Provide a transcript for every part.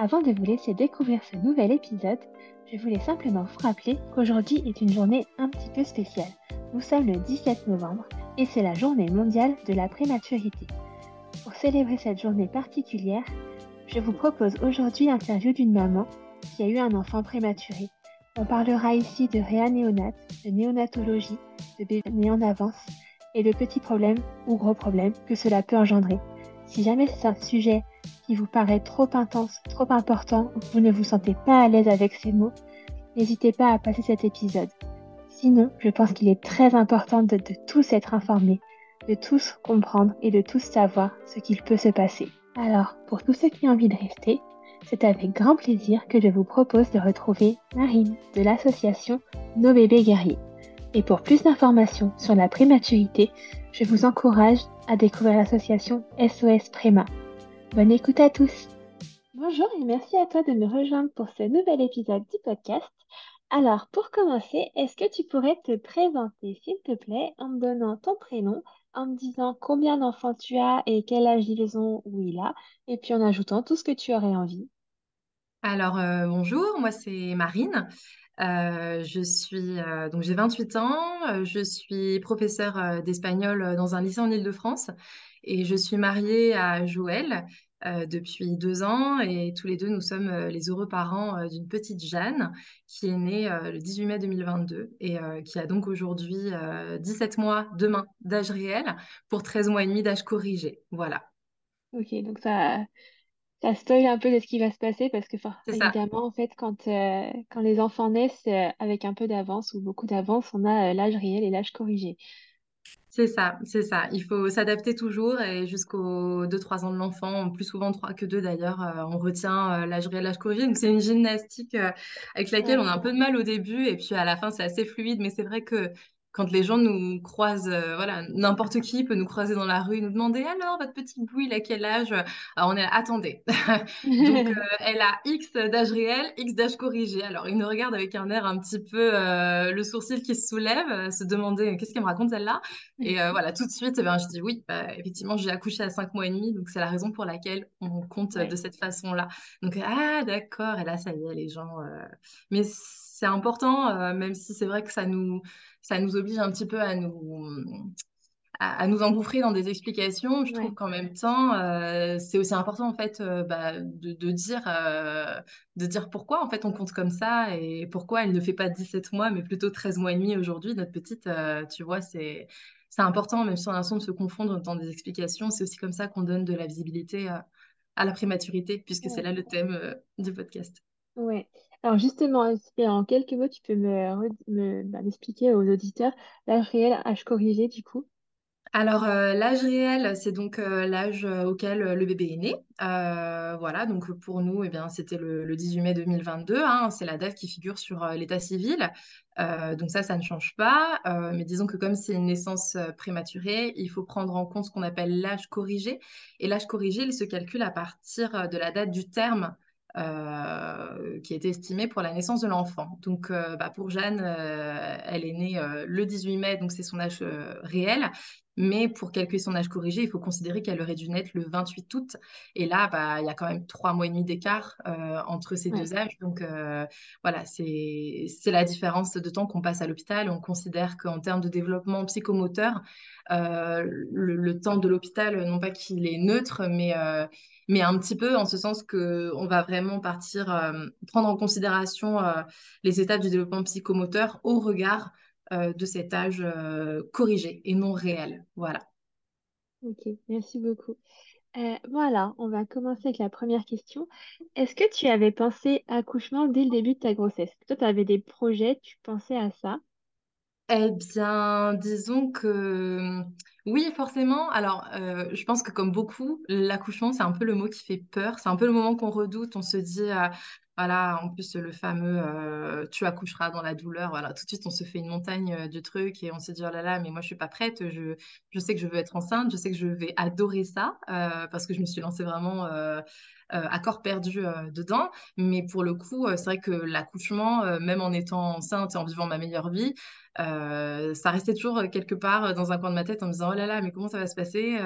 avant de vous laisser découvrir ce nouvel épisode, je voulais simplement vous rappeler qu'aujourd'hui est une journée un petit peu spéciale. Nous sommes le 17 novembre et c'est la journée mondiale de la prématurité. Pour célébrer cette journée particulière, je vous propose aujourd'hui l'interview d'une maman qui a eu un enfant prématuré. On parlera ici de réanéonate, de néonatologie, de bébé né en avance et de petits problèmes ou gros problèmes que cela peut engendrer. Si jamais c'est un sujet qui vous paraît trop intense, trop important, ou vous ne vous sentez pas à l'aise avec ces mots, n'hésitez pas à passer cet épisode. Sinon, je pense qu'il est très important de, de tous être informés, de tous comprendre et de tous savoir ce qu'il peut se passer. Alors, pour tous ceux qui ont envie de rester, c'est avec grand plaisir que je vous propose de retrouver Marine de l'association Nos bébés guerriers. Et pour plus d'informations sur la prématurité, je vous encourage à découvrir l'association SOS Préma. Bonne écoute à tous. Bonjour et merci à toi de me rejoindre pour ce nouvel épisode du podcast. Alors, pour commencer, est-ce que tu pourrais te présenter, s'il te plaît, en me donnant ton prénom, en me disant combien d'enfants tu as et quel âge ils ont ou il a, et puis en ajoutant tout ce que tu aurais envie. Alors, euh, bonjour, moi c'est Marine. Euh, je suis euh, donc j'ai 28 ans, euh, je suis professeure d'espagnol dans un lycée en Île-de-France et je suis mariée à Joël depuis deux ans et tous les deux nous sommes les heureux parents d'une petite Jeanne qui est née le 18 mai 2022 et qui a donc aujourd'hui 17 mois demain d'âge réel pour 13 mois et demi d'âge corrigé. Voilà. Ok, donc ça, ça spoil un peu de ce qui va se passer parce que évidemment, en fait, quand, euh, quand les enfants naissent euh, avec un peu d'avance ou beaucoup d'avance, on a euh, l'âge réel et l'âge corrigé. C'est ça, c'est ça. Il faut s'adapter toujours et jusqu'aux 2-3 ans de l'enfant, plus souvent 3 que 2 d'ailleurs, euh, on retient euh, l'âge réel, l'âge corrigé. Donc c'est une gymnastique euh, avec laquelle on a un peu de mal au début et puis à la fin c'est assez fluide. Mais c'est vrai que quand les gens nous croisent, euh, voilà, n'importe qui peut nous croiser dans la rue, nous demander alors votre petite bouille, il a quel âge? Alors on est là, attendez. Donc euh, elle a X d'âge réel, X d'âge corrigé. Alors il nous regarde avec un air un petit peu euh, le sourcil qui se soulève, se demander qu'est-ce qu'elle me raconte celle-là? Et voilà, tout de suite, eh ben, je dis oui, bah, effectivement, j'ai accouché à 5 mois et demi, donc c'est la raison pour laquelle on compte de cette façon-là. Donc ah d'accord, et là ça y est, les gens. Mais c'est important, même si c'est vrai que ça nous ça nous oblige un petit peu à nous, à, à nous engouffrer dans des explications. Je trouve qu'en même temps, euh, c'est aussi important en fait euh, bah, de, de dire, euh, de dire pourquoi en fait on compte comme ça et pourquoi elle ne fait pas 17 mois mais plutôt 13 mois et demi aujourd'hui. Notre petite, tu vois, c'est, c'est important, même si on a l'impression de se confondre dans des explications, c'est aussi comme ça qu'on donne de la visibilité à la prématurité, puisque c'est là le thème euh, du podcast. ouais. Alors justement, en quelques mots, tu peux me, me bah, m'expliquer aux auditeurs l'âge réel, âge corrigé du coup? Alors, euh, l'âge réel, c'est donc euh, l'âge euh, auquel le bébé est né. Voilà, donc pour nous, eh bien, c'était le, le 18 mai 2022. hein, c'est la date qui figure sur l'état civil. Donc ça, ça ne change pas. Mais disons que comme c'est une naissance prématurée, il faut prendre en compte ce qu'on appelle l'âge corrigé. Et l'âge corrigé, il se calcule à partir de la date du terme. Euh, qui est estimé pour la naissance de l'enfant. Donc, euh, bah, pour Jeanne, euh, elle est née le 18 mai, donc c'est son âge réel. Mais pour calculer son âge corrigé, il faut considérer qu'elle aurait dû naître le 28 août. Et là, bah, il y a quand même trois mois et demi d'écart euh, entre ces Ouais, deux âges. Donc euh, voilà, c'est la différence de temps qu'on passe à l'hôpital. On considère qu'en termes de développement psychomoteur, euh, le, le temps de l'hôpital, non pas qu'il est neutre, mais, mais un petit peu en ce sens que on va vraiment partir, prendre en considération les étapes du développement psychomoteur au regard de cet âge euh, corrigé et non réel. Voilà. ok, merci beaucoup. Euh, voilà, on va commencer avec la première question. Est-ce que tu avais pensé accouchement dès le début de ta grossesse? Toi, tu avais des projets, tu pensais à ça? Eh bien, disons que oui, forcément. Alors, euh, je pense que comme beaucoup, l'accouchement, c'est un peu le mot qui fait peur. C'est un peu le moment qu'on redoute. On se dit, euh, voilà, en plus, le fameux euh, tu accoucheras dans la douleur. Voilà, tout de suite, on se fait une montagne euh, du truc et on se dit, oh là là, mais moi, je suis pas prête. Je, sais que je veux être enceinte. Je sais que je vais adorer ça euh, parce que je me suis lancée vraiment à corps perdu dedans. Mais pour le coup, c'est vrai que l'accouchement, même en étant enceinte et en vivant ma meilleure vie, euh, ça restait toujours quelque part dans un coin de ma tête en me disant oh là là mais comment ça va se passer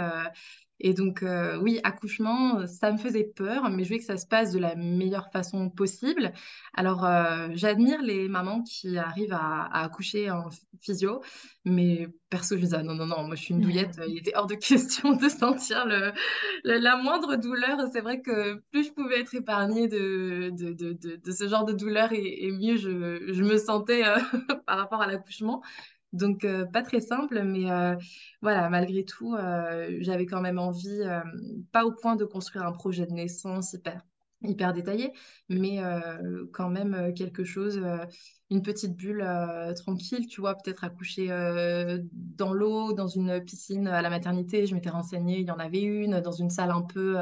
et donc, euh, oui, accouchement, ça me faisait peur, mais je voulais que ça se passe de la meilleure façon possible. Alors, euh, j'admire les mamans qui arrivent à, accoucher en physio, mais perso, je disais, ah non, non, non, moi je suis une douillette, il était hors de question de sentir la moindre douleur. C'est vrai que plus je pouvais être épargnée de, ce genre de douleur, et, mieux je, me sentais euh, par rapport à l'accouchement. Donc, euh, pas très simple, mais euh, voilà, malgré tout, euh, j'avais quand même envie, pas au point de construire un projet de naissance hyper, hyper détaillé, mais quand même quelque chose, une petite bulle tranquille, tu vois, peut-être accoucher dans l'eau, dans une piscine à la maternité. Je m'étais renseignée, il y en avait une, dans une salle un peu,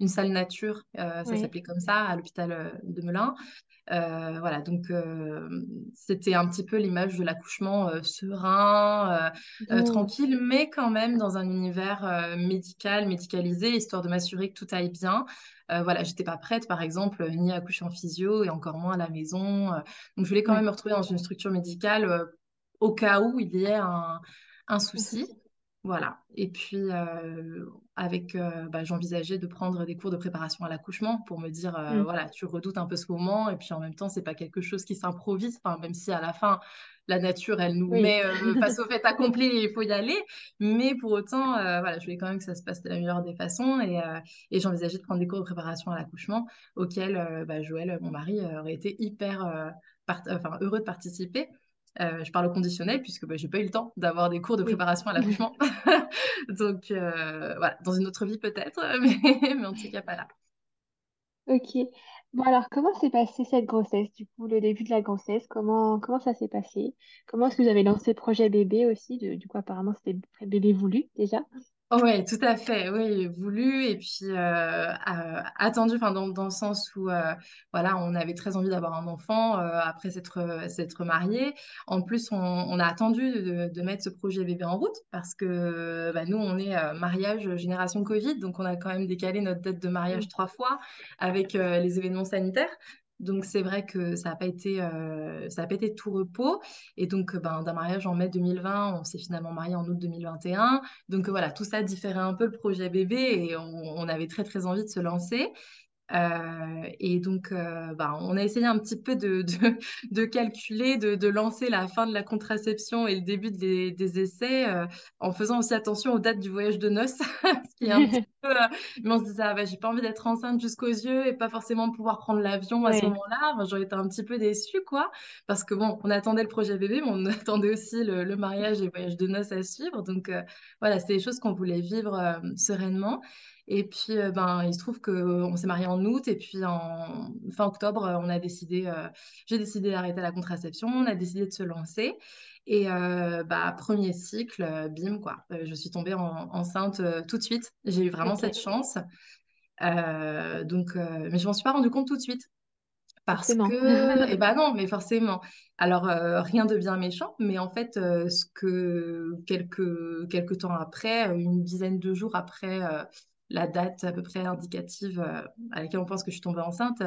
une salle nature, ça s'appelait comme ça, à l'hôpital de Melun. Euh, voilà, donc euh, c'était un petit peu l'image de l'accouchement euh, serein, mmh. tranquille, mais quand même dans un univers médical, médicalisé, histoire de m'assurer que tout aille bien. voilà, j'étais pas prête, par exemple, ni à accoucher en physio et encore moins à la maison. donc, je voulais quand même me retrouver dans une structure médicale au cas où il y ait un, un souci. Voilà. Et puis, avec, euh, bah, j'envisageais de prendre des cours de préparation à l'accouchement pour me dire, euh, mm. voilà, tu redoutes un peu ce moment. Et puis, en même temps, c'est pas quelque chose qui s'improvise. Enfin, même si à la fin, la nature, elle nous met face au fait accompli et il faut y aller. Mais pour autant, voilà, je voulais quand même que ça se passe de la meilleure des façons. Et, et j'envisageais de prendre des cours de préparation à l'accouchement auxquels bah, Joël, mon mari, aurait été hyper enfin, heureux de participer. Euh, je parle au conditionnel puisque bah, j'ai pas eu le temps d'avoir des cours de préparation à l'accouchement. Donc euh, voilà, dans une autre vie peut-être, mais, mais en tout cas pas là. Ok. Bon alors, comment s'est passée cette grossesse, du coup, le début de la grossesse? Comment, comment ça s'est passé? Comment est-ce que vous avez lancé le projet bébé aussi? du coup, apparemment, c'était bébé voulu déjà. Oui, tout à fait, oui, voulu et puis euh, attendu, enfin dans, dans le sens où euh, voilà, on avait très envie d'avoir un enfant après s'être s'être marié. En plus, on, on a attendu de, de, mettre ce projet bébé en route parce que bah, nous, on est mariage génération Covid, donc on a quand même décalé notre date de mariage trois fois avec les événements sanitaires. Donc c'est vrai que ça n'a pas été euh, ça a pas été tout repos et donc ben, d'un mariage en mai 2020 on s'est finalement marié en août 2021 donc voilà tout ça différait un peu le projet bébé et on, avait très très envie de se lancer euh, et donc, euh, bah, on a essayé un petit peu de, de, de calculer, de, de, lancer la fin de la contraception et le début des, des essais euh, en faisant aussi attention aux dates du voyage de noces. ce qui est un petit peu, mais on se disait, ah, bah, j'ai pas envie d'être enceinte jusqu'aux yeux et pas forcément pouvoir prendre l'avion à ce moment-là. J'aurais été un petit peu déçue, quoi. Parce que bon, on attendait le projet bébé, mais on attendait aussi le, le mariage et le voyage de noces à suivre. Donc, voilà, c'est des choses qu'on voulait vivre sereinement. Et puis, euh, ben, il se trouve qu'on s'est marié en août et puis en fin octobre, euh, on a décidé, euh, j'ai décidé d'arrêter la contraception, on a décidé de se lancer. Et bah, premier cycle, bim, quoi. je suis tombée enceinte tout de suite. J'ai eu vraiment cette chance. donc, mais je m'en suis pas rendu compte tout de suite. Parce que, et eh ben non, mais forcément. Alors, rien de bien méchant, mais en fait, ce que quelques, quelques temps après, une dizaine de jours après la date à peu près indicative euh, à laquelle on pense que je suis tombée enceinte,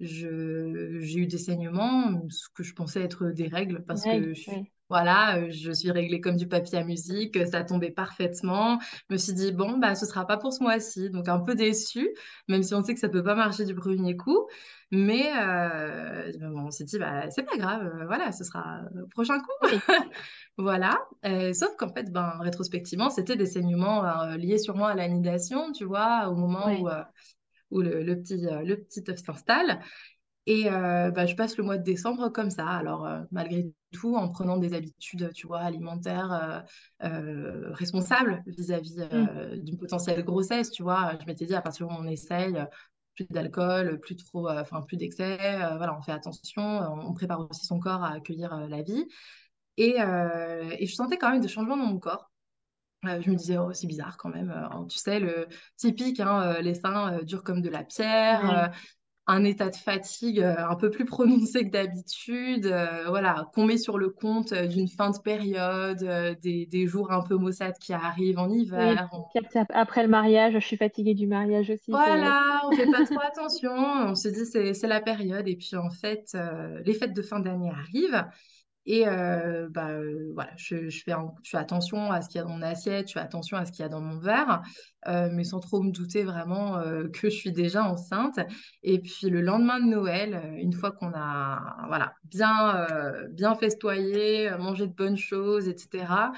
j'ai eu des saignements, ce que je pensais être des règles, parce que je, voilà, euh, je suis réglée comme du papier à musique, ça tombait parfaitement. Je me suis dit, bon, bah, ce sera pas pour ce mois-ci, donc un peu déçue, même si on sait que ça peut pas marcher du premier coup. Mais euh, on s'est dit, bah, c'est pas grave, voilà, ce sera le prochain coup. Voilà. sauf qu'en fait, ben, rétrospectivement, c'était des saignements euh, liés sûrement à l'anidation, tu vois, au moment où, euh, où le, le, petit, euh, le petit œuf s'installe. Et bah, je passe le mois de décembre comme ça. Alors, malgré tout, en prenant des habitudes, tu vois, alimentaires responsables vis-à-vis mmh. d'une potentielle grossesse, tu vois, je m'étais dit, à partir où on essaye, plus d'alcool, plus trop, enfin, plus d'excès, voilà, on fait attention, on, prépare aussi son corps à accueillir la vie. Et, euh, et je sentais quand même des changements dans mon corps. Euh, je me disais, oh, c'est bizarre quand même. Euh, tu sais, le typique, hein, euh, les seins euh, durs comme de la pierre, euh, un état de fatigue euh, un peu plus prononcé que d'habitude, euh, voilà, qu'on met sur le compte euh, d'une fin de période, euh, des, des jours un peu maussades qui arrivent en hiver. Après après le mariage, je suis fatiguée du mariage aussi. Voilà, on fait pas trop attention, on se dit c'est c'est la période et puis en fait euh, les fêtes de fin d'année arrivent et euh, bah euh, voilà je, je fais je fais attention à ce qu'il y a dans mon assiette, je fais attention à ce qu'il y a dans mon verre, euh, mais sans trop me douter vraiment que je suis déjà enceinte. Et puis le lendemain de Noël, une fois qu'on a voilà bien bien festoyé, mangé de bonnes choses, etc.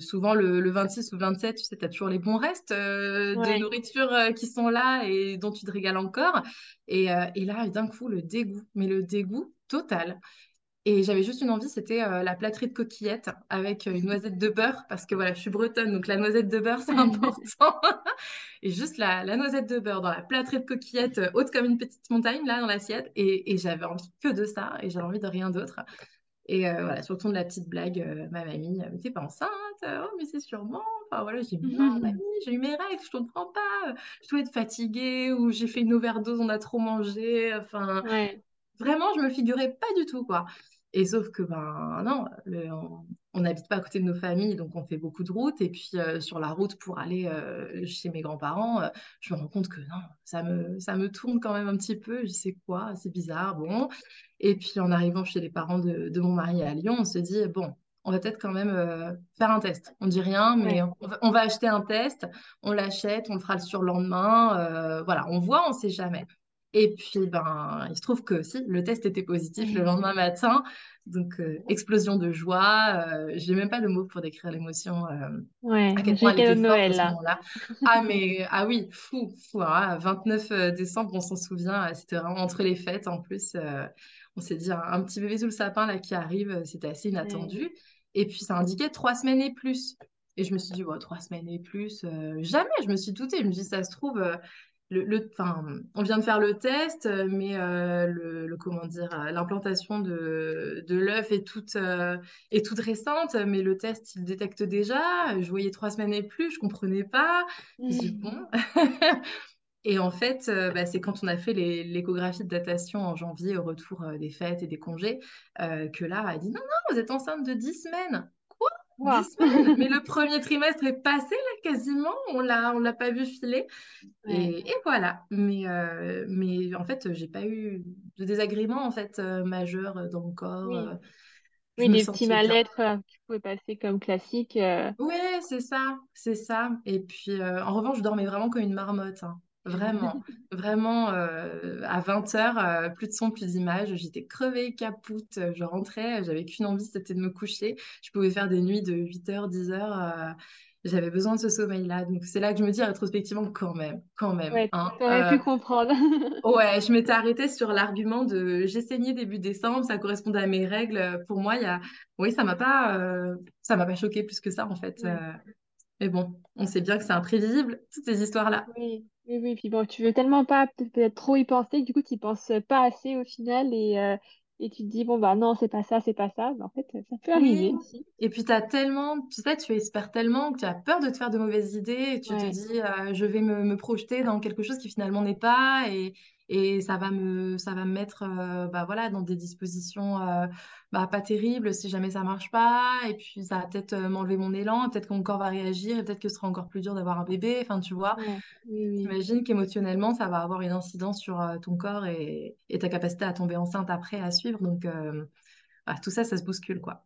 Souvent le, le 26 ou le 27, tu sais, tu as toujours les bons restes de nourriture qui sont là et dont tu te régales encore. Et, et là, d'un coup, le dégoût, mais le dégoût total. Et j'avais juste une envie, c'était euh, la plâtrée de coquillettes avec euh, une noisette de beurre, parce que voilà, je suis bretonne, donc la noisette de beurre, c'est important. Et juste la, la noisette de beurre dans la plâtrée de coquillettes, euh, haute comme une petite montagne, là, dans l'assiette. Et, et j'avais envie que de ça, et j'avais envie de rien d'autre. Et euh, voilà, sur le ton de la petite blague, euh, ma mamie, mais t'es pas enceinte? Oh, mais c'est sûrement. Enfin voilà, j'ai dit, non, mamie, j'ai eu mes règles, je comprends pas. Je dois être fatiguée ou j'ai fait une overdose, on a trop mangé. Enfin, Ouais, vraiment, je me figurais pas du tout, quoi. Et sauf que, ben non, le- on n'habite pas à côté de nos familles, donc on fait beaucoup de routes. Et puis euh, sur la route pour aller euh, chez mes grands-parents, euh, je me rends compte que non, ça me, ça me tourne quand même un petit peu. Je sais quoi, c'est bizarre, bon. Et puis en arrivant chez les parents de, de mon mari à Lyon, on se dit, bon, on va peut-être quand même euh, faire un test. On dit rien, mais ouais. on va, on va acheter un test, on l'achète, on le fera le surlendemain. euh, voilà, on voit, on sait jamais. Et puis, ben, il se trouve que si, le test était positif le lendemain matin. Donc, euh, explosion de joie. Euh, j'ai même pas de mots pour décrire l'émotion, euh, Ouais, à quel point le elle était forte à Noël ce là. moment-là. Ah, mais, ah oui, fou, fou. hein, 29 décembre, on s'en souvient. euh, C'était vraiment entre les fêtes en plus. euh, on s'est dit, un, un petit bébé sous le sapin là qui arrive, euh, c'était assez Ouais. inattendu. Et puis, ça indiquait trois semaines et plus. Et je me suis dit, ouais, trois semaines et plus, euh, jamais. Je me suis doutée. Je me suis dit, ça se trouve. euh, le, le- enfin, on vient de faire le test, euh, mais euh, le, le- comment dire, euh, l'implantation de, de l'œuf est toute, euh, est toute récente, mais le test, il détecte déjà. Je voyais trois semaines et plus, je comprenais pas. Je bon. Et en fait, euh, bah, c'est quand on a fait l'échographie de datation en janvier au retour des fêtes et des congés que là, elle a dit, non, non, vous êtes enceinte de 10 semaines. Quoi? Ouah. 10 semaines? Mais le premier trimestre est passé là quasiment, on l'a, on l'a pas vu filer. Et, et voilà. Mais, euh, mais en fait, j'ai pas eu de désagréments en fait euh, majeurs dans mon corps. Oui. je Oui, des petits mal-être euh, qui pouvaient passer comme classique. euh. Ouais, c'est ça, c'est ça. Et puis, euh, en revanche, je dormais vraiment comme une marmotte. hein. Vraiment, vraiment, euh, à 20 heures, plus de son, plus d'image. J'étais crevée, capoute. Je rentrais, j'avais qu'une envie, c'était de me coucher. Je pouvais faire des nuits de 8 heures, 10 heures. euh, j'avais besoin de ce sommeil-là. Donc, c'est là que je me dis rétrospectivement, quand même, quand même. Ouais, hein, t'aurais euh, pu comprendre. Ouais, je m'étais arrêtée sur l'argument de j'ai saigné début décembre, ça correspondait à mes règles. Pour moi, il y a oui, ça m'a pas euh, ça m'a pas choqué plus que ça en fait. Ouais. Mais bon, on sait bien que c'est imprévisible toutes ces histoires-là. Oui, oui, oui. Puis bon, tu veux tellement pas peut- peut-être trop y penser que du coup, tu y penses pas assez au final et, euh, et tu te dis, bon, bah non, c'est pas ça, c'est pas ça. Mais en fait, ça peut arriver aussi. Et puis tu as tellement, tu sais, tu espères tellement que tu as peur de te faire de mauvaises idées et tu te dis euh, je vais me, me projeter dans quelque chose qui finalement n'est pas et, et ça va me ça va me mettre euh, bah voilà dans des dispositions euh, bah, pas terribles si jamais ça marche pas et puis ça va peut-être euh, m'enlever mon élan, peut-être que mon corps va réagir et peut-être que ce sera encore plus dur d'avoir un bébé, enfin tu vois. ouais, oui, oui. J'imagine qu'émotionnellement ça va avoir une incidence sur ton corps et, et ta capacité à tomber enceinte après à suivre donc voilà, tout ça ça se bouscule quoi.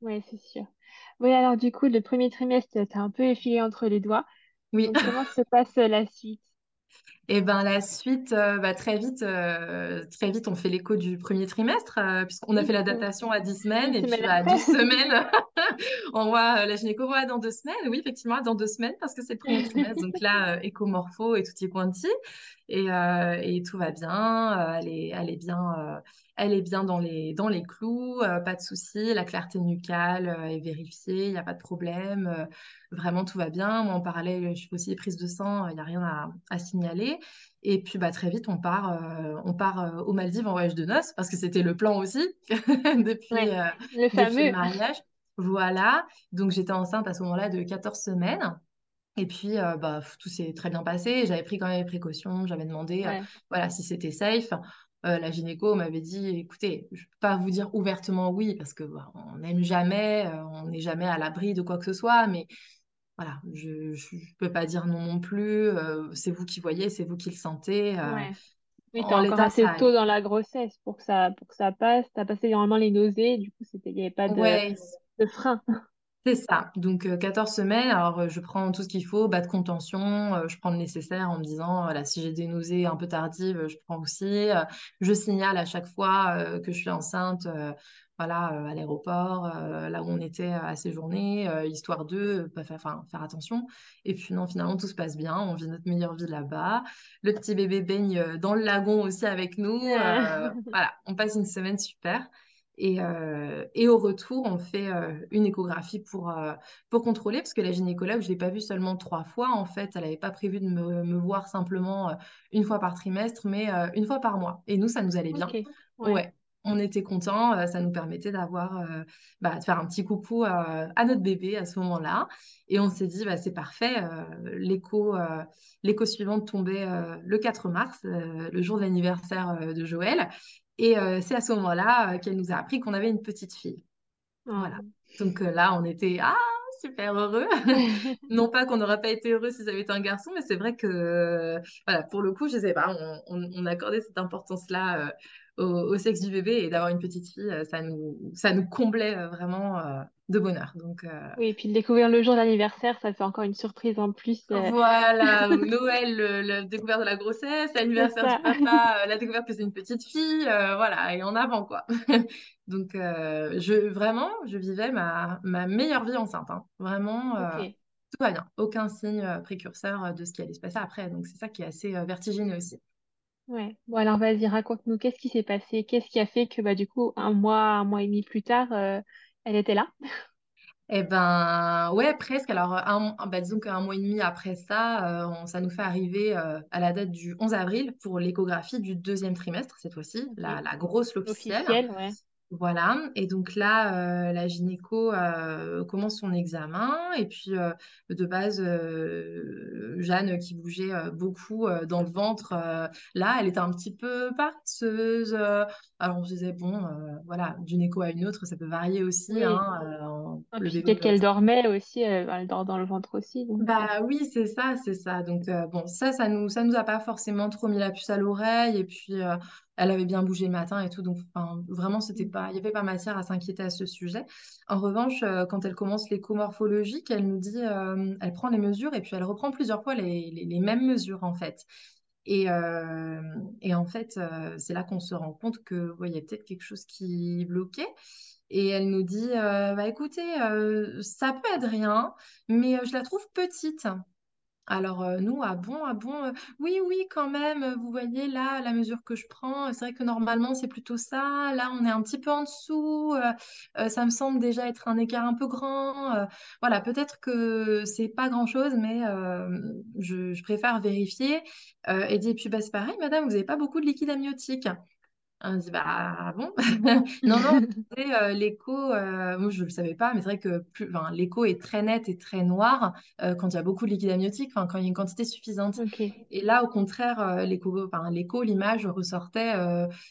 Ouais, c'est sûr. Oui, alors du coup, le premier trimestre, t'as un peu effilé entre les doigts. Oui. Donc, comment se passe la suite? Et ben la suite, euh, bah, très vite, euh, très vite, on fait l'écho du premier trimestre, euh, puisqu'on a fait la datation à 10 semaines, et puis bah, à après. 12 semaines, on voit la gynéco voit dans deux semaines, oui, effectivement, dans deux semaines, parce que c'est le premier trimestre, donc là, écho morpho et tutti quanti. Et, euh, et tout va bien. euh, elle est, elle est bien, euh, elle est bien dans les, dans les clous. pas de souci. La clarté nucale est vérifiée. Il n'y a pas de problème. vraiment, tout va bien. Moi, en parallèle, je fais aussi les prises de sang. Il n'y a rien à, à signaler. Et puis, bah, très vite, on part, on part aux Maldives en voyage de noces parce que c'était le plan aussi depuis, Ouais, le depuis le fameux. mariage. Voilà. Donc, j'étais enceinte à ce moment-là de 14 semaines. Et puis, euh, bah, tout s'est très bien passé. J'avais pris quand même les précautions. J'avais demandé euh, voilà, si c'était safe. Euh, la gynéco m'avait dit, écoutez, je ne peux pas vous dire ouvertement oui, parce que bah, on n'aime jamais, on n'est jamais à l'abri de quoi que ce soit, mais voilà, je ne peux pas dire non non plus. c'est vous qui voyez, c'est vous qui le sentez. ouais. Oui, t'es en encore assez ça tôt dans la grossesse pour que ça, pour que ça passe. T'as passé normalement les nausées, du coup, il n'y avait pas de, Ouais, de frein. C'est ça. Donc, euh, 14 semaines. Alors, euh, je prends tout ce qu'il faut, bas de contention. euh, je prends le nécessaire en me disant, voilà, si j'ai des nausées un peu tardives, euh, je prends aussi. euh, je signale à chaque fois euh, que je suis enceinte, euh, voilà, euh, à l'aéroport, euh, là où on était à séjourner, euh, histoire de euh, faire, attention. Et puis, non, finalement, tout se passe bien. On vit notre meilleure vie là-bas. Le petit bébé baigne euh, dans le lagon aussi avec nous. euh, voilà, on passe une semaine super. Et, euh, et au retour, on fait euh, une échographie pour, euh, pour contrôler, parce que la gynécologue, je ne l'ai pas vue seulement trois fois. En fait, elle n'avait pas prévu de me, me voir simplement une fois par trimestre, mais une fois par mois. Et nous, ça nous allait bien. Ouais. Ouais, on était contents. ça nous permettait d'avoir, bah, de faire un petit coucou à notre bébé à ce moment-là. Et on s'est dit, bah, c'est parfait. l'écho, l'écho suivante tombait le 4 mars, le jour de l'anniversaire euh, de Joël. Et euh, c'est à ce moment-là euh, qu'elle nous a appris qu'on avait une petite fille. Voilà. Donc euh, là, on était ah, super heureux. Non pas qu'on n'aurait pas été heureux si ça avait été un garçon, mais c'est vrai que voilà, pour le coup, je sais pas, on, on, on accordait cette importance-là au, au sexe du bébé et d'avoir une petite fille, euh, ça nous, ça nous comblait euh, vraiment euh, de bonheur. Donc euh, Oui, et puis de découvrir le jour d'anniversaire, ça fait encore une surprise en plus. euh, Voilà, Noël, le, la découverte de la grossesse, l'anniversaire du papa, la découverte que c'est une petite fille, voilà, et en avant, quoi. Donc, je, vraiment, je vivais ma, ma meilleure vie enceinte, hein. Vraiment, tout va bien. Aucun signe précurseur de ce qui allait se passer après. Donc, c'est ça qui est assez vertigineux aussi. Ouais. Bon, alors vas-y, raconte-nous, qu'est-ce qui s'est passé? Qu'est-ce qui a fait que, bah, du coup, un mois, un mois et demi plus tard, euh, elle était là? Eh ben, ouais, presque. Alors, un, bah, disons qu'un mois et demi après ça, euh, on- ça nous fait arriver euh, à la date du 11 avril pour l'échographie du deuxième trimestre, cette fois-ci, Ok. la, la grosse, l'officielle. Officielle, ouais. Voilà, et donc là, euh, la gynéco euh, commence son examen, et puis euh, de base, Jeanne qui bougeait beaucoup dans le ventre, là, elle était un petit peu paresseuse. alors on se disait, bon, voilà, d'une écho à une autre, ça peut varier aussi, Oui. hein, euh, bébé peut-être peut qu'elle être dormait aussi, elle, elle dort dans le ventre aussi, donc. euh, bah oui, c'est ça, c'est ça. Donc euh, bon, ça, ça nous, ça nous a pas forcément trop mis la puce à l'oreille. Et puis euh, elle avait bien bougé le matin et tout. Donc vraiment, c'était mm, pas, il y avait pas matière à s'inquiéter à ce sujet. En revanche, euh, quand elle commence l'écho morphologique, elle nous dit, euh, elle prend les mesures et puis elle reprend plusieurs fois les, les- les mêmes mesures en fait. Et, euh, et en fait, euh, c'est là qu'on se rend compte que ouais, il y a peut-être quelque chose qui bloquait. Et elle nous dit, euh, bah écoutez, euh, ça peut être rien, mais euh, je la trouve petite. Alors nous, ah bon, ah bon, oui, oui, quand même, vous voyez là, la mesure que je prends, c'est vrai que normalement c'est plutôt ça, là on est un petit peu en dessous, ça me semble déjà être un écart un peu grand, voilà, peut-être que c'est pas grand-chose, mais je, préfère vérifier. Et dit, et puis bah, c'est pareil, madame, vous n'avez pas beaucoup de liquide amniotique. On dit, bah ah bon? Non, non, euh, l'écho, euh, moi je ne le savais pas, mais c'est vrai que plus, l'écho est très net et très noir euh, quand il y a beaucoup de liquide amniotique, enfin, quand il y a une quantité suffisante. Et là, au contraire, l'écho, l'image ressortait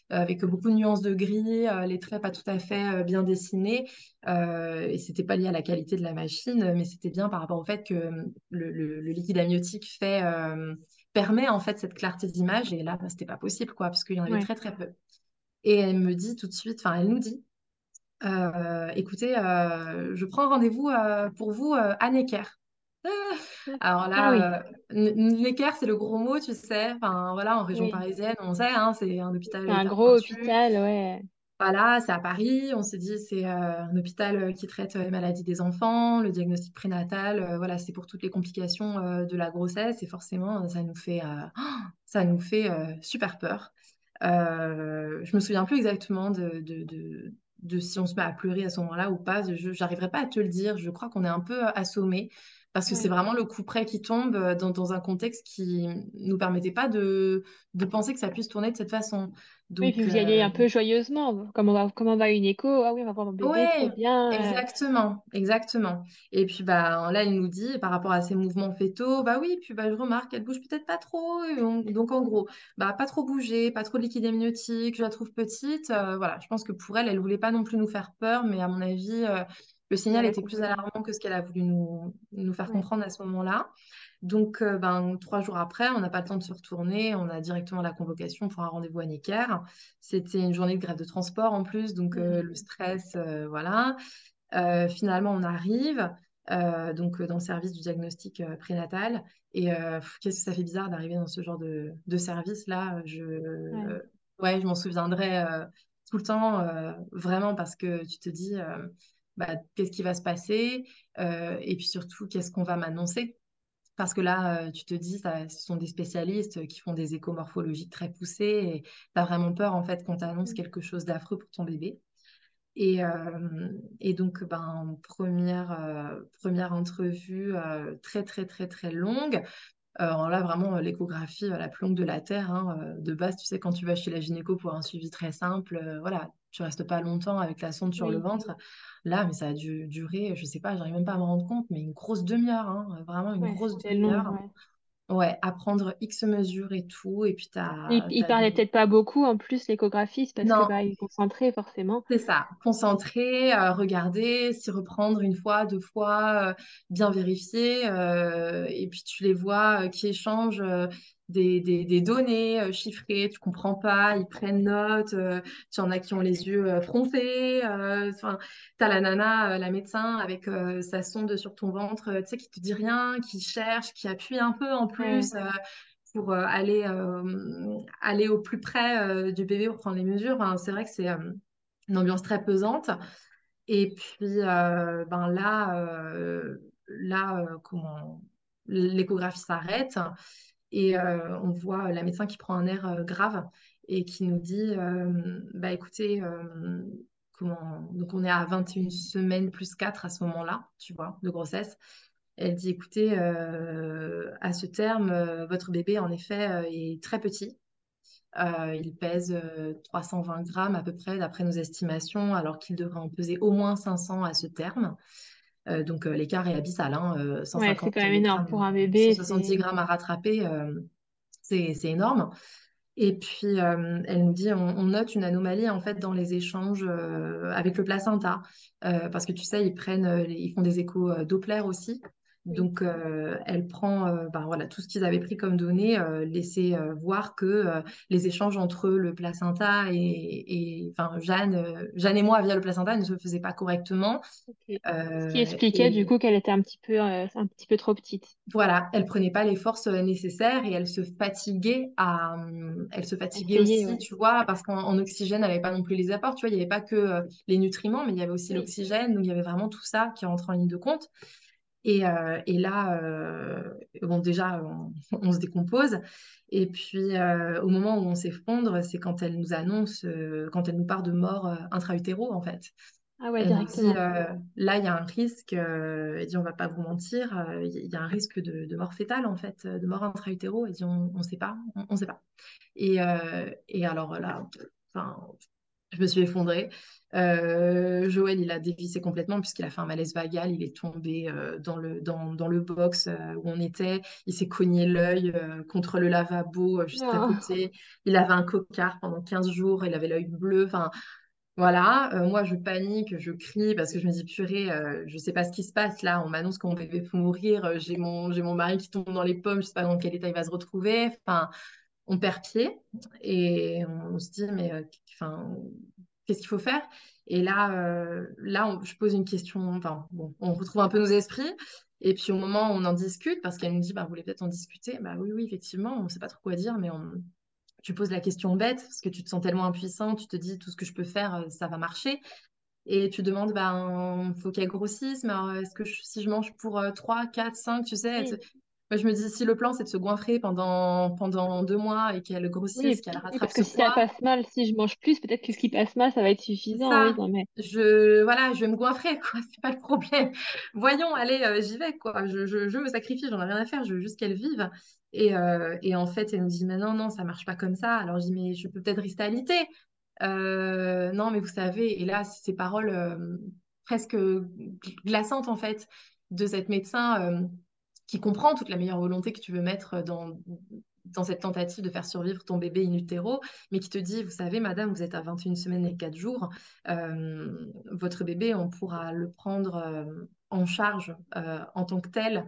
avec beaucoup de nuances de gris, les traits pas tout à fait bien dessinés. et c'était pas lié à la qualité de la machine, mais c'était bien par rapport au fait que euh, le, le- le liquide amniotique fait, permet en fait cette clarté d'image. Et là, bah, c'était pas possible, quoi, parce qu'il y en avait Ouais. très très peu. Et elle me dit tout de suite, enfin, elle nous dit, euh, écoutez, euh, je prends rendez-vous euh, pour vous à Necker. Ah, Alors Ah oui, là, N- Necker, c'est le gros mot, tu sais. Enfin, voilà, en région oui. parisienne, on sait, hein, c'est un C'est hôpital un gros hôpital, ouais. Voilà, c'est à Paris. On s'est dit, c'est euh, un hôpital euh, qui traite euh, les maladies des enfants, le diagnostic prénatal. voilà, c'est pour toutes les complications de la grossesse. Et forcément, ça nous fait, ça nous fait super peur. je me souviens plus exactement de, de, de, de, si on se met à pleurer à ce moment-là ou pas. Je n'arriverai pas à te le dire. Je crois qu'on est un peu assommé parce que c'est vraiment le coup près qui tombe dans, dans un contexte qui nous permettait pas de penser que ça puisse tourner de cette façon. Oui, Donc, puis vous y allez un peu joyeusement. Comment va, comment va une écho? Ah oui, on va voir mon bébé, trop Ouais, bien. euh. exactement, exactement. Et puis bah là, il nous dit par rapport à ses mouvements fétaux, bah oui, puis bah je remarque qu'elle bouge peut-être pas trop. On- donc en gros, bah pas trop bouger, pas trop de liquide amniotique, je la trouve petite. Euh, voilà, je pense que pour elle, elle voulait pas non plus nous faire peur, mais à mon avis, euh, le signal était plus alarmant que ce qu'elle a voulu nous, nous faire comprendre à ce moment-là. Donc, euh, ben, trois jours après, on n'a pas le temps de se retourner. On a directement la convocation pour un rendez-vous à Necker. C'était une journée de grève de transport en plus, donc euh, le stress, euh, voilà. Finalement, on arrive donc dans le service du diagnostic prénatal. Et qu'est-ce que ça fait bizarre d'arriver dans ce genre de, de service-là. Je, Ouais. ouais, je m'en souviendrai tout le temps, vraiment, parce que tu te dis, bah, qu'est-ce qui va se passer? Euh, et puis surtout, qu'est-ce qu'on va m'annoncer? Parce que là, euh, tu te dis, ça, ce sont des spécialistes qui font des échos morphologiques très poussés et tu as vraiment peur en fait qu'on t'annonce Mhm. quelque chose d'affreux pour ton bébé. Et, euh, et donc, ben, première, euh, première entrevue euh, très, très, très, très longue. Alors là, vraiment, l'échographie la plus longue de la Terre. hein, de base, tu sais, quand tu vas chez la gynéco pour un suivi très simple, voilà, tu restes pas longtemps avec la sonde sur le ventre. Là, mais ça a dû durer, je sais pas, j'arrive même pas à me rendre compte, mais une grosse demi-heure, hein, vraiment une Ouais, grosse demi-heure. ouais. Ouais, à prendre X mesures et tout. Et puis, tu Il, il parlait peut-être pas beaucoup en plus l'échographiste parce que Non, bah est concentré forcément. C'est ça, concentrer, euh, regarder, s'y reprendre une fois, deux fois, euh, bien vérifier, euh, et puis tu les vois euh, qui échangent des, des- des données euh, chiffrées, tu comprends pas, ils prennent note, euh, tu en as qui ont les yeux euh, frontés, enfin, t'as la nana, la médecin avec sa sonde sur ton ventre, tu sais, qui te dit rien, qui cherche, qui appuie un peu en plus. pour aller, aller au plus près du bébé pour prendre les mesures. Enfin, c'est vrai que c'est une ambiance très pesante. Et puis, euh, ben là, euh, là euh, comment l'échographie s'arrête et euh, on voit la médecin qui prend un air euh, grave et qui nous dit, euh, bah écoutez, euh, comment... Donc on est à 21 semaines plus 4 à ce moment-là, tu vois, de grossesse. Elle dit, écoutez, euh, à ce terme, euh, votre bébé, en effet, euh, est très petit. Euh, il pèse euh, 320 grammes à peu près, d'après nos estimations, alors qu'il devrait en peser au moins 500 à ce terme. Euh, donc euh, l'écart est abyssal, hein, euh, Ouais, c'est quand 150 même énorme grammes, pour un euh, bébé, 170 c'est grammes à rattraper, euh, c'est, énorme. Et puis, euh, elle nous dit, on, on note une anomalie en fait dans les échanges euh, avec le placenta, Euh, parce que tu sais, ils prennent, euh, ils font des échos euh, Doppler aussi. Donc, euh, elle prend, euh, ben, voilà, tout ce qu'ils avaient pris comme données, euh, laissait voir que les échanges entre le placenta et, enfin, Jeanne, Jeanne et moi via le placenta ne se faisaient pas correctement. Ce qui expliquait du coup qu'elle était un petit peu un petit peu trop petite. voilà, elle prenait pas les forces nécessaires et elle se fatiguait à, hum, elle se fatiguait Essayer, aussi, ouais. tu vois, parce qu'en en oxygène, elle n'avait pas non plus les apports, tu vois, il n'y avait pas que les nutriments, mais il y avait aussi Oui. l'oxygène, donc il y avait vraiment tout ça qui rentre en ligne de compte. Et, euh, et là, euh, bon, déjà, on, on se décompose. Et puis, euh, au moment où on s'effondre, c'est quand elle nous annonce, quand elle nous part de mort intra-utéro, en fait. Ah ouais, directement. là, il y a un risque, elle dit, on va pas vous mentir, il y, a un risque de, de mort fétale, en fait, de mort intra-utéro. Elle dit, on ne sait pas, on ne sait pas. Et, et alors là, enfin, je me suis effondrée. Euh, Joël, il a dévissé complètement puisqu'il a fait un malaise vagal. Il est tombé euh, dans le, dans, dans le box euh, où on était. Il s'est cogné l'œil contre le lavabo juste à Non. côté. Il avait un cocard pendant 15 jours. Il avait l'œil bleu. Enfin, voilà, moi je panique, je crie parce que je me dis purée, je sais pas ce qui se passe là, on m'annonce que mon bébé peut mourir, j'ai mon, mon mari qui tombe dans les pommes, je sais pas dans quel état il va se retrouver, enfin on perd pied et on, se dit mais euh, enfin, qu'est-ce qu'il faut faire? Et là, euh, là on- je pose une question, enfin bon, on retrouve un peu nos esprits et puis au moment où on en discute, parce qu'elle nous dit bah vous voulez peut-être en discuter, bah oui oui effectivement, on sait pas trop quoi dire mais on tu poses la question bête parce que tu te sens tellement impuissant, tu te dis tout ce que je peux faire, euh, ça va marcher. Et tu demandes, ben, faut qu'elle grossisse, mais est-ce que si je mange pour 3, 4, 5, tu sais, Oui, moi, je me dis, si le plan, c'est de se goinfrer pendant, pendant deux mois et qu'elle oui, grossisse, qu'elle rattrape parce que ce si ça poids, passe mal, si je mange plus, peut-être que ce qui passe mal, ça va être suffisant. Oui, ça. non, mais Je, voilà, je vais me goinfrer, quoi. C'est pas le problème. Voyons, allez, euh, j'y vais, quoi. Je, je, je me sacrifie, j'en ai rien à faire, je veux juste qu'elle vive. Et, euh, et en fait, elle me dit, mais non, non, ça marche pas comme ça. Alors, je dis, mais je peux peut-être rester alitée. Euh, non, mais vous savez, et là, ces paroles euh, presque glaçantes, en fait, de cette médecin qui comprend toute la meilleure volonté que tu veux mettre dans, dans cette tentative de faire survivre ton bébé in utero, mais qui te dit, vous savez, madame, vous êtes à 21 semaines et 4 jours, euh, votre bébé, on pourra le prendre euh, en charge euh, en tant que tel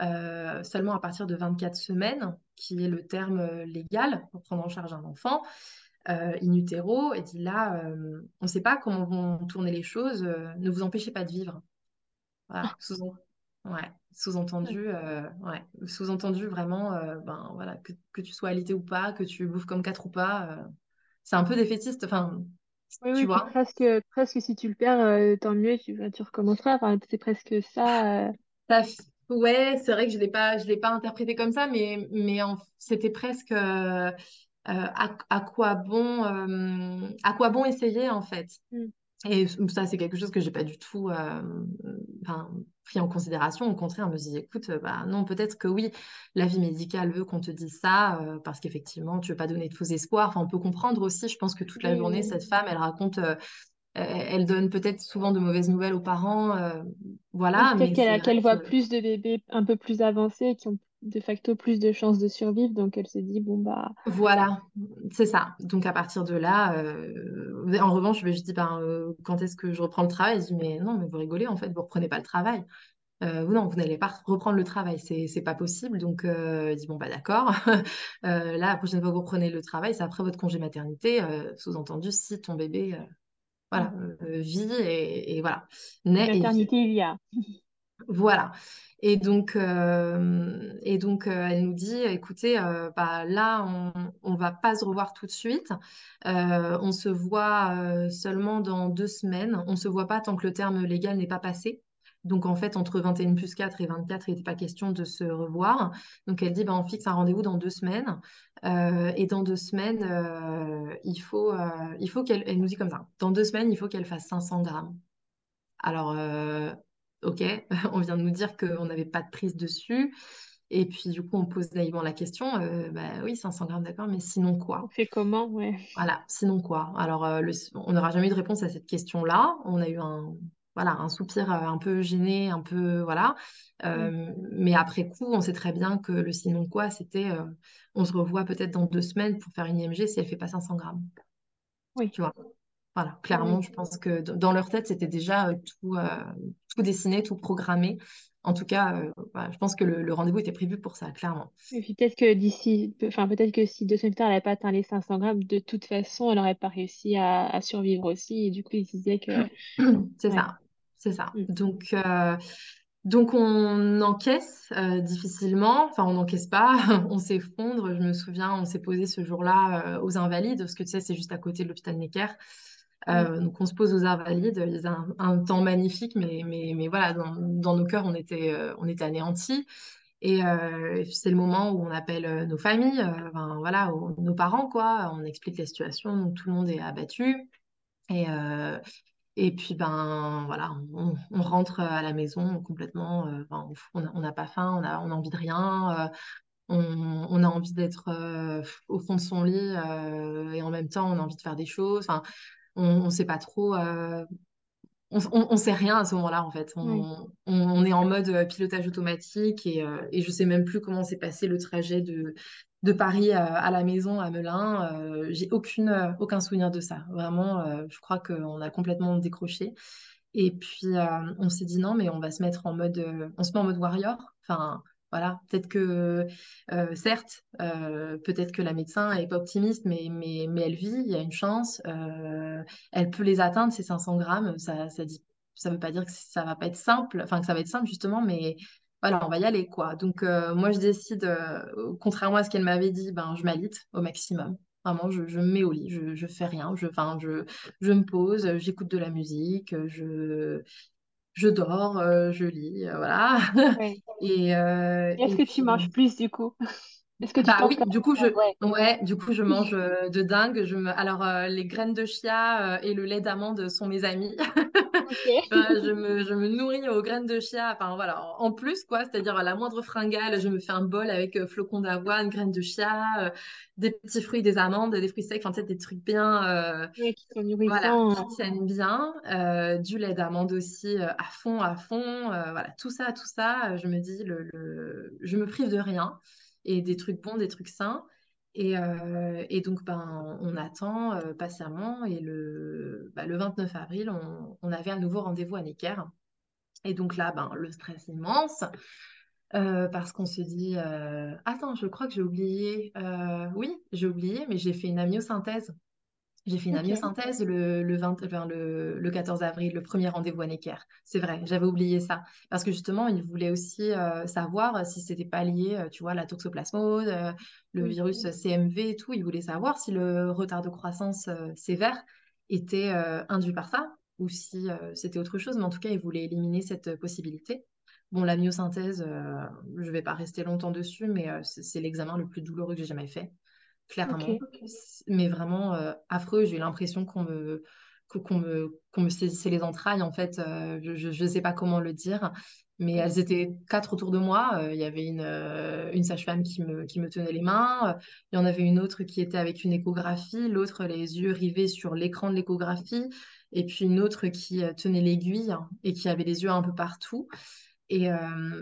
euh, seulement à partir de 24 semaines, qui est le terme légal pour prendre en charge un enfant euh, in utero, et dit là, euh, on ne sait pas comment vont tourner les choses, euh, ne vous empêchez pas de vivre. Voilà, sous ouais, sous-entendu, euh, ouais, sous-entendu vraiment, euh, ben voilà, que, que tu sois alité ou pas, que tu bouffes comme quatre ou pas, euh, c'est un peu défaitiste, enfin, oui, tu oui, vois. presque, presque si tu le perds, tant mieux, tu, tu recommenceras. Enfin, c'est presque ça. Ça ouais, c'est vrai que je l'ai pas, je l'ai pas interprété comme ça, mais, mais c'était presque à, à quoi bon, à quoi bon essayer en fait. Mm. Et ça, c'est quelque chose que j'ai pas du tout euh, pris en considération. Au contraire, je me dis, écoute, euh, bah, non, peut-être que oui, la vie médicale veut qu'on te dise ça, euh, parce qu'effectivement, tu veux pas donner de faux espoirs. Enfin, on peut comprendre aussi, je pense que toute la journée, cette femme, elle raconte, euh, elle elle donne peut-être souvent de mauvaises nouvelles aux parents, voilà, peut-être mais qu'elle voit plus de bébés un peu plus avancés qui ont de facto plus de chances de survivre, donc elle se dit, bon, bah, Voilà, c'est ça. Donc à partir de là, euh, en revanche, je dis, ben, euh, quand est-ce que je reprends le travail? Je dis, mais non, mais vous rigolez, en fait, vous reprenez pas le travail. Euh, vous, non, vous n'allez pas reprendre le travail, c'est, pas possible. Donc, euh, je dis, bon, bah d'accord. Euh, là, la prochaine fois que vous reprenez le travail, c'est après votre congé maternité, sous-entendu, si ton bébé, mm. voilà, euh, vit et, et voilà, naît maternité il y a. Voilà. Et donc, euh, euh, elle nous dit, écoutez, euh, bah, là, on ne va pas se revoir tout de suite. On se voit seulement dans deux semaines. On ne se voit pas tant que le terme légal n'est pas passé. Donc, en fait, entre 21 plus 4 et 24, il n'était pas question de se revoir. Donc, elle dit, bah, on fixe un rendez-vous dans deux semaines. Et dans deux semaines, il faut, qu'elle, elle nous dit comme ça, dans deux semaines, il faut qu'elle fasse 500 grammes. Alors, ok, on vient de nous dire qu'on n'avait pas de prise dessus. Et puis, du coup, on pose naïvement la question, euh, bah oui, 500 grammes, d'accord, mais sinon On quoi? fait comment? Ouais? Voilà, sinon quoi? Alors, euh, le- on n'aura jamais eu de réponse à cette question-là. On a eu un, voilà, un soupir euh, un peu gêné, un peu, voilà. Mm. Mais après coup, on sait très bien que le sinon quoi, c'était, on se revoit peut-être dans deux semaines pour faire une IMG si elle fait pas 500 grammes. Oui, Tu vois? Voilà, clairement, je pense que dans leur tête, c'était déjà euh, tout, euh, tout dessiné, tout programmé. En tout cas, euh, voilà, je pense que le, le rendez-vous était prévu pour ça, clairement. Et puis peut-être que d'ici, enfin peut-être que si deux semaines plus tard, elle n'avait pas atteint les 500 grammes, de toute façon, elle n'aurait pas réussi à, à survivre aussi. Et du coup, il se disait que, C'est ouais. ça, c'est ça. Mm. Donc, euh, donc on encaisse euh, difficilement, enfin on n'encaisse pas, on s'effondre. Je me souviens, on s'est posé ce jour-là euh, aux Invalides, parce que tu sais, c'est juste à côté de l'hôpital Necker. Euh, donc on se pose aux Invalides, il un, un temps magnifique, mais, mais, mais voilà, dans, nos cœurs, on était, euh, on était anéantis. Et euh, c'est le moment où on appelle nos familles, euh, voilà, nos parents, quoi. On explique la situation, donc tout le monde est abattu. Et, et puis, ben, voilà, on, rentre à la maison complètement, on n'a pas faim, on a, on a envie de rien, on, a envie d'être au fond de son lit, et en même temps, on a envie de faire des choses. Enfin, on ne sait pas trop. euh, on, on sait rien à ce moment-là, en fait. oui. On, on, est en mode euh, pilotage automatique et, euh, et je sais même plus comment s'est passé le trajet de, de Paris à, à la maison, à Melun. Euh, j'ai aucune, aucun souvenir de ça. Vraiment, je crois qu'on a complètement décroché. Et puis, on s'est dit non, mais on va se mettre en mode, on se met en mode warrior. Enfin, voilà, peut-être que, euh, certes, euh, peut-être que la médecin n'est pas optimiste, mais, elle vit, il y a une chance. euh, elle peut les atteindre, ces 500 grammes. Ça, dit, ça veut pas dire que ça va pas être simple, enfin que ça va être simple justement, mais voilà, on va y aller, quoi. Donc, moi, je décide, contrairement à ce qu'elle m'avait dit, ben, je m'alite au maximum. Vraiment, je, je me mets au lit, je, je fais rien, je, je, je me pose, j'écoute de la musique, je, je dors, euh, je lis, euh, voilà. Et, euh, Et est-ce que tu manges plus du coup? Est-ce que tu bah oui, du coup, je? Ouais. ouais, du coup, je mange euh, de dingue. Je me, alors, euh, les graines de chia euh, et le lait d'amande sont mes amis. Euh, je me, je me nourris aux graines de chia, enfin voilà, en plus, quoi, c'est-à-dire à la moindre fringale, je me fais un bol avec flocons d'avoine, graines de chia, des petits fruits, des amandes, des fruits secs, enfin, sais, des trucs bien, Ouais, qui sont voilà, nourrissants. qui tiennent bien, du lait d'amande aussi à fond, à fond, voilà, tout ça, tout ça, je me dis, le, le- je me prive de rien, et des trucs bons, des trucs sains. Et, euh, donc, ben, on attend euh, patiemment. Et le, bah, le 29 avril, on, avait un nouveau rendez-vous à Necker. Et donc là, ben, le stress immense, euh, parce qu'on se dit, attends, je crois que j'ai oublié. Oui, j'ai oublié, mais j'ai fait une amyosynthèse. J'ai fait une Ok. amyosynthèse le, le, 20 enfin, le, le 14 avril, le premier rendez-vous à Necker. C'est vrai, j'avais oublié ça. Parce que justement, il voulait aussi euh, savoir si c'était pas lié, euh, tu vois, à la toxoplasmose, euh, le virus CMV et tout. Il voulait savoir si le retard de croissance euh, sévère était induit par ça ou si c'était autre chose. Mais en tout cas, il voulait éliminer cette possibilité. Bon, la myosynthèse, je vais pas rester longtemps dessus, mais c'est l'examen le plus douloureux que j'ai jamais fait clairement. Mais vraiment euh, affreux. J'ai eu l'impression qu'on me, qu'on me, me saisissait les entrailles, en fait. Euh, je ne sais pas comment le dire. Mais Ouais. elles étaient quatre autour de moi. Euh, Il y avait une, euh, une sage-femme qui me, qui me tenait les mains. Il y en avait une autre qui était avec une échographie. L'autre, les yeux rivés sur l'écran de l'échographie. Et puis une autre qui tenait l'aiguille et qui avait les yeux un peu partout. Et,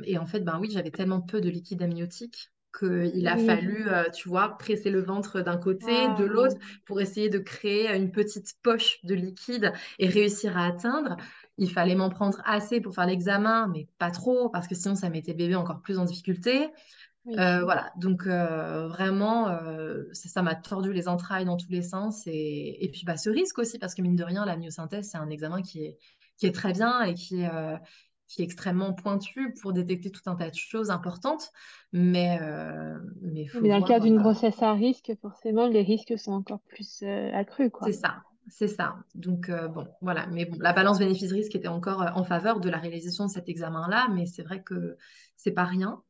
et en fait, ben oui, j'avais tellement peu de liquide amniotique qu'il a Oui. fallu, euh, tu vois, presser le ventre d'un côté, de Ah l'autre, pour essayer de créer une petite poche de liquide et réussir à atteindre. Il fallait m'en prendre assez pour faire l'examen, mais pas trop, parce que sinon ça mettait bébé encore plus en difficulté. Oui. Euh, voilà, donc euh, vraiment, euh, ça m'a tordu les entrailles dans tous les sens. Et, et puis bah, ce risque aussi, parce que mine de rien, la myosynthèse, c'est un examen qui est, qui est très bien et qui est, qui est extrêmement pointu pour détecter tout un tas de choses importantes. Mais euh, mais faut dans le cas d'une euh, grossesse à risque, forcément, les risques sont encore plus euh, accrus, c'est ça. C'est ça. Donc, euh, bon, voilà. Mais bon, la balance bénéfice-risque était encore en faveur de la réalisation de cet examen-là, mais c'est vrai que c'est pas rien.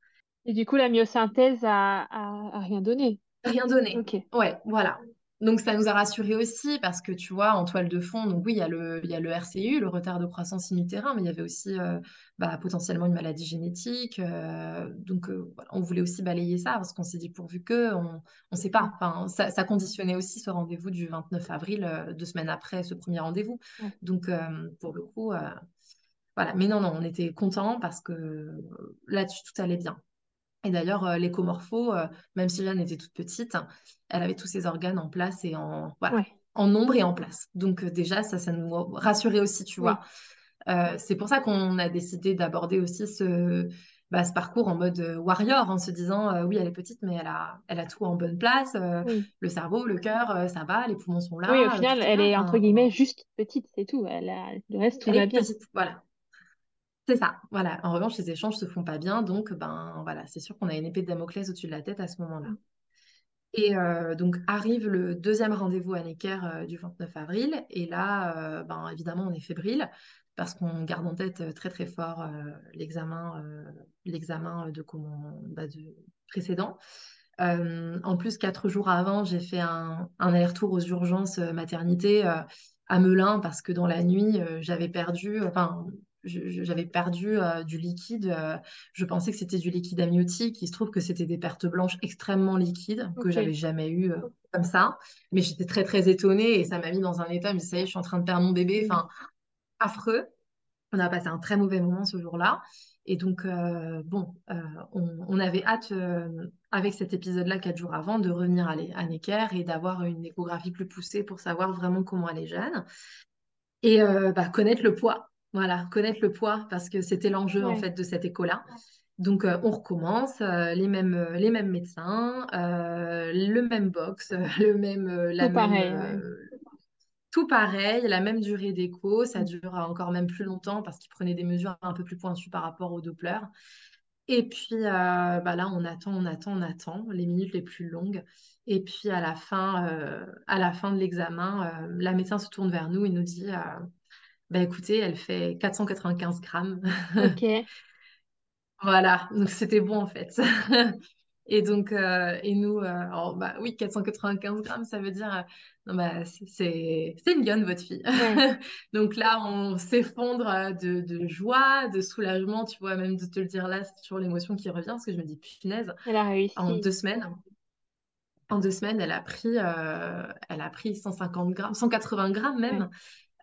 Et du coup, la myosynthèse a, a, a rien donné. Rien donné. Ok. Ouais, voilà. Donc ça nous a rassurés aussi parce que tu vois, en toile de fond, donc oui, il y a le, il y a le RCU, le retard de croissance in-utérin, mais il y avait aussi euh, bah, potentiellement une maladie génétique. euh, donc euh, voilà, on voulait aussi balayer ça parce qu'on s'est dit pourvu que, on ne sait pas. Enfin, ça, ça conditionnait aussi ce rendez-vous du 29 avril, deux semaines après ce premier rendez-vous. Donc pour le coup, voilà. Mais non, non, on était contents parce que là-dessus, tout allait bien. Et d'ailleurs, euh, l'écomorpho, euh, même si Jeanne était toute petite, elle avait tous ses organes en place et en, voilà, Ouais. en nombre et en place. Donc euh, déjà, ça, ça nous rassurait aussi, tu vois. Oui. Euh, c'est pour ça qu'on a décidé d'aborder aussi ce, bah, ce parcours en mode warrior, en se disant, euh, oui, elle est petite, mais elle a, elle a tout en bonne place. euh, Oui. le cerveau, le cœur, ça va, les poumons sont Oui, au là, euh, tout final, elle est entre guillemets juste petite, c'est tout. Elle a... Le reste, tout elle va est bien. petite, voilà. C'est ça, voilà. En revanche, les échanges se font pas bien, donc ben voilà, c'est sûr qu'on a une épée de Damoclès au-dessus de la tête à ce moment-là. Mm. Et euh, donc arrive le deuxième rendez-vous à Necker euh, du 29 avril. Et là, euh, ben, évidemment, on est fébrile parce qu'on garde en tête très très fort l'examen l'examen de, comment, bah, de précédent. En plus, quatre jours avant, j'ai fait un, un aller-retour aux urgences maternité à Melun parce que dans la nuit, j'avais perdu, enfin, j'avais perdu euh, du liquide. euh, je pensais que c'était du liquide amniotique. Il se trouve que c'était des pertes blanches extrêmement liquides que j'avais jamais eu euh, comme ça. Mais j'étais très très étonnée et ça m'a mis dans un état. Mais ça y est, je suis en train de perdre mon bébé. Enfin, affreux. On a passé un très mauvais moment ce jour-là. Et donc, bon, on, on avait hâte, avec cet épisode-là, quatre jours avant, de revenir à, à Necker et d'avoir une échographie plus poussée pour savoir vraiment comment elle est jeune. Et bah, connaître le poids. Voilà, connaître le poids, parce que c'était l'enjeu, en fait, de cette écho-là. Donc, euh, on recommence, euh, les mêmes, euh, les mêmes médecins, euh, le même box, le même, la Tout même, pareil, ouais. tout pareil, la même durée d'écho, ça Mm. dure encore même plus longtemps parce qu'ils prenaient des mesures un peu plus pointues par rapport au Doppler. Et puis bah là, on attend, on attend, on attend, les minutes les plus longues. Et puis à la fin, à la fin de l'examen, la médecin se tourne vers nous et nous dit, bah écoutez, elle fait 495 grammes. Ok. Voilà, donc c'était bon en fait. Et donc, euh, et nous, euh, alors, bah, oui, 495 grammes, ça veut dire, euh, non, bah, c'est mignonne, votre fille. Ouais. Donc là, on s'effondre euh, de, de joie, de soulagement, tu vois, même de te le dire là, c'est toujours l'émotion qui revient, parce que je me dis, punaise, Elle a en réussi. deux semaines, en deux semaines, elle a pris, euh, elle a pris 150 grammes, 180 grammes même,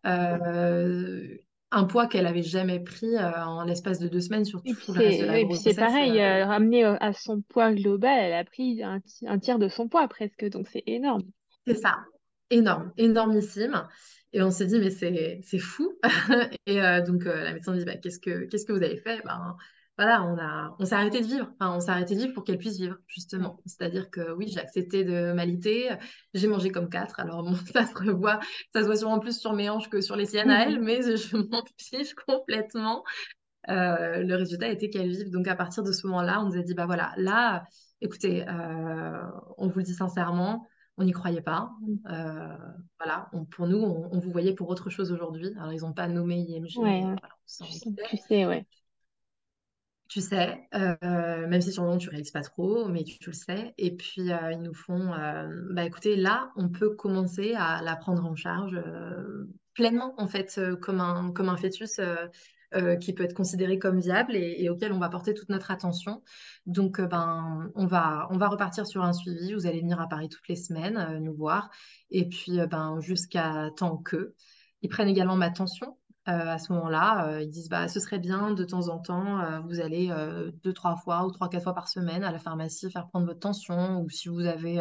un poids qu'elle avait jamais pris euh, en l'espace de deux semaines sur tout le reste de la ouais, et puis c'est pareil, euh, euh, ramené euh, à son poids global, elle a pris un, ti- un tiers de son poids presque, donc c'est énorme. C'est ça, énorme, énormissime. Et on s'est dit, mais c'est fou. Et euh, donc, euh, la médecin dit, bah, qu'est-ce que, qu'est-ce que vous avez fait? Ben, voilà, on a, on s'est arrêté de vivre. Enfin, on s'est arrêté de vivre pour qu'elle puisse vivre, Ouais. justement. C'est-à-dire que oui, j'ai accepté de m'allaiter. J'ai mangé comme quatre. Alors, bon, ça se revoit, ça se voit sûrement plus sur mes hanches que sur les siennes à elle, mais je m'en fiche complètement. Euh, le résultat était qu'elle vive. Donc, à partir de ce moment-là, on nous a dit, bah voilà, là, écoutez, euh, on vous le dit sincèrement, on n'y croyait pas. Euh, voilà, on- pour nous, on, on vous voyait pour autre chose aujourd'hui. Alors, ils n'ont pas nommé IMG, Ouais, voilà, on sais, ouais. Tu sais, euh, même si sur le moment tu réalises pas trop, mais tu, le sais. Et puis euh, ils nous font, euh, bah écoutez, là on peut commencer à la prendre en charge pleinement en fait, comme un comme un fœtus qui peut être considéré comme viable et, et auquel on va porter toute notre attention. Donc ben on va on va repartir sur un suivi. Vous allez venir à Paris toutes les semaines nous voir et puis ben jusqu'à tant que ils prennent également ma tension. Euh, à ce moment-là, euh, ils disent bah ce serait bien de temps en temps, euh, vous allez deux, trois fois ou trois, quatre fois par semaine à la pharmacie faire prendre votre tension, ou si vous avez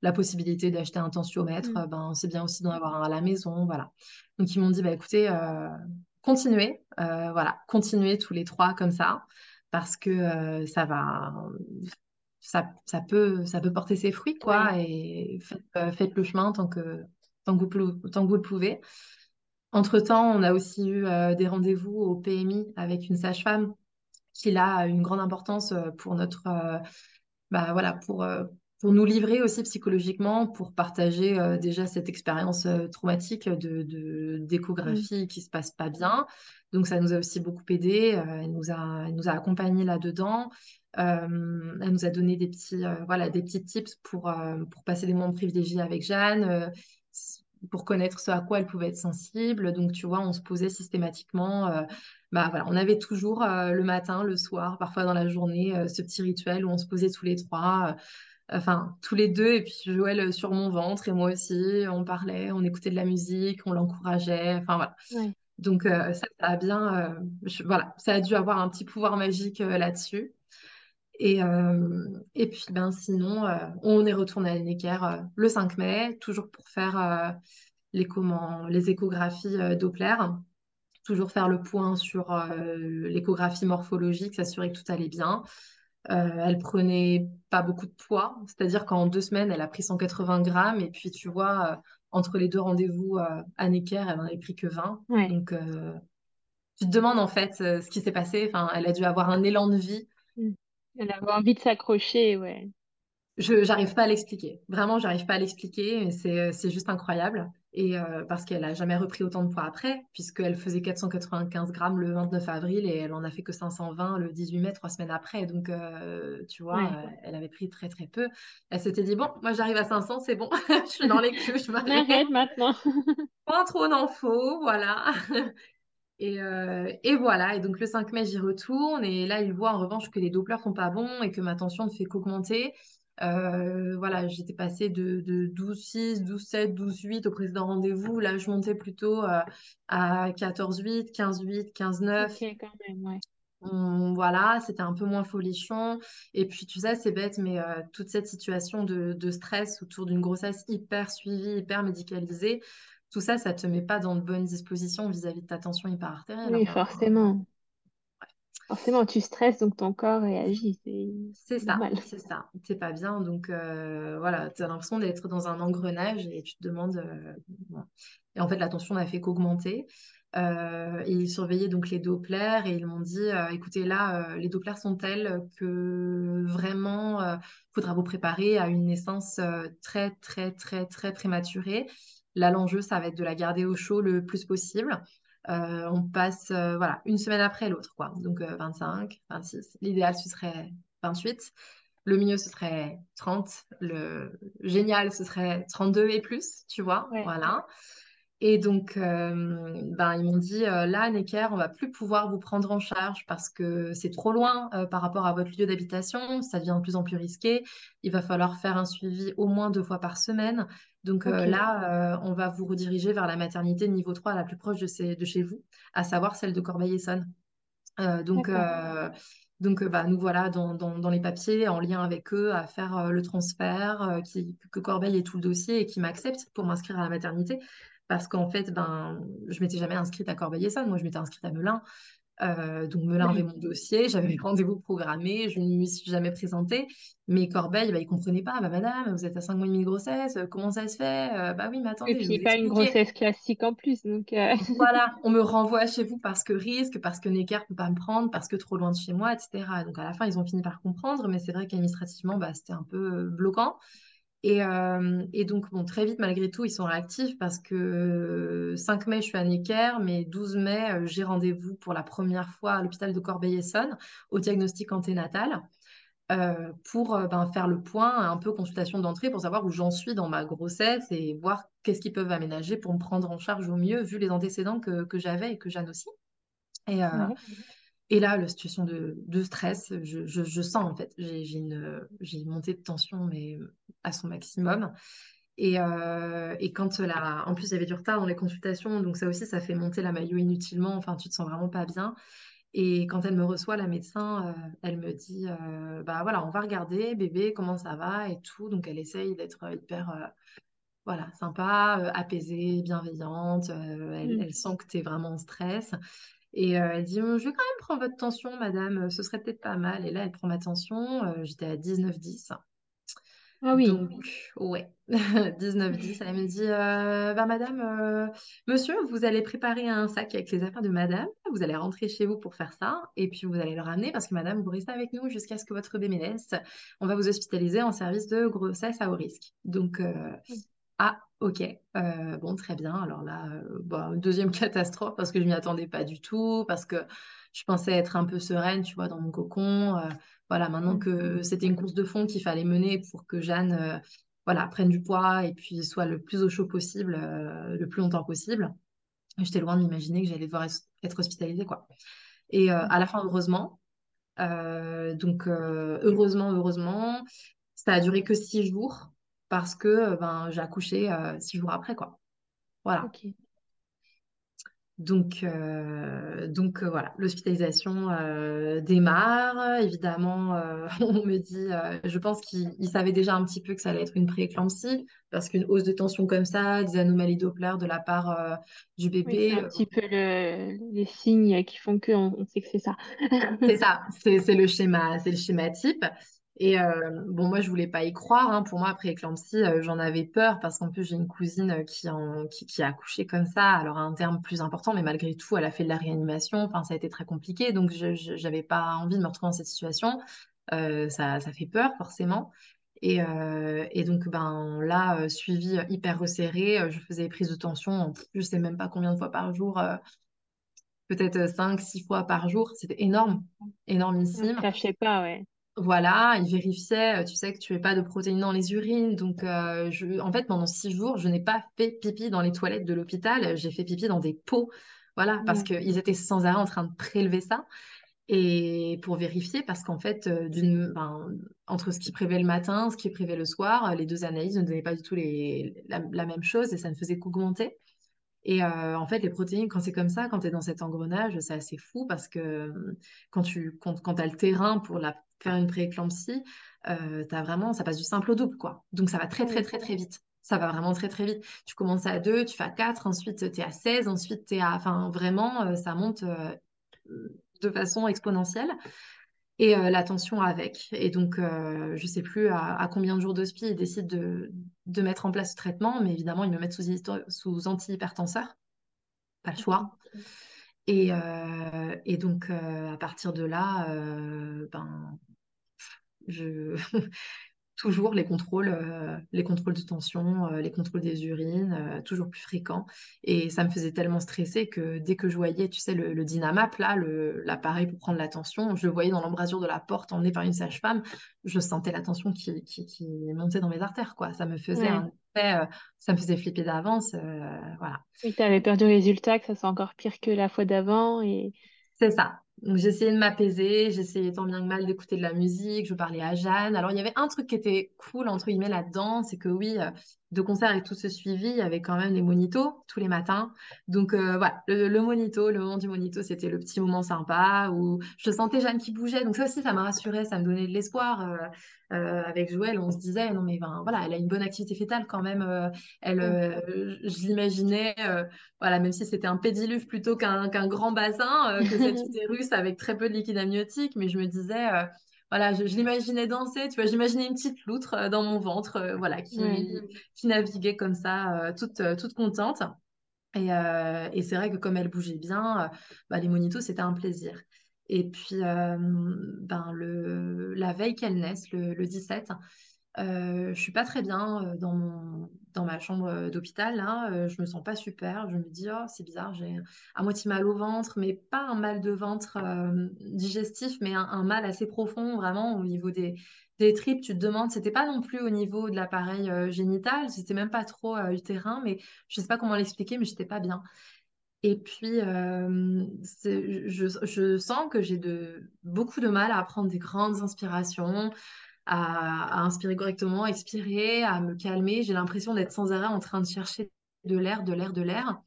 la possibilité d'acheter un tensiomètre, Mm. ben c'est bien aussi d'en avoir un à la maison, voilà. Donc ils m'ont dit bah écoutez, continuez, euh, voilà, continuez tous les trois comme ça, parce que euh, ça va, ça, ça peut, ça peut porter ses fruits Ouais. quoi, et faites, euh, faites le chemin tant que tant que vous, tant que vous le pouvez. Entre-temps, on a aussi eu euh, des rendez-vous au PMI avec une sage-femme qui là a une grande importance euh, pour notre, euh, bah, voilà, pour, pour nous livrer aussi psychologiquement, pour partager euh, déjà cette expérience euh, traumatique de, de- Mm. d'échographie qui se passe pas bien. Donc ça nous a aussi beaucoup aidé. Euh, elle nous a, elle nous a accompagnés là-dedans. Euh, elle nous a donné des petits, voilà, des petits tips pour, pour passer des moments privilégiés avec Jeanne. Pour connaître ce à quoi elle pouvait être sensible. Donc, tu vois, on se posait systématiquement. euh, bah voilà, on avait toujours euh, le matin, le soir, parfois dans la journée, euh, ce petit rituel où on se posait tous les trois, enfin tous les deux, et puis Joël sur mon ventre et moi aussi, on parlait, on écoutait de la musique, on l'encourageait, enfin voilà. Ouais. Donc ça, ça a bien, je- voilà, ça a dû avoir un petit pouvoir magique là-dessus. Et, euh, et puis ben sinon, euh, on est retourné à Necker euh, le 5 mai, toujours pour faire les, comment, les échographies Doppler toujours faire le point sur euh, l'échographie morphologique, s'assurer que tout allait bien. Euh, elle prenait pas beaucoup de poids, c'est-à-dire qu'en deux semaines, elle a pris 180 grammes et puis tu vois, euh, entre les deux rendez-vous à Necker, elle n'en avait pris que 20. Ouais. Donc tu te demandes en fait ce qui s'est passé. Enfin, elle a dû avoir un élan de vie Mm. Elle avait envie de s'accrocher, ouais. Je j'arrive pas à l'expliquer. Vraiment, j'arrive pas à l'expliquer. C'est juste incroyable. Et euh, parce qu'elle a jamais repris autant de poids après, puisqu'elle faisait 495 grammes le 29 avril et elle en a fait que 520 le 18 mai, trois semaines après. Donc, euh, tu vois, Ouais. euh, elle avait pris très très peu. Elle s'était dit, bon, moi j'arrive à 500, c'est bon, je suis dans les clous, je m'arrête. arrête maintenant. Pas trop d'en faut, voilà. Et, euh, et voilà, et donc le 5 mai, j'y retourne, et là, il voit en revanche que les Dopplers sont pas bons et que ma tension ne fait qu'augmenter. Euh, voilà, j'étais passée de, de 12,6, 12,7, 12,8 au précédent rendez-vous. Là, je montais plutôt euh, à 14,8, 15,8, Ok, 15,9. quand même, ouais. Hum, voilà, c'était un peu moins folichon. Et puis, tu sais, c'est bête, mais euh, toute cette situation de, de stress autour d'une grossesse hyper suivie, hyper médicalisée, tout ça, ça te met pas dans de bonnes dispositions vis-à-vis de ta tension hyperartérielle. Oui, Enfin, forcément. Forcément, tu stresses, donc ton corps réagit, c'est ça, c'est ça. T'es pas bien, donc euh, voilà, tu as l'impression d'être dans un engrenage et tu te demandes. euh. Et en fait, la tension n'a fait qu'augmenter. Euh, et ils surveillaient donc les Dopplers et ils m'ont dit, euh, écoutez, là, euh, les Dopplers sont tels que vraiment, il faudra vous préparer à une naissance très, très, très, très prématurée. Là, l'enjeu, ça va être de la garder au chaud le plus possible. on passe voilà, une semaine après l'autre, quoi. Donc 25, 26. L'idéal, ce serait 28. Le mieux, ce serait 30. Le génial, ce serait 32 et plus, tu vois. Voilà. Et donc, euh, ben, ils m'ont dit, euh, là, Necker, on va plus pouvoir vous prendre en charge parce que c'est trop loin euh, par rapport à votre lieu d'habitation. Ça devient de plus en plus risqué. Il va falloir faire un suivi au moins deux fois par semaine. Donc là, on va vous rediriger vers la maternité niveau 3 la plus proche de, de chez vous, à savoir celle de Corbeil-Essonne. donc, donc, bah, nous voilà dans, dans, les papiers, en lien avec eux, à faire le transfert, qui, que Corbeil ait tout le dossier et qui m'accepte pour m'inscrire à la maternité parce qu'en fait, ben, je m'étais jamais inscrite à Corbeil-Essonne, moi je m'étais inscrite à Melun. Euh, donc Melun avait mon dossier, j'avais rendez-vous programmé, je ne me suis jamais présentée. Mais Corbeil, bah, il ne comprenait pas. Bah, madame, vous êtes à 5 mois et demi de grossesse, euh, comment ça se fait? Euh, Bah oui, mais attendez. Et puis pas une grossesse classique en plus. Donc voilà, on me renvoie chez vous parce que risque, parce que Necker ne peut pas me prendre, parce que trop loin de chez moi, etc. Donc à la fin, ils ont fini par comprendre, mais c'est vrai qu'administrativement, bah, c'était un peu bloquant. Euh, et, donc, bon, très vite, malgré tout, ils sont réactifs parce que 5 mai, je suis à Necker, mais 12 mai, euh, j'ai rendez-vous pour la première fois à l'hôpital de Corbeil-Essonne au diagnostic anténatal euh, pour ben, faire le point, un peu consultation d'entrée pour savoir où j'en suis dans ma grossesse et voir qu'est-ce qu'ils peuvent aménager pour me prendre en charge au mieux, vu les antécédents que, j'avais et que Jeanne aussi. Et là, la situation de, stress, je, sens en fait, j'ai une, une montée de tension, mais à son maximum. Et, euh, et, quand là, en plus, il y avait du retard dans les consultations, donc ça aussi, ça fait monter la maillot inutilement. Enfin, tu te sens vraiment pas bien. Et quand elle me reçoit, la médecin, euh, elle me dit, euh, bah voilà, on va regarder, bébé, comment ça va et tout. Donc elle essaye d'être hyper, voilà, sympa, apaisée, bienveillante. Elle, mmh. elle, sent que tu es vraiment en stress. Et euh, elle dit, «Hum, je vais quand même prendre votre tension, madame, ce serait peut-être pas mal. Et là, elle prend ma tension, euh, j'étais à 19-10. Ah oui. Donc, ouais, 19-10. Elle me dit, «Euh, bah, madame, monsieur, vous allez préparer un sac avec les affaires de madame. Vous allez rentrer chez vous pour faire ça. Et puis, vous allez le ramener parce que madame, vous restez avec nous jusqu'à ce que votre bébé naisse. On va vous hospitaliser en service de grossesse à haut risque. Donc, ah, ok, euh, bon, très bien. Alors là, euh, bah, deuxième catastrophe parce que je m'y attendais pas du tout, parce que je pensais être un peu sereine, tu vois, dans mon cocon. Euh, voilà, maintenant que mmh. c'était une course de fond qu'il fallait mener pour que Jeanne, voilà, prenne du poids et puis soit le plus au chaud possible, le plus longtemps possible. J'étais loin de m'imaginer que j'allais devoir être hospitalisée, quoi. Et mmh. à la fin, heureusement, donc heureusement, heureusement, ça a duré que six jours parce que euh, ben, j'ai accouché euh, six jours après, quoi. Voilà. Donc, euh, donc voilà, l'hospitalisation démarre. Évidemment, on me dit, je pense qu'il savait déjà un petit peu que ça allait être une prééclampsie, parce qu'une hausse de tension comme ça, des anomalies Doppler de la part du bébé. c'est un petit peu les signes qui font qu'on on sait que c'est ça. c'est ça, c'est le schéma, c'est le schéma type. Et euh, bon, moi, je voulais pas y croire. Hein. Pour moi, après éclampsie, euh, j'en avais peur parce qu'en plus, j'ai une cousine euh, qui, en, qui, a accouché comme ça, alors à un terme plus important, mais malgré tout, elle a fait de la réanimation. Enfin, ça a été très compliqué. Donc, je n'avais pas envie de me retrouver dans cette situation. ça, ça fait peur, forcément. Et, et, donc, ben, là, suivi hyper resserré, je faisais des prises de tension, je sais même pas combien de fois par jour, peut-être 5, 6 fois par jour. C'était énorme, énormissime. Je ne pas, ouais. Voilà, il vérifiait, euh, tu sais que tu n'avais pas de protéines dans les urines. Donc, euh, je, en fait, pendant six jours, je n'ai pas fait pipi dans les toilettes de l'hôpital. J'ai fait pipi dans des pots. Voilà, parce qu'ils étaient sans arrêt en train de prélever ça. Et pour vérifier, parce qu'en fait, euh, ben, entre ce qui prévait le matin, ce qui prévait le soir, les deux analyses ne donnaient pas du tout les, la, même chose et ça ne faisait qu'augmenter. Et en fait, les protéines, quand c'est comme ça, quand tu es dans cet engrenage, c'est assez fou parce que quand tu quand, quand as le terrain pour la faire une prééclampsie, euh, as vraiment, ça passe du simple au double, quoi. Donc ça va très, très, très, très vite. Ça va vraiment très, très vite. Tu commences à 2, tu fais à 4, ensuite tu es à 16, ensuite tu es à. Enfin, vraiment, euh, ça monte euh, de façon exponentielle. Et euh, la tension avec. Et donc, je ne sais plus à, combien de jours d'hospi ils décident de, de, mettre en place ce traitement, mais évidemment, ils me mettent sous, sous antihypertenseur. pas le choix. Et, et donc, à partir de là, ben, je, toujours les contrôles, euh, les contrôles de tension, euh, les contrôles des urines, euh, toujours plus fréquents. Et ça me faisait tellement stresser que dès que je voyais, tu sais, le, Dynamap, là, l'appareil pour prendre la tension, je le voyais dans l'embrasure de la porte emmené par une sage-femme, je sentais la tension qui, qui, montait dans mes artères, quoi. Ça me faisait un ça me faisait flipper d'avance, voilà. Et tu avais peur du résultat, que ça soit encore pire que la fois d'avant et... C'est ça. J'essayais de m'apaiser, j'essayais tant bien que mal d'écouter de la musique, je parlais à Jeanne. Alors il y avait un truc qui était cool entre guillemets là-dedans, c'est que oui, euh, de concert et tout ce suivi, il y avait quand même des monitos tous les matins. Donc euh, voilà, le, monito, le moment du monito, c'était le petit moment sympa où je sentais Jeanne qui bougeait. Donc ça aussi, ça m'a rassurée, ça me donnait de l'espoir. Euh, euh, avec Joël, on se disait, non mais ben, voilà, elle a une bonne activité fétale quand même. Elle, je l'imaginais, voilà, même si c'était un pédiluve plutôt qu'un grand bassin, que cet utérus avec très peu de liquide amniotique, mais je me disais, voilà, je, l'imaginais danser, tu vois, j'imaginais une petite loutre dans mon ventre, voilà, qui, qui naviguait comme ça, toute, toute contente. Et, et c'est vrai que comme elle bougeait bien, bah, les monitos, c'était un plaisir. Et puis, ben, le, la veille qu'elle naisse, le, 17, euh, je suis pas très bien euh, dans, mon, dans ma chambre d'hôpital. Là, je me sens pas super. Je me dis, oh, c'est bizarre, j'ai à moitié mal au ventre, mais pas un mal de ventre digestif, mais un, mal assez profond, vraiment, au niveau des, des tripes. Tu te demandes, c'était pas non plus au niveau de l'appareil génital, c'était même pas trop utérin, mais je sais pas comment l'expliquer, mais j'étais pas bien. Et puis, euh, je, sens que j'ai de, beaucoup de mal à prendre des grandes inspirations, à, inspirer correctement, à expirer, à me calmer. J'ai l'impression d'être sans arrêt en train de chercher de l'air, de l'air, de l'air.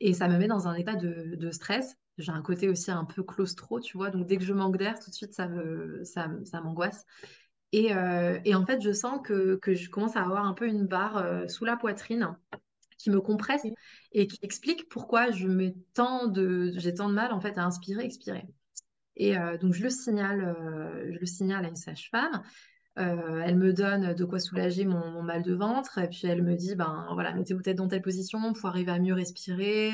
Et ça me met dans un état de, stress. J'ai un côté aussi un peu claustro, tu vois. Donc, dès que je manque d'air, tout de suite, ça, me, ça, ça m'angoisse. Et, euh, et, en fait, je sens que, que, je commence à avoir un peu une barre euh, sous la poitrine qui me compresse et qui explique pourquoi je mets tant de, j'ai tant de mal en fait à inspirer, expirer. Et euh, donc je le signale, euh, je le signale à une sage-femme. Euh, elle me donne de quoi soulager mon, mal de ventre et puis elle me dit ben voilà mettez-vous tête dans telle position pour arriver à mieux respirer.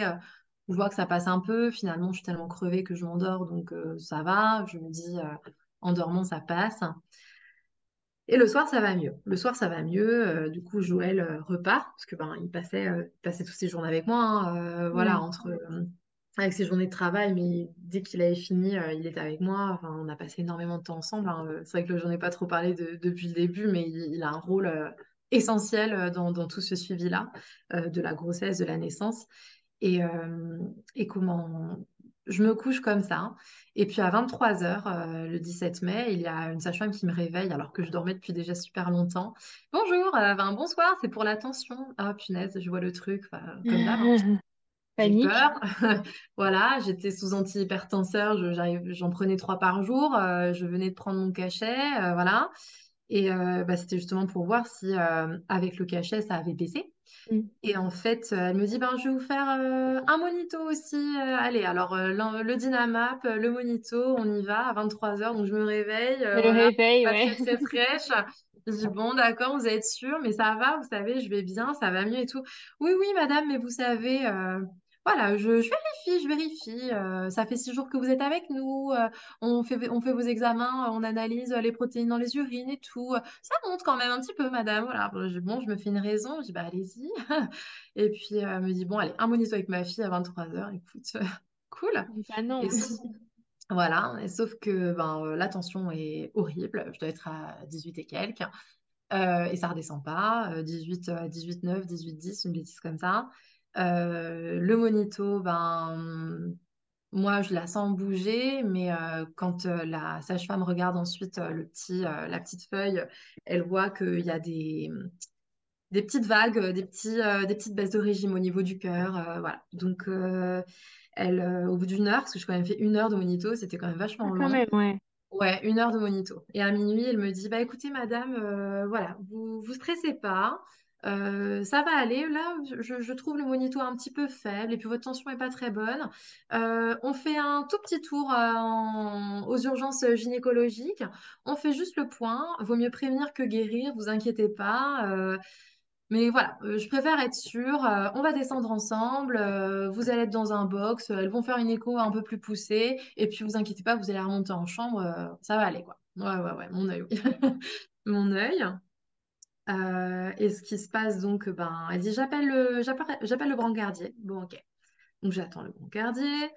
Je vois que ça passe un peu. Finalement je suis tellement crevée que je m'endors donc ça va. Je me dis en dormant ça passe. Et le soir, ça va mieux. Le soir, ça va mieux. Du coup, Joël repart parce que ben il passait, passait toutes ses journées avec moi. Hein, voilà, entre avec ses journées de travail, mais dès qu'il avait fini, il était avec moi. Enfin, on a passé énormément de temps ensemble. Hein. C'est vrai que j'en ai pas trop parlé depuis le début, mais il, a un rôle essentiel dans, tout ce suivi-là de la grossesse, de la naissance. Et, comment je me couche comme ça. Et puis à 23h, euh, le 17 mai, il y a une sage-femme qui me réveille alors que je dormais depuis déjà super longtemps. Bonjour, euh, bonsoir, c'est pour l'attention. Ah punaise, je vois le truc, comme d'hab. Hein. J'ai peur. voilà, j'étais sous antihypertenseur, j'en prenais trois par jour. Euh, je venais de prendre mon cachet, voilà. Et bah, c'était justement pour voir si avec le cachet, ça avait baissé. Mm. Et en fait, elle me dit, ben, je vais vous faire euh, un monito aussi. Euh, allez, alors euh, le, Dynamap, le monito, on y va à 23h. Donc je me réveille. le réveil, ouais. Très, fraîche. Je dis, bon, d'accord, vous êtes sûr, mais ça va, vous savez, je vais bien, ça va mieux et tout. Oui, oui, madame, mais vous savez, voilà, je, vérifie, je vérifie. Euh, ça fait six jours que vous êtes avec nous. Euh, on fait, on fait vos examens, on analyse les protéines dans les urines et tout. Ça monte quand même un petit peu, madame. Voilà. Bon, je me fais une raison. Je dis, bah, allez-y. Et puis, euh, elle me dit, bon, allez, un monito avec ma fille à 23h. Écoute, cool. Ah non. voilà. Et sauf que ben, la tension est horrible. Je dois être à 18 et quelques. et ça redescend pas. 18, 18, 9, 18, 10, une bêtise comme ça. Euh, le monito, ben, moi, je la sens bouger, mais euh, quand euh, la sage-femme regarde ensuite le petit, la petite feuille, elle voit qu'il y a des, des petites vagues, des, petits, des petites baisses de régime au niveau du cœur. voilà. Donc, elle, au bout d'une heure, parce que je quand même fait une heure de monito, c'était quand même vachement long. ouais. Ouais, une heure de monito. Et à minuit, elle me dit, bah écoutez, madame, voilà, vous vous stressez pas. Euh, ça va aller. Là, je, trouve le monito un petit peu faible et puis votre tension n'est pas très bonne. Euh, on fait un tout petit tour euh, aux urgences gynécologiques. On fait juste le point. Vaut mieux prévenir que guérir, vous inquiétez pas. Mais voilà, je préfère être sûre. on va descendre ensemble. vous allez être dans un box. Elles vont faire une écho un peu plus poussée. Et puis, vous inquiétez pas, vous allez remonter en chambre. ça va aller, quoi. Ouais, ouais, ouais, mon œil, oui. Mon œil. Euh, et ce qui se passe, donc, ben, elle dit, j'appelle le, j'appelle, le brancardier. Bon, ok. Donc, j'attends le brancardier.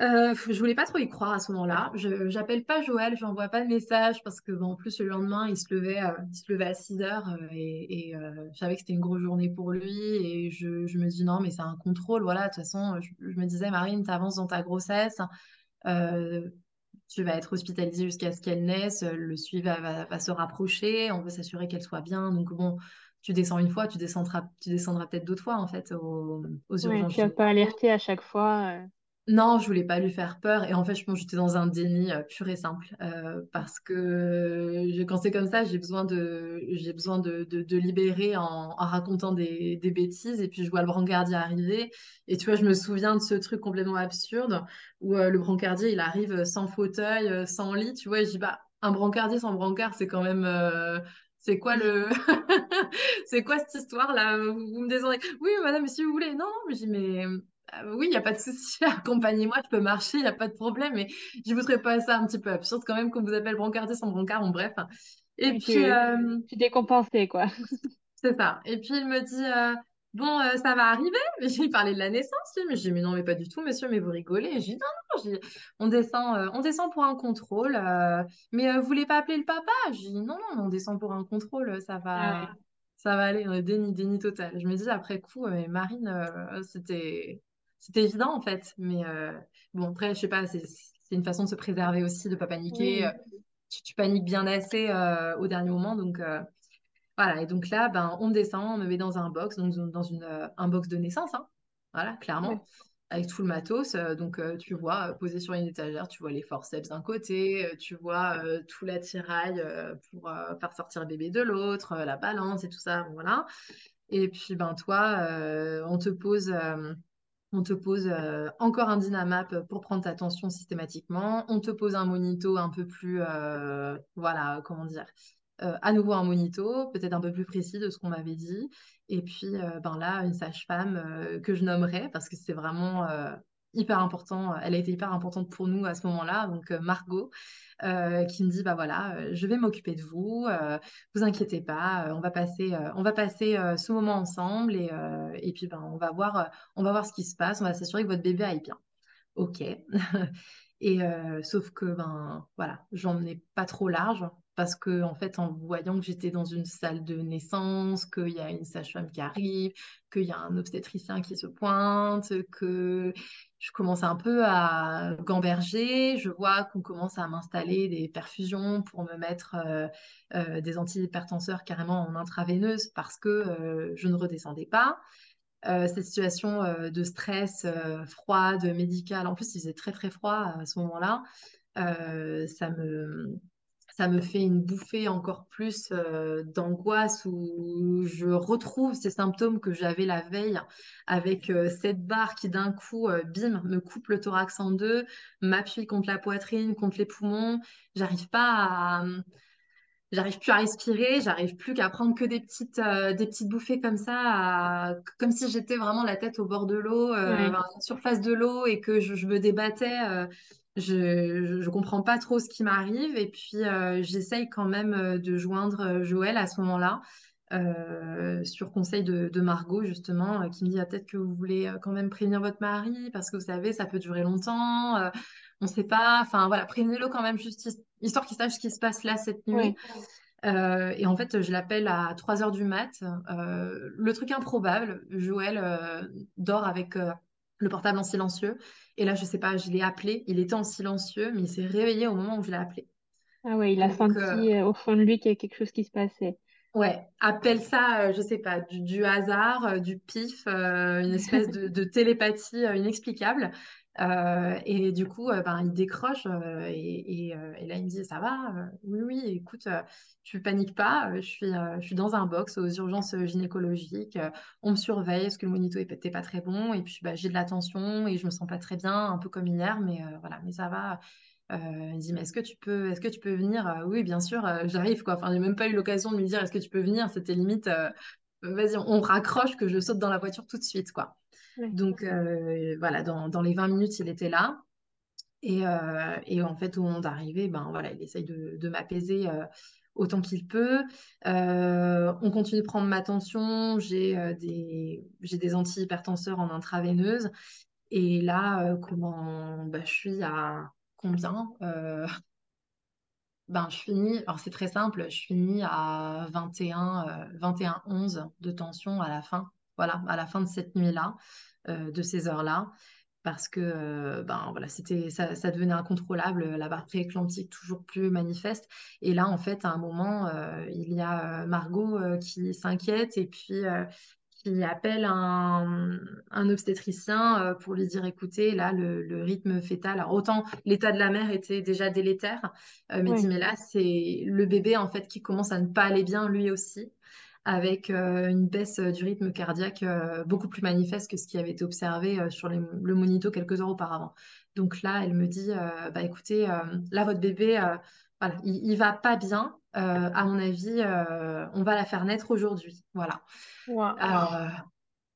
Euh, je voulais pas trop y croire à ce moment-là. Je j'appelle pas Joël, je n'envoie pas de message parce que bon, en plus le lendemain il se levait, euh, il se levait à 6 heures euh, et, je savais que c'était une grosse journée pour lui et je, me dis non mais c'est un contrôle voilà de toute façon je, je me disais Marine t'avances dans ta grossesse, tu vas être hospitalisée jusqu'à ce qu'elle naisse, le suivi va, va, va se rapprocher, on veut s'assurer qu'elle soit bien donc bon tu descends une fois, tu descendras, tu descendras peut-être d'autres fois en fait aux, aux Ouais, urgences tu vas pas alerter à chaque fois. Euh. non, je voulais pas lui faire peur. Et en fait, je pense que j'étais dans un déni euh, pur et simple. euh, parce que je- quand c'est comme ça, j'ai besoin de, j'ai besoin de, de, libérer en, racontant des, des bêtises. Et puis, je vois le brancardier arriver. Et tu vois, je me souviens de ce truc complètement absurde où euh, le brancardier, il arrive sans fauteuil, euh, sans lit. Tu vois, et je dis, bah, un brancardier sans brancard, c'est quand même. euh, c'est quoi le. C'est quoi cette histoire-là? Vous, vous me descendez. Oui, madame, si vous voulez. Non, non, mais je dis, mais. Euh, oui, il n'y a pas de souci, accompagnez-moi, je peux marcher, il n'y a pas de problème, mais je voudrais pas ça un petit peu absurde quand même qu'on vous appelle brancardier sans brancard, bon bref. Et Oui, puis, tu, euh, tu quoi. c'est ça. Et puis il me dit, euh, bon, euh, ça va arriver, mais j'ai parlé de la naissance, lui. mais j'ai dit, mais non, mais pas du tout, monsieur, mais vous rigolez. Et j'ai dit, non, non, dit, on descend, euh, on descend pour un contrôle, mais vous voulez pas appeler le papa? J'ai dit, non, non, on descend pour un contrôle, ça Ah va, ouais. ça va aller, déni, déni total. Je me dis, après coup, Marine, euh, c'était, c'était évident en fait, mais euh, bon, après, je sais pas, c'est c'est une façon de se préserver aussi, de pas paniquer. euh, Oui. Tu, tu paniques bien assez euh, au dernier moment, donc. euh, voilà, et donc là, ben, on descend, on me met dans un box, donc dans une, un box de naissance, hein. Voilà, clairement, avec tout le matos. donc tu vois, posé sur une étagère, tu vois les forceps d'un côté, tu vois tout l'attirail pour faire sortir le bébé de l'autre, la balance et tout ça, voilà. Et puis ben toi, on te pose, on te pose euh, encore un Dynamap pour prendre ta tension systématiquement. On te pose un monito un peu plus, euh, voilà, comment dire, euh, à nouveau un monito, peut-être un peu plus précis de ce qu'on m'avait dit. Et puis, ben là, une sage-femme que je nommerai parce que c'est vraiment hyper important. Elle a été hyper importante pour nous à ce moment-là. Donc, euh, Margot, euh, qui me dit, bah voilà, euh, je vais m'occuper de vous. euh, vous inquiétez pas, euh, on va passer, euh, on va passer euh, ce moment ensemble et, euh, et puis ben, on va voir, euh, on va voir ce qui se passe. On va s'assurer que votre bébé aille bien. Ok. Et euh, sauf que ben voilà, j'en ai pas trop large parce que en fait en voyant que j'étais dans une salle de naissance, qu'il y a une sage-femme qui arrive, qu'il y a un obstétricien qui se pointe, que je commence un peu à gamberger, je vois qu'on commence à m'installer des perfusions pour me mettre euh, euh, des antihypertenseurs carrément en intraveineuse parce que euh, je ne redescendais pas cette situation de stress, froide, médicale. En plus, il faisait très très froid à ce moment-là. Ça me, ça me fait une bouffée encore plus euh, d'angoisse où je retrouve ces symptômes que j'avais la veille avec euh, cette barre qui d'un coup, euh, bim, me coupe le thorax en deux, m'appuie contre la poitrine, contre les poumons. J'arrive pas à J'arrive plus à respirer, j'arrive plus qu'à prendre que des petites, des petites bouffées comme ça, à- comme si j'étais vraiment la tête au bord de l'eau, Ouais. à la surface de l'eau et que je, je me débattais. Je, je comprends pas trop ce qui m'arrive et puis euh, j'essaye quand même euh, de joindre euh, Joël à ce moment-là, euh, sur conseil de, de Margot justement, euh, qui me dit ah, peut-être que vous voulez quand même prévenir votre mari parce que vous savez, ça peut durer longtemps. on ne sait pas, enfin voilà, prévenez-le quand même, juste his- histoire qu'il sache ce qui se passe là cette nuit. Et en fait, je l'appelle à 3 heures du mat. Le truc improbable, Joël dort avec le portable en silencieux. Et là, je sais pas, je l'ai appelé. Il était en silencieux, mais il s'est réveillé au moment où je l'ai appelé. Ah ouais, il a Donc, euh, senti euh, au fond de lui qu'il y a quelque chose qui se passait. Ouais, appelle ça, euh, je sais pas, du, du hasard, du pif, euh, une espèce de, de télépathie inexplicable. Euh, et du coup, euh, ben, il décroche euh, et, là, il me dit, ça va? Oui, oui, écoute, tu paniques pas, je suis, je suis dans un box aux urgences gynécologiques, on me surveille parce que le monito n'était pas très bon? Et puis bah, j'ai de la tension et je me sens pas très bien, un peu comme hier, mais voilà, mais ça va. Il me dit, mais est-ce que tu peux, est-ce que tu peux venir? Oui, bien sûr, j'arrive, quoi. Enfin, j'ai même pas eu l'occasion de lui dire, est-ce que tu peux venir? C'était limite, vas-y, on, raccroche que je saute dans la voiture tout de suite, quoi. Donc voilà, dans, dans, les 20 minutes, il était là. Et, et, en fait, au moment d'arriver, ben voilà, il essaye de, de m'apaiser autant qu'il peut. on continue de prendre ma tension. J'ai des, des antihypertenseurs en intraveineuse. Et là, comment bah, je suis à combien ben, je finis, alors c'est très simple, je finis à 21, 21, 11 de tension à la fin, voilà, à la fin de cette nuit-là, de ces heures-là, parce que ben, voilà, c'était, ça, ça, devenait incontrôlable, la barre prééclamptique toujours plus manifeste. Et là, en fait, à un moment, il y a Margot qui s'inquiète et puis qui appelle un, un obstétricien euh, pour lui dire écoutez, là, le, rythme fœtal, alors autant l'état de la mère était déjà délétère, euh, mais dit mais là, c'est le bébé en fait qui commence à ne pas aller bien lui aussi avec euh, une baisse du rythme cardiaque beaucoup plus manifeste que ce qui avait été observé sur le monito quelques heures auparavant. Donc là, elle me dit, bah écoutez, là votre bébé, voilà, il, il, va pas bien. à mon avis, on va la faire naître aujourd'hui. Voilà. Alors,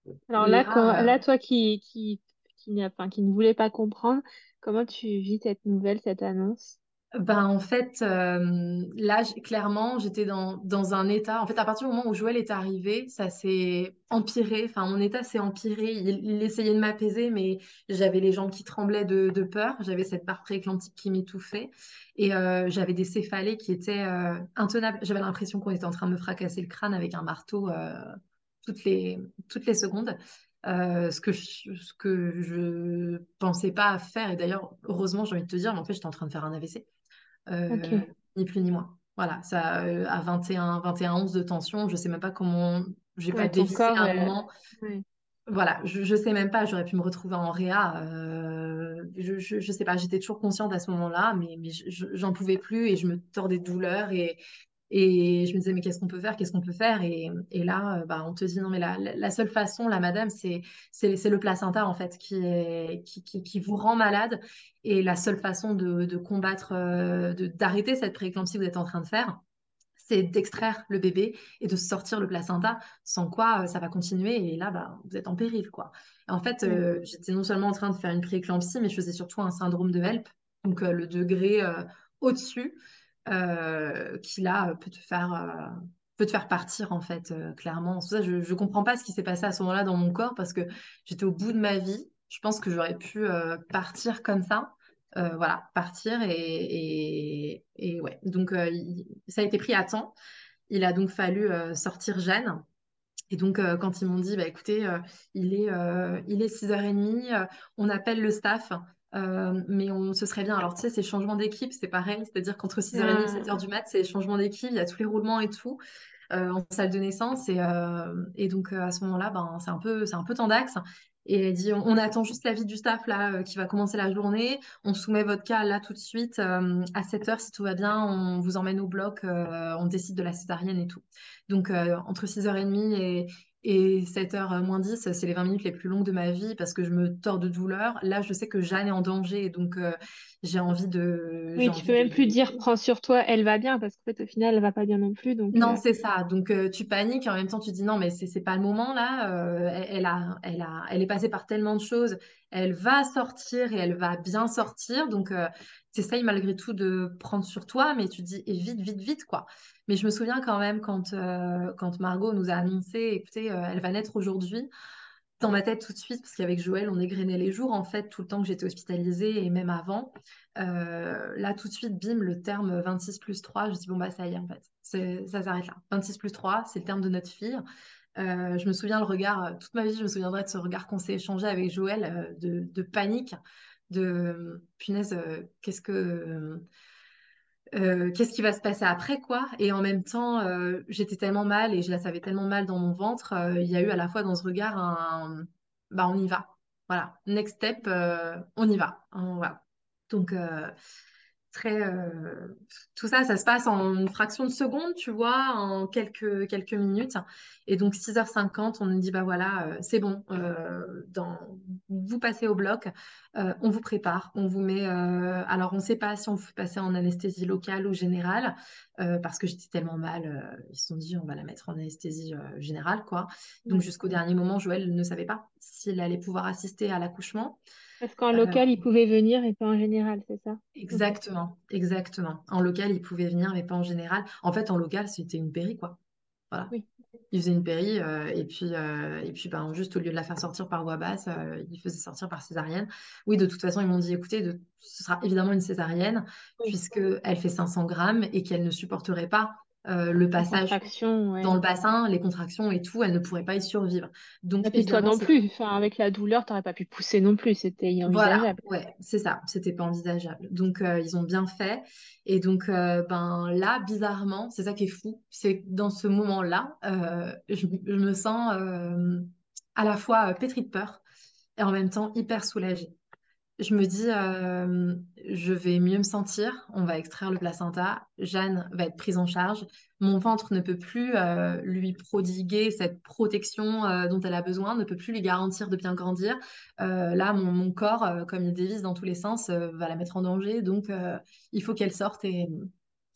euh, Alors là, euh, là, toi qui, qui, qui, enfin, qui ne voulais pas comprendre, comment tu vis cette nouvelle, cette annonce? Ben, en fait, euh, là, clairement, j'étais dans, dans un état. En fait, à partir du moment où Joël est arrivé, ça s'est empiré. Enfin, mon état s'est empiré. Il, essayait de m'apaiser, mais j'avais les jambes qui tremblaient de, de peur. J'avais cette barre prééclamptique qui m'étouffait. Et j'avais des céphalées qui étaient intenables. J'avais l'impression qu'on était en train de me fracasser le crâne avec un marteau toutes les, toutes les secondes. Euh, ce que je, ce que je pensais pas faire et d'ailleurs heureusement j'ai envie de te dire mais en fait j'étais en train de faire un AVC euh, ni plus ni moins. Voilà ça euh, à 21 21 11 de tension je sais même pas comment j'ai pas dévissé à un moment. voilà je, je sais même pas j'aurais pu me retrouver en réa je, je, je sais pas j'étais toujours consciente à ce moment là mais, mais j'en pouvais plus et je me tordais de douleur et et je me disais, mais qu'est-ce qu'on peut faire Qu'est-ce qu'on peut faire? Et, et, là, euh, bah, on te dit, non, mais la, la seule façon, la madame, c'est le placenta, en fait, qui, est, qui, qui, qui, vous rend malade. Et la seule façon de, de combattre, euh, d'arrêter cette prééclampsie que vous êtes en train de faire, c'est d'extraire le bébé et de sortir le placenta, sans quoi euh, ça va continuer. Et là, bah, vous êtes en péril, quoi. en fait, j'étais non seulement en train de faire une prééclampsie, mais je faisais surtout un syndrome de HELP, donc le degré au-dessus. Euh, qui là peut te faire euh, peut te faire partir en fait euh, clairement. Ça, je ne comprends pas ce qui s'est passé à ce moment-là dans mon corps parce que j'étais au bout de ma vie. Je pense que j'aurais pu partir comme ça. voilà, partir et, et, ouais. Donc ça a été pris à temps. Il a donc fallu sortir Jeanne. Et donc, quand ils m'ont dit, bah, écoutez, il, est, il est 6h30, on appelle le staff, euh, mais on, ce serait bien. Alors, tu sais, ces changements d'équipe, c'est pareil. C'est-à-dire qu'entre 6h30 et 7h du mat, c'est les changements d'équipe, il y a tous les roulements et tout euh, en salle de naissance. Et, euh, et donc, à ce moment-là, ben, c'est un peu, c'est un peu tendax. Et elle dit, on, attend juste l'avis du staff là qui va commencer la journée. On soumet votre cas là tout de suite. à 7h, si tout va bien, on vous emmène au bloc. on décide de la césarienne et tout. Donc, entre 6h30 et, et 7h moins 10, c'est les 20 minutes les plus longues de ma vie parce que je me tords de douleur. Là, je sais que Jeanne est en danger, donc euh, j'ai envie de. Oui, tu peux même plus dire prends sur toi, elle va bien, parce qu'en fait, au final, elle va pas bien non plus. Donc, non, euh, c'est ça. Donc, euh, tu paniques et en même temps, tu dis non, mais c'est pas le moment là. Elle, a, elle, a, elle est passée par tellement de choses. Elle va sortir et elle va bien sortir. Donc, tu essayes malgré tout de prendre sur toi, mais tu dis et vite, vite, vite, quoi. Mais je me souviens quand même quand, euh, quand Margot nous a annoncé, écoutez, euh, elle va naître aujourd'hui, dans ma tête tout de suite, parce qu'avec Joël, on égrenait les jours, en fait, tout le temps que j'étais hospitalisée et même avant. Euh, là, tout de suite, bim, le terme 26 plus 3, je dis, bon, bah, ça y est, en fait, ça s'arrête là. 26 plus 3, c'est le terme de notre fille. je me souviens le regard, toute ma vie, je me souviendrai de ce regard qu'on s'est échangé avec Joël, de, panique, de punaise, qu'est-ce que euh, qu'est-ce qui va se passer après, quoi. Et en même temps, euh, j'étais tellement mal et je la savais tellement mal dans mon ventre. Euh, il y a eu à la fois dans ce regard un, bah, on y va. Voilà, next step, on y va. Donc, très, euh, tout ça, ça se passe en une fraction de seconde, tu vois, en quelques, quelques minutes. Et donc, 6h50, on nous dit, bah voilà, euh, c'est bon, euh, dans, vous passez au bloc, on vous prépare, on vous met, alors on ne sait pas si on vous fait passer en anesthésie locale ou générale, parce que j'étais tellement mal, ils se sont dit, on va la mettre en anesthésie générale, quoi. Donc, jusqu'au dernier moment, Joël ne savait pas s'il allait pouvoir assister à l'accouchement. Parce qu'en local, il pouvait venir et pas en général, c'est ça? Exactement, exactement. En local, il pouvait venir, mais pas en général. En fait, en local, c'était une péri, quoi. Voilà. Oui. Il faisait une péri, euh, et puis, euh, et puis ben, juste au lieu de la faire sortir par voie basse, euh, il faisait sortir par césarienne. Oui, de toute façon, ils m'ont dit, écoutez, de- ce sera évidemment une césarienne, Oui. puisqu'elle fait 500 grammes et qu'elle ne supporterait pas euh, le passage dans le bassin, les contractions et tout, elle ne pourrait pas y survivre. Donc, Et puis toi non plus, enfin, avec la douleur, t'aurais pas pu pousser non plus, c'était Voilà, inenvisageable. ouais, c'est ça, c'était pas envisageable. Donc, euh, ils ont bien fait. Et donc, euh, ben là, bizarrement, c'est ça qui est fou, c'est dans ce moment-là, je, je me sens à la fois pétrie de peur et en même temps hyper soulagée. Je me dis, je vais mieux me sentir, on va extraire le placenta, Jeanne va être prise en charge, mon ventre ne peut plus lui prodiguer cette protection dont elle a besoin, ne peut plus lui garantir de bien grandir. Là, mon, corps, comme il dévisse dans tous les sens, va la mettre en danger, donc il faut qu'elle sorte et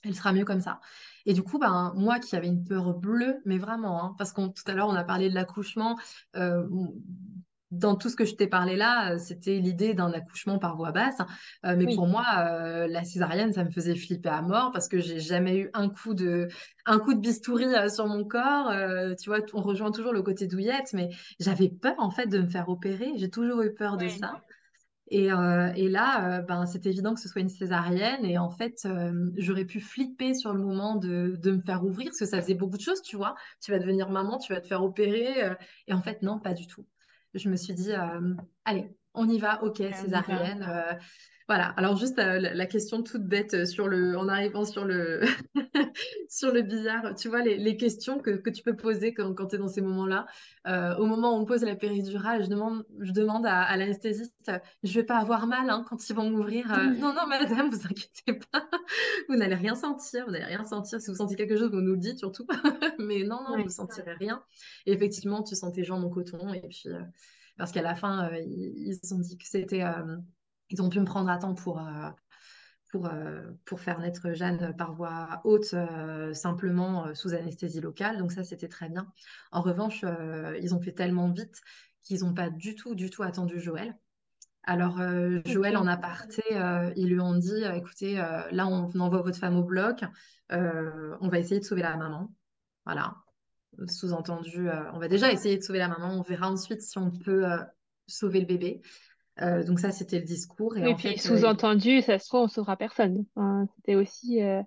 elle sera mieux comme ça. Et du coup, ben, moi qui avais une peur bleue, mais vraiment, hein, parce que tout à l'heure on a parlé de l'accouchement, dans tout ce que je t'ai parlé là, euh, c'était l'idée d'un accouchement par voie basse. Euh, mais Oui, pour moi, euh, la césarienne, ça me faisait flipper à mort parce que j'ai jamais eu un coup de, un coup de bistouri euh, sur mon corps. Tu vois, on rejoint toujours le côté douillette, mais j'avais peur en fait de me faire opérer. J'ai toujours eu peur de ça. Et, et là, ben, c'est évident que ce soit une césarienne. Et en fait, j'aurais pu flipper sur le moment de, de me faire ouvrir parce que ça faisait beaucoup de choses, tu vois. Tu vas devenir maman, tu vas te faire opérer. et en fait, non, pas du tout. Je me suis dit, euh, allez, on y va, ok, césarienne. Voilà. Alors, juste euh, la, question toute bête euh, sur le, en arrivant sur le, sur le billard, tu vois, les, les questions que, que tu peux poser quand, quand tu es dans ces moments-là. Euh, au moment où on pose la péridurale, je demande, je demande à, à l'anesthésiste, euh, je vais pas avoir mal hein, quand ils vont m'ouvrir. Euh, non, non, madame, vous inquiétez pas. Vous n'allez rien sentir. Vous n'allez rien sentir. Si vous sentez quelque chose, vous nous le dites surtout. Mais non, non, vous Ouais. sentirez rien. Et effectivement, tu sens tes jambes en coton. Et puis, parce qu'à la fin, euh, ils, ils ont dit que c'était. euh, ils ont pu me prendre à temps pour, euh, pour, euh, pour faire naître Jeanne par voie haute, euh, simplement sous anesthésie locale. Donc ça, c'était très bien. En revanche, ils ont fait tellement vite qu'ils n'ont pas du tout, du tout attendu Joël. Alors, euh, Joël en aparté, euh, ils lui ont dit, écoutez, euh, là, on envoie votre femme au bloc, on va essayer de sauver la maman. Voilà. Sous-entendu, on va déjà essayer de sauver la maman, on verra ensuite si on peut sauver le bébé. Euh, donc ça, c'était le discours. Et Oui, en puis euh, sous-entendu, ça se trouve, on sauvera personne. Enfin, c'était aussi euh,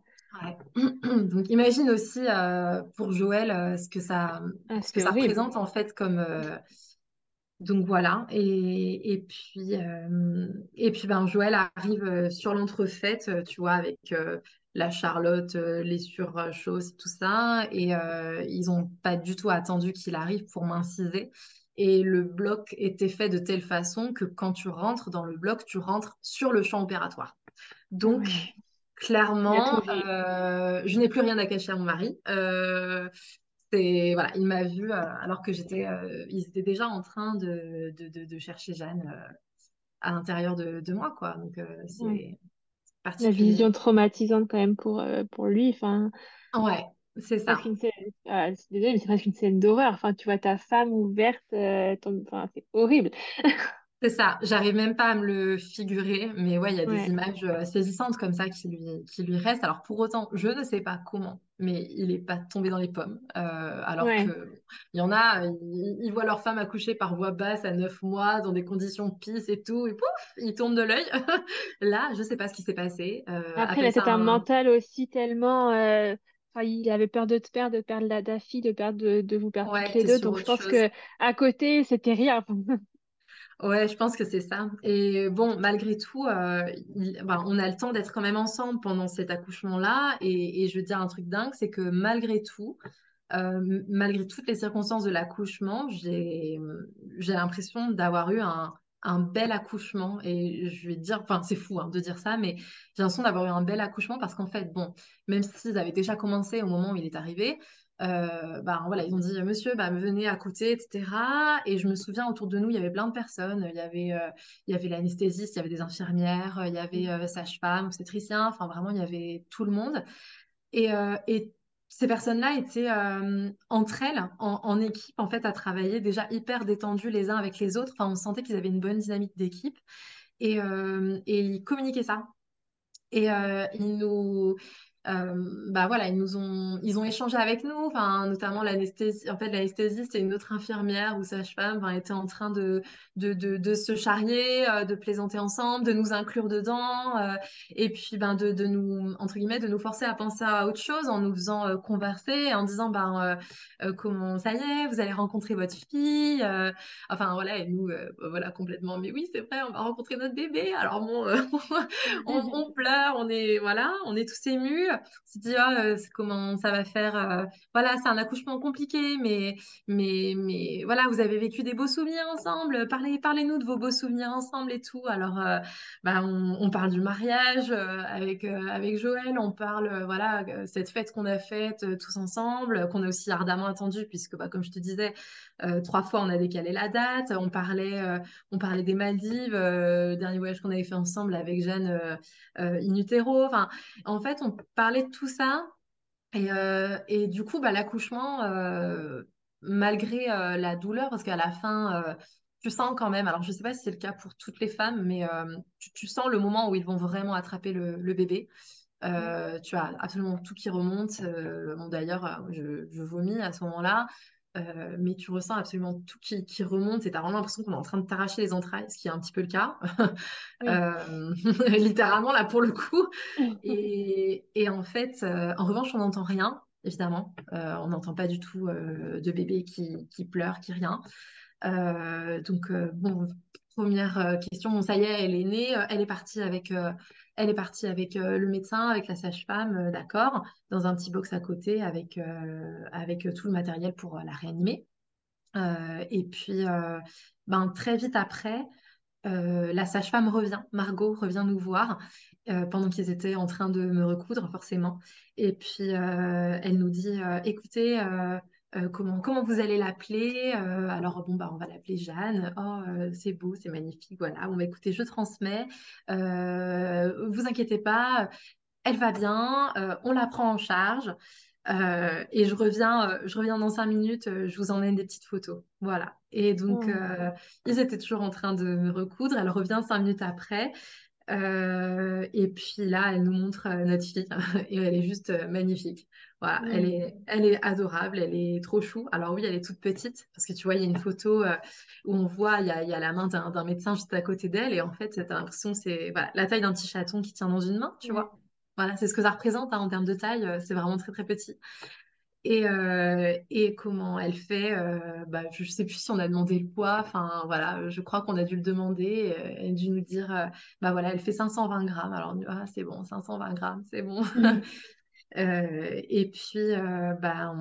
Ouais. Donc imagine aussi pour Joël ce que ça, ah, ce que ça représente en fait comme donc voilà et, et puis euh, et puis ben Joël arrive sur l'entrefaite tu vois avec euh, la Charlotte euh, les surchauses tout ça et ils ont pas du tout attendu qu'il arrive pour m'inciser et le bloc était fait de telle façon que quand tu rentres dans le bloc tu rentres sur le champ opératoire Ah donc, ouais, il a tout clairement, euh, je n'ai plus rien à cacher à mon mari. Euh, voilà, il m'a vu euh, alors que j'étais, euh, ils étaient déjà en train de, de, de- de chercher Jeanne à l'intérieur de, de moi, quoi. Donc, c'est La vision traumatisante quand même pour, pour lui. Enfin, Ouais, c'est ça. ah, suis désolée, mais c'est presque une scène d'horreur. Enfin, tu vois ta femme ouverte, euh, enfin, c'est horrible. C'est ça, j'arrive même pas à me le figurer, mais ouais, il y a des images euh, saisissantes comme ça qui lui, qui lui restent. Alors pour autant, je ne sais pas comment, mais il est pas tombé dans les pommes. Euh, alors que ouais. bon, il y en a, ils, ils voient leur femme accoucher par voie basse à 9 mois, dans des conditions pisse et tout, et pouf, ils tournent de l'œil. Là, je sais pas ce qui s'est passé. Euh, Après, un un... mental aussi tellement. Enfin, il avait peur de te perdre, de perdre la Daffy, de perdre de, de vous perdre Ouais, les deux. Donc, je pense chose. que à côté, c'était rien. Ouais, je pense que c'est ça. Et bon, malgré tout, euh, il- ben, on a le temps d'être quand même ensemble pendant cet accouchement-là. Et, et je veux dire un truc dingue, c'est que malgré tout, euh, malgré toutes les circonstances de l'accouchement, j'ai, j'ai l'impression d'avoir eu un, un bel accouchement. Et je vais dire, enfin, c'est fou hein, de dire ça, mais j'ai l'impression d'avoir eu un bel accouchement parce qu'en fait, bon, même s'ils avaient déjà commencé au moment où il est arrivé, euh, bah, voilà, ils ont dit monsieur, bah, venez à côté, etc. Et je me souviens autour de nous, il y avait plein de personnes. Il y avait, euh, il y avait l'anesthésiste, il y avait des infirmières, il y avait euh, sage-femme, obstétricien. Enfin, vraiment, il y avait tout le monde. Et, et ces personnes-là étaient entre elles, en, équipe, en fait, à travailler déjà hyper détendues les uns avec les autres. On sentait qu'ils avaient une bonne dynamique d'équipe. Et, et ils communiquaient ça. Et ils nous, euh, bah voilà, ils nous ont, ils ont échangé avec nous, enfin, notamment l'anesthésie. En fait, l'anesthésiste et une autre infirmière ou sage-femme étaient en train de, de, de, se charrier, euh, de plaisanter ensemble, de nous inclure dedans, euh, et puis ben, de, de nous, entre guillemets, de nous forcer à penser à autre chose en nous faisant converser, en disant, ben, comment ça y est, vous allez rencontrer votre fille. enfin, voilà, et nous, voilà, complètement, mais oui, c'est vrai, on va rencontrer notre bébé. Alors bon, on, on, pleure, on est, voilà, on est tous émus se dit ah, euh, comment ça va faire. Euh, voilà, c'est un accouchement compliqué, mais, mais, mais voilà, vous avez vécu des beaux souvenirs ensemble. Parlez, parlez-nous de vos beaux souvenirs ensemble et tout. Alors, euh, bah, on, parle du mariage avec, avec Joël, on parle, voilà, cette fête qu'on a faite tous ensemble, qu'on a aussi ardemment attendue, puisque, bah, comme je te disais, trois fois on a décalé la date. On parlait, on parlait des Maldives, le dernier voyage qu'on avait fait ensemble avec Jeanne in utero. Enfin, en fait, on parlait de tout ça. Et, euh, et du coup, bah, l'accouchement, euh, malgré euh, la douleur, parce qu'à la fin, tu sens quand même, alors je ne sais pas si c'est le cas pour toutes les femmes, mais tu, sens le moment où ils vont vraiment attraper le, bébé. tu as absolument tout qui remonte. bon, D'ailleurs, je, je, vomis à ce moment-là. Euh, mais tu ressens absolument tout qui, qui remonte et tu as vraiment l'impression qu'on est en train de t'arracher les entrailles, ce qui est un petit peu le cas, euh, littéralement là pour le coup. Et, et en fait, euh, en revanche, on n'entend rien, évidemment. on n'entend pas du tout de bébé qui, qui, pleure, qui rien. donc, bon, première question, bon, ça y est, elle est née, elle est partie avec elle est partie avec euh, le médecin, avec la sage-femme, euh, d'accord, dans un petit box à côté avec, euh, tout le matériel pour la réanimer. et puis, ben, très vite après, la sage-femme revient, Margot revient nous voir pendant qu'ils étaient en train de me recoudre, forcément. Et puis, elle nous dit, écoutez, euh, comment, comment vous allez l'appeler euh, Alors, bon, bah, on va l'appeler Jeanne. Oh, euh, c'est beau, c'est magnifique. Voilà. Bon, bah, écoutez, je transmets. vous inquiétez pas, elle va bien. on la prend en charge. et je reviens, je reviens dans cinq minutes. je vous emmène des petites photos. Voilà. Et donc, oh. ils étaient toujours en train de me recoudre. Elle revient cinq minutes après. Et puis là, elle nous montre notre fille et elle est juste magnifique. Voilà, elle, est, elle est adorable, elle est trop chou. Alors oui, elle est toute petite, parce que tu vois, il y a une photo euh, où on voit, il y a, y a la main d'un médecin juste à côté d'elle, et en fait, tu as l'impression c'est voilà, la taille d'un petit chaton qui tient dans une main, tu vois. Voilà, c'est ce que ça représente hein, en termes de taille, euh, c'est vraiment très très petit. Et, euh, et comment elle fait, bah, je ne sais plus si on a demandé le poids, enfin voilà, je crois qu'on a dû le demander, elle a dû nous dire, bah voilà, elle fait 520 grammes, alors ah, c'est bon, 520 grammes, c'est bon. Mmh. Euh, et puis, euh, bah,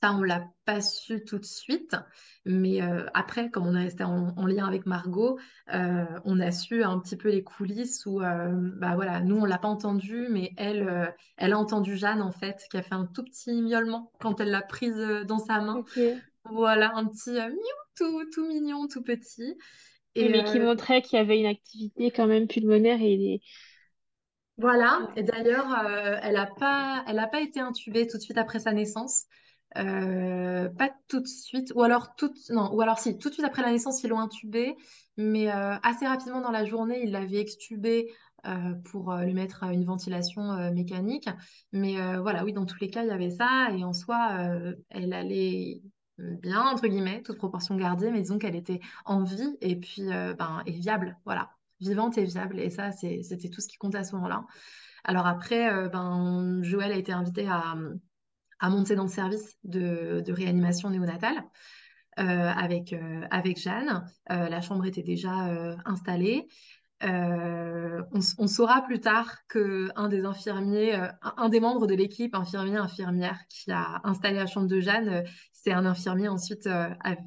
ça, on l'a pas su tout de suite, mais euh, après, comme on est resté en, lien avec Margot, on a su un petit peu les coulisses où, bah voilà, nous on l'a pas entendu, mais elle, elle a entendu Jeanne en fait, qui a fait un tout petit miaulement quand elle l'a prise dans sa main. Voilà, un petit miou tout, tout mignon, tout petit. Et, mais qui montrait qu'il y avait une activité quand même pulmonaire et voilà, et d'ailleurs, euh, elle n'a pas, elle a pas été intubée tout de suite après sa naissance. Euh, pas tout de suite, ou alors tout, non, ou alors si, tout de suite après la naissance, ils l'ont intubée, mais euh, assez rapidement dans la journée, ils l'avaient extubée pour lui mettre une ventilation mécanique. Mais voilà, oui, dans tous les cas, il y avait ça, et en soi, elle allait bien, entre guillemets, toute proportion gardée, mais disons qu'elle était en vie et puis ben, et viable, voilà vivante et viable. Et ça, c'était tout ce qui comptait à ce moment-là. Alors après, euh, ben, Joël a été invité à, monter dans le service de, réanimation néonatale euh, avec, euh, avec Jeanne. la chambre était déjà installée. Euh, on, saura plus tard que un des infirmiers, euh, un, des membres de l'équipe, infirmier, infirmière, qui a installé la chambre de Jeanne, euh, c'est un infirmier ensuite,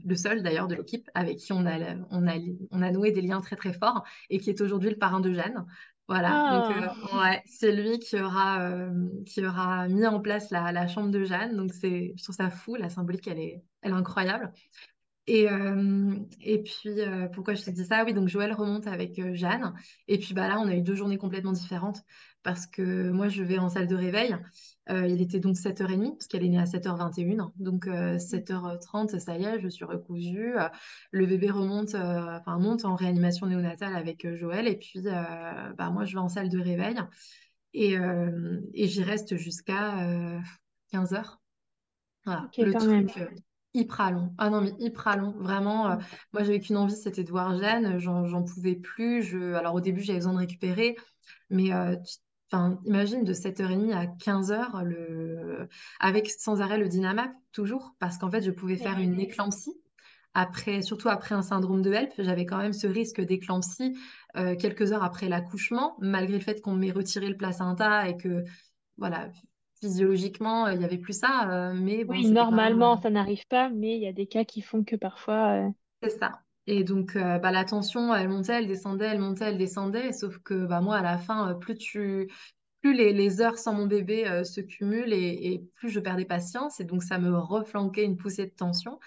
le seul d'ailleurs de l'équipe, avec qui on a, on, a, on a noué des liens très très forts et qui est aujourd'hui le parrain de Jeanne. Voilà, donc Ah, ouais, c'est lui qui aura, qui aura mis en place la, la chambre de Jeanne. Donc c'est, je trouve ça fou, la symbolique, elle est, elle est incroyable. Et, euh, et puis, euh, pourquoi je te dis ça? Oui, donc Joël remonte avec euh, Jeanne. Et puis bah, là, on a eu deux journées complètement différentes parce que moi, je vais en salle de réveil. il était donc 7h30 parce qu'elle est née à 7h21. Donc 7h30, ça y est, je suis recousue. le bébé remonte, enfin monte en réanimation néonatale avec Joël. Et puis, bah, moi, je vais en salle de réveil. Et, et j'y reste jusqu'à 15h. Voilà, ok, le truc hyper long. Ah non, mais hyper long. Vraiment, euh, moi, j'avais qu'une envie, c'était de voir Jeanne. J'en, pouvais plus. Je... Alors, au début, j'avais besoin de récupérer. Mais euh, tu- enfin, imagine de 7h30 à 15h, le... avec sans arrêt le Dynamap, toujours. Parce qu'en fait, je pouvais faire une éclampsie. Après, surtout après un syndrome de HELP, j'avais quand même ce risque d'éclampsie euh, quelques heures après l'accouchement, malgré le fait qu'on m'ait retiré le placenta et que voilà, physiologiquement, euh, il n'y avait plus ça, euh, mais bon, Oui, normalement, euh, ça n'arrive pas, mais il y a des cas qui font que parfois. c'est ça. Et donc, euh, bah, la tension, elle montait, elle descendait, elle montait, elle descendait, sauf que bah, moi, à la fin, plus tu, plus les, les heures sans mon bébé euh, se cumulent et, et plus je perdais patience. Et donc, ça me reflanquait une poussée de tension.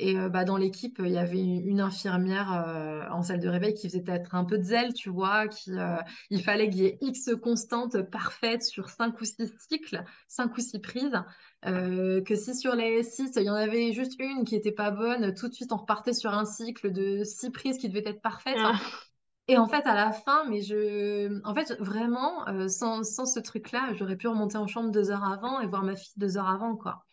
Et euh, bah, dans l'équipe, il y avait une, infirmière euh, en salle de réveil qui faisait peut-être un peu de zèle, tu vois, qui, euh, il fallait qu'il y ait X constante parfaite sur cinq ou six cycles, cinq ou six prises. Que si sur les six, il y en avait juste une qui était pas bonne, tout de suite, on repartait sur un cycle de six prises qui devait être parfaite. Enfin, Ah, et en fait, à la fin, mais je, en fait, vraiment, euh, sans, sans ce truc-là, j'aurais pu remonter en chambre deux heures avant et voir ma fille deux heures avant, quoi.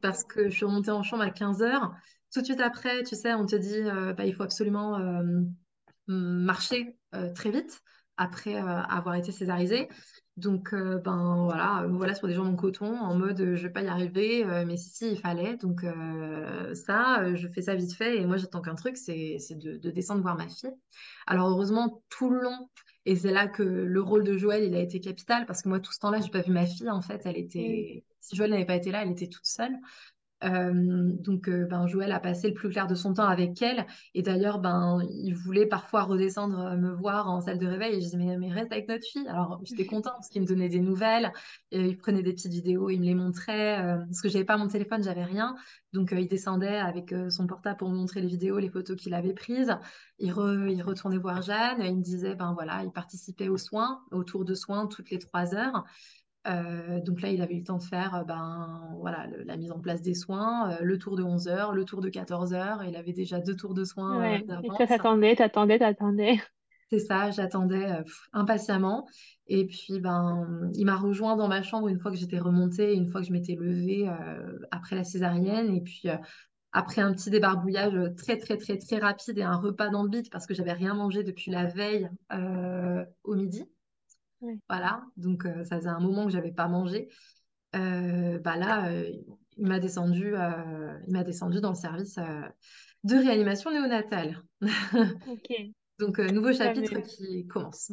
Parce que je suis remontée en chambre à 15 heures. Tout de suite après, tu sais, on te dit, euh, bah, il faut absolument euh, marcher euh, très vite après euh, avoir été césarisée. Donc, ben voilà, voilà sur des jambes en coton, en mode je vais pas y arriver, mais si, si, il fallait. Donc, ça, je fais ça vite fait. Et moi, j'attends qu'un truc, c'est de, de descendre voir ma fille. Alors, heureusement, tout le long, et c'est là que le rôle de Joël, il a été capital, parce que moi, tout ce temps-là, j'ai pas vu ma fille. En fait, elle était. Si Joël n'avait pas été là, elle était toute seule. Euh, donc, euh, ben, Joël a passé le plus clair de son temps avec elle. Et d'ailleurs, ben, il voulait parfois redescendre me voir en salle de réveil. Et je disais, mais, mais reste avec notre fille. Alors, j'étais contente parce qu'il me donnait des nouvelles. Et il prenait des petites vidéos, il me les montrait. euh, parce que j'avais pas mon téléphone, j'avais rien. Donc, il descendait avec son portable pour me montrer les vidéos, les photos qu'il avait prises. Il, re- il retournait voir Jeanne. Il me disait, ben voilà, il participait aux soins, au tour de soins toutes les trois heures. Euh, donc là, il avait eu le temps de faire euh, ben, voilà, le- la mise en place des soins, euh, le tour de 11 heures, le tour de 14 heures. Il avait déjà deux tours de soins euh, Ouais. Et toi, t'attendais, t'attendais, t'attendais. C'est ça, j'attendais euh, impatiemment. Et puis, ben, il m'a rejoint dans ma chambre une fois que j'étais remontée, une fois que je m'étais levée euh, après la césarienne. Et puis, euh, après un petit débarbouillage très, très, très, très rapide et un repas dans le bide parce que j'avais rien mangé depuis la veille euh, au midi. Voilà, donc euh, ça faisait un moment que j'avais pas mangé. Euh, bah là, euh, il m'a descendu, il m'a descendu dans le service de réanimation néonatale. Ok, Donc, nouveau chapitre qui commence.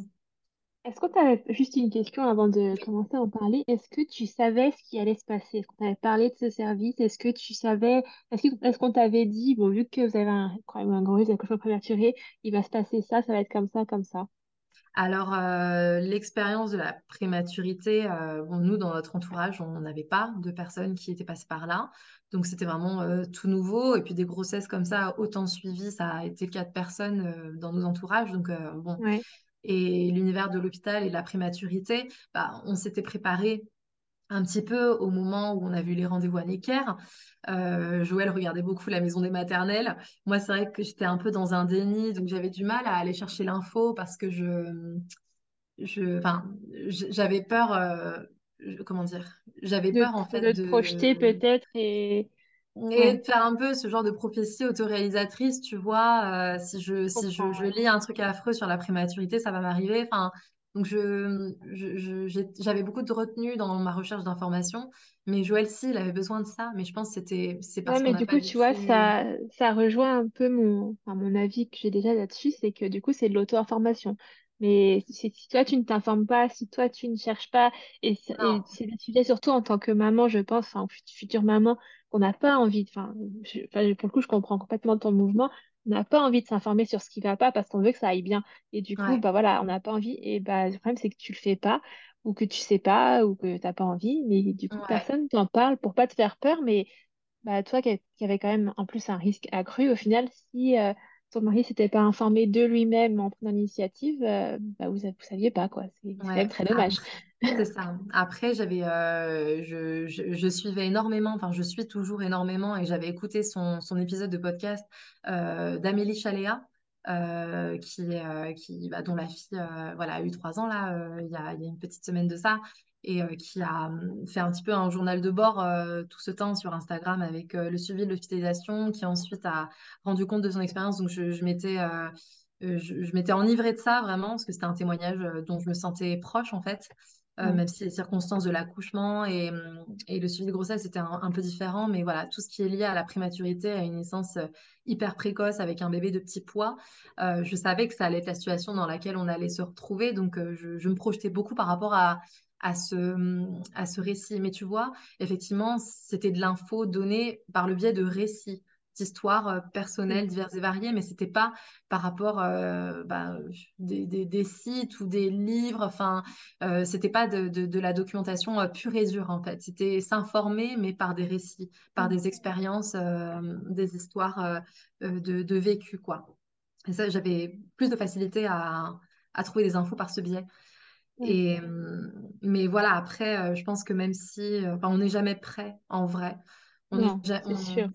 Est-ce que tu avais juste une question avant de commencer à en parler? Est-ce que tu savais ce qui allait se passer? Est-ce qu'on t'avait parlé de ce service? Est-ce que tu savais, est-ce qu'on t'avait dit, bon, vu que vous avez un, un gros risque d'accouchement prématuré, il va se passer ça, ça va être comme ça, comme ça? Alors, euh, l'expérience de la prématurité, euh, bon, nous, dans notre entourage, on n'avait pas de personnes qui étaient passées par là. Donc, c'était vraiment euh, tout nouveau. Et puis, des grossesses comme ça, autant suivies, ça a été quatre personnes dans nos entourages. Donc, bon. Ouais. Et l'univers de l'hôpital et de la prématurité, bah, on s'était préparé un petit peu au moment où on a vu les rendez-vous à Necker. Euh, Joël regardait beaucoup la maison des maternelles. Moi, c'est vrai que j'étais un peu dans un déni, donc j'avais du mal à aller chercher l'info parce que je, je, enfin, j'avais peur, euh, comment dire, j'avais De, peur en fait de te projeter de peut-être et, et ouais, de faire un peu ce genre de prophétie autoréalisatrice, tu vois, euh, si je, si je, je lis un truc affreux sur la prématurité, ça va m'arriver. Enfin, donc je, je- je- j'avais beaucoup de retenue dans ma recherche d'informations, mais Joël, si, il avait besoin de ça, mais je pense que c'était, c'est Ouais, parce qu'on mais du coup, tu vois, ça, ça rejoint un peu mon, enfin, mon avis que j'ai déjà là-dessus, c'est que du coup, c'est de l'auto-information. Mais si, si toi, tu ne t'informes pas, si toi, tu ne cherches pas, et, c'est- des sujets, surtout en tant que maman, je pense, enfin, fut- future maman, qu'on n'a pas envie, enfin, pour le coup, je comprends complètement ton mouvement, on n'a pas envie de s'informer sur ce qui va pas parce qu'on veut que ça aille bien. Et du coup, ouais, bah voilà, on n'a pas envie, et bah, le problème, c'est que tu le fais pas, ou que tu sais pas, ou que t'as pas envie, mais du coup, ouais. personne t'en parle pour pas te faire peur, mais bah, toi qui, qui avais quand même en plus un risque accru, au final, si euh, ton mari s'était pas informé de lui-même en prenant l'initiative, euh, bah, vous, vous saviez pas, quoi. C'est c'est quand même Ouais, très dommage. C'est ça. Après, j'avais, euh, je, suivais énormément, enfin, je suis toujours énormément, et j'avais écouté son, épisode de podcast euh, d'Amélie Chaléa, euh, qui, qui, bah, dont la fille, voilà, a eu trois ans là, il y a, une petite semaine de ça, et qui a hum, fait un petit peu un journal de bord tout ce temps sur Instagram avec le suivi de l'hospitalisation, qui ensuite a rendu compte de son expérience. Donc, je, m'étais je, je m'étais enivrée de ça vraiment parce que c'était un témoignage dont je me sentais proche en fait, euh, Ouais, même si les circonstances de l'accouchement et, et le suivi de grossesse étaient un, un peu différents, mais voilà, tout ce qui est lié à la prématurité, à une naissance hyper précoce avec un bébé de petit poids, euh, je savais que ça allait être la situation dans laquelle on allait se retrouver, donc euh, je, je me projetais beaucoup par rapport à, à ce, hum, à ce récit. Mais tu vois, effectivement, c'était de l'info donnée par le biais de récits d'histoires euh, personnelles diverses et variées, mais c'était pas par rapport euh, bah, des, des- des sites ou des livres. Enfin, euh, c'était pas de, de- de la documentation euh, pure et dure en fait. C'était s'informer, mais par des récits, par mm, des expériences, euh, des histoires de, de vécu quoi. Et ça, j'avais plus de facilité à, à trouver des infos par ce biais. ouais. Et, mais voilà, après, je pense que même si, enfin, on n'est jamais prêt en vrai, n'est ja-